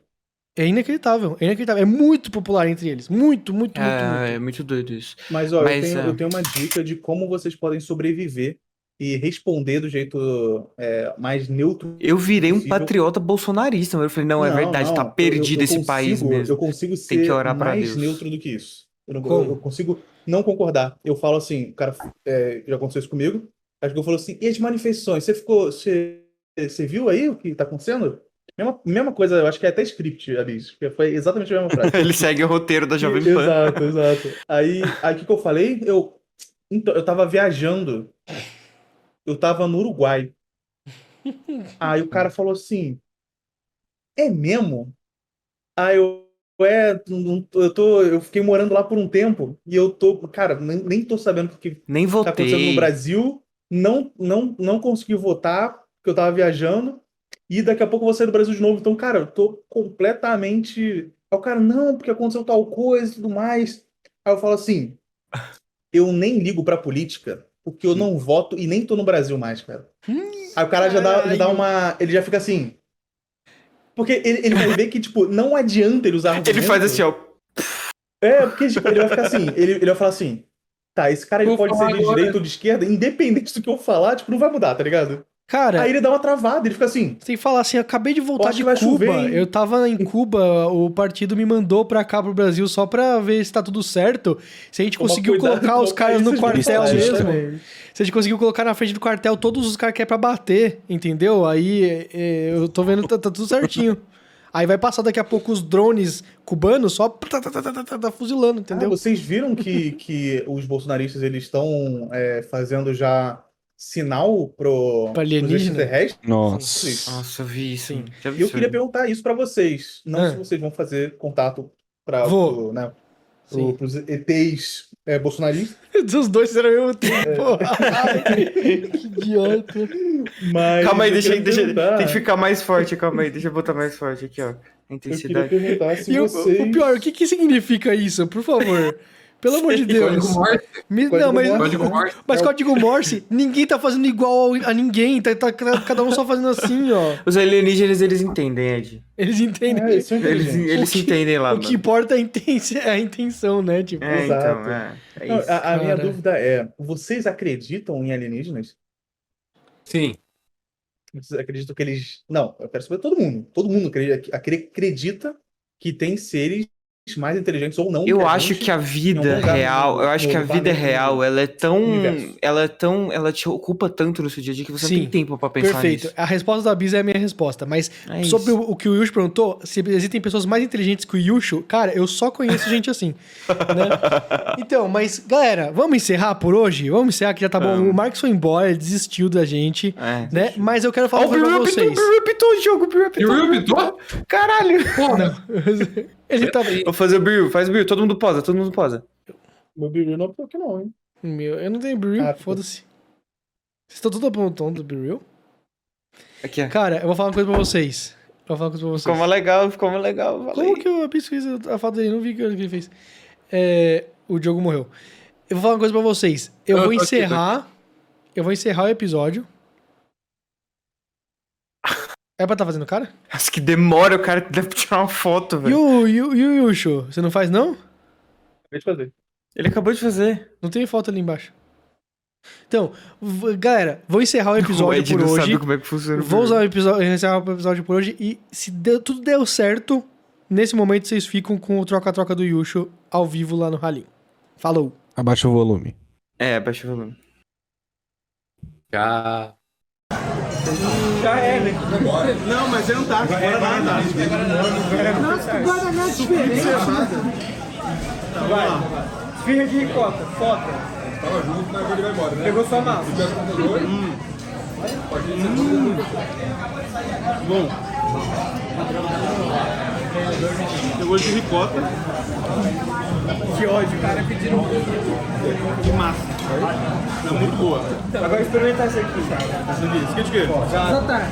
É inacreditável, é inacreditável. É muito popular entre eles. Muito, muito, muito, É, muito. é muito doido isso. Mas, ó, Mas, eu, tenho, é. eu tenho uma dica de como vocês podem sobreviver e responder do jeito é, mais neutro. Eu virei um Possível. patriota bolsonarista, mas eu falei, não, é verdade, tá eu- eu- perdido eu esse consigo- país mesmo. Eu consigo Tem que ser orar pra mais Deus. neutro do que isso. Eu, não- Como? eu consigo não concordar. Eu falo assim, o cara, é, já aconteceu isso comigo. Acho que eu falo assim, e as manifestações? Você ficou, você, você viu aí o que tá acontecendo? Mesma, mesma coisa, eu acho que é até script, Alice, porque foi exatamente a mesma frase. [LAUGHS] Ele segue o roteiro da Jovem Pan. Exato, exato. Aí, aí o que, que eu falei? Eu, então, eu tava viajando. Eu tava no Uruguai. Aí o cara falou assim: É mesmo? Aí eu, é, eu tô, eu fiquei morando lá por um tempo e eu tô, cara, nem, nem tô sabendo o que Nem tá acontecendo no votei. Brasil. Não, não, não consegui votar porque eu tava viajando. E daqui a pouco eu vou sair do Brasil de novo. Então, cara, eu tô completamente. Aí o cara, não, porque aconteceu tal coisa e tudo mais. Aí eu falo assim: eu nem ligo pra política, porque eu não voto e nem tô no Brasil mais, cara. Aí o cara já dá, já dá uma. Ele já fica assim. Porque ele, ele vai ver que, tipo, não adianta ele usar Ele faz argumento. assim, ó. É, porque tipo, ele vai ficar assim, ele, ele vai falar assim, tá, esse cara ele Vou pode ser de agora. direita ou de esquerda, independente do que eu falar, tipo, não vai mudar, tá ligado? Cara, Aí ele dá uma travada, ele fica assim. Você tem que falar assim, acabei de voltar de Cuba. chover, eu tava em Cuba, o partido me mandou pra cá pro Brasil só pra ver se tá tudo certo. Se a gente Tomar conseguiu cuidado colocar os caras no quartel mesmo. também. Se a gente conseguiu colocar na frente do quartel todos os caras que é pra bater, entendeu? Aí é, é, eu tô vendo que tá, tá tudo certinho. [LAUGHS] Aí vai passar daqui a pouco os drones cubanos só tá, tá, tá, tá, tá, tá, tá fuzilando, Ah, entendeu? vocês viram que, que os bolsonaristas eles estão é, fazendo já sinal pro, alienígena? extraterrestres? Nossa. Nossa, eu vi isso. Sim. Vi E eu isso. queria perguntar isso pra vocês. Não Ah. se vocês vão fazer contato para Vou. né, Sim. pro, pros ETs é, bolsonaristas. [LAUGHS] Os dois fizeram ao mesmo tempo. Ai, [LAUGHS] que idiota. Mas Calma aí, eu deixa, deixa, perguntar- tem que ficar mais forte, calma aí, deixa eu botar mais forte aqui, ó. Eu queria intensidade. perguntar se E o, vocês. o pior, o que que significa isso? Por favor. [LAUGHS] Pelo amor de Deus. Código Morse. Me- Código não, mas, Morse. Código Morse. mas código [LAUGHS] Morse, ninguém tá fazendo igual a ninguém. Tá, tá cada um só fazendo assim, ó. Os alienígenas, eles entendem, Ed. Eles entendem. É, eles são Eles, eles se que- entendem lá, o mano. que importa é a, intenção, é a intenção, né? Tipo, É, Exato. então, é. É Não, isso. a, a minha dúvida é: vocês acreditam em alienígenas? Sim. Vocês acreditam que eles. Não, eu quero saber todo mundo. Todo mundo acredita que tem seres mais inteligentes ou não. Eu acho que a vida real, no- eu acho que a vida real, ela é tão, universo. ela é tão, ela te ocupa tanto no seu dia a dia que você Sim. não tem tempo pra pensar perfeito. nisso. A resposta da Bisa é a minha resposta. Mas É sobre o, o que o Yusho perguntou, se existem pessoas mais inteligentes que o Yusho, cara, eu só conheço gente assim. [LAUGHS] né? Então, mas, galera, vamos encerrar por hoje? Vamos encerrar que já tá bom. O Marcos foi embora, ele desistiu da gente. É. Né? Mas eu quero falar Ó, uma o coisa Biru pra apitou, o vocês. O jogo, o E apitou. o? Caralho. Porra. [LAUGHS] Ele tá. Vou fazer o Biru, faz o Biru, todo mundo posa, todo mundo posa. Meu Biru não é que não, hein? Meu, eu não tenho Bereal, Ah, foda-se. Vocês estão tudo apontando do Bereal? Aqui, ó. Cara, eu vou falar uma coisa pra vocês. Eu vou falar uma coisa pra vocês. Ficou mais legal, ficou mais legal. Como que eu pesquiso a foto dele? Não vi o que ele fez. É, o Diogo morreu. Eu vou falar uma coisa pra vocês. Eu Eu vou tô aqui, tô encerrar. Eu vou encerrar o episódio. É pra tá fazendo cara? Nossa, que demora, o cara deve tirar uma foto, E velho. o, e o, e o Yusho? Você não faz, não? Acabei de fazer. Ele acabou de fazer. Não tem foto ali embaixo. Então, galera, vou encerrar o [LAUGHS] o episódio Ed por não hoje. sabe como é que funciona. o Vou usar o episódio, encerrar o episódio por hoje e se deu- tudo deu certo, nesse momento vocês ficam com o troca-troca do Yusho ao vivo lá no Ralim. Falou! Abaixa o volume. É, baixa o volume. Já. Não, mas é Antártica. Fora da Antártica. Esfirra de ricota, foca. Tava junto, mas ele vai embora, né? Pegou sua massa. Se tiver computador, Bom. Eu vou de ricota. Que ódio, cara, pediram De massa. É muito boa. Agora experimentar esse aqui. Essa aqui. Isso aqui é de quê? Soltar.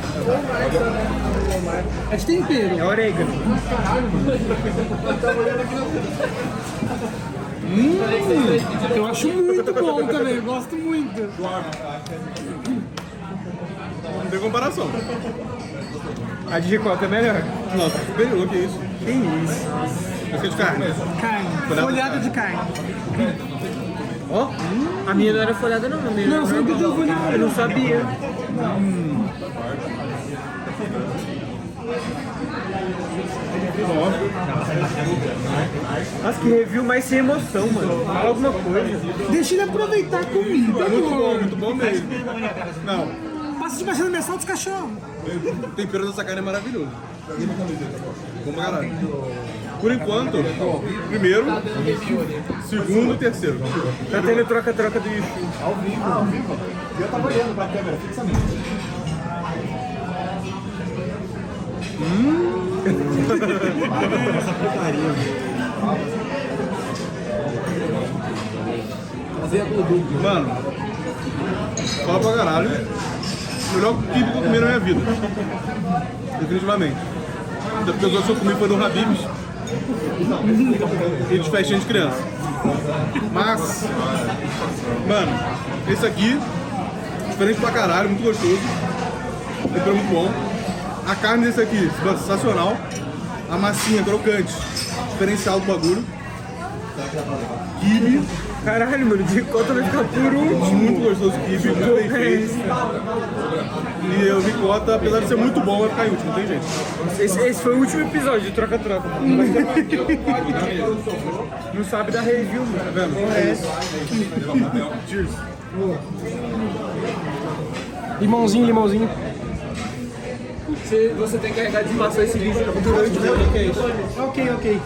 É de tempero. É orégano. Hum, eu acho muito bom [LAUGHS] também, eu gosto muito. Não tem comparação. A de ricota é melhor. Nossa, superior, que isso. Que isso. Esse aqui é de carne. Carne, folhada de carne. Ó, a minha não era folhada não, a minha não, você não pediu folhada. Eu não sabia. Nossa, que review mais sem emoção, mano. Fala alguma coisa. Deixa ele aproveitar a comida, Muito bom, muito bom mesmo. Não, Passa de baixando mensal dos cachorros. O tempero dessa carne é maravilhoso. Pra caralho. Por enquanto, primeiro, segundo e terceiro. Tá tendo troca-troca do YouTube. Mano, fala pra caralho. Melhor kibe que eu comi na minha vida. Definitivamente. Até porque que eu comi foram do Habibs e de festinha de criança. Mas, mano, esse aqui, diferente pra caralho, muito gostoso. Tempero muito bom. A carne desse aqui, sensacional. A massinha crocante, diferencial do bagulho. Kibe, Caralho, mano, de conta vai ficar por último. Muito gostoso o kibe, muito bem feito. E o ricota, apesar de ser muito bom, vai ficar em último, não tem jeito. Esse, esse foi o último episódio de troca-troca. Não sabe da review, mano. Tá vendo? É esse. Cheers. Limãozinho, limãozinho. Você, você tem que carregar de passar esse vídeo durante o podcast. Ok, ok.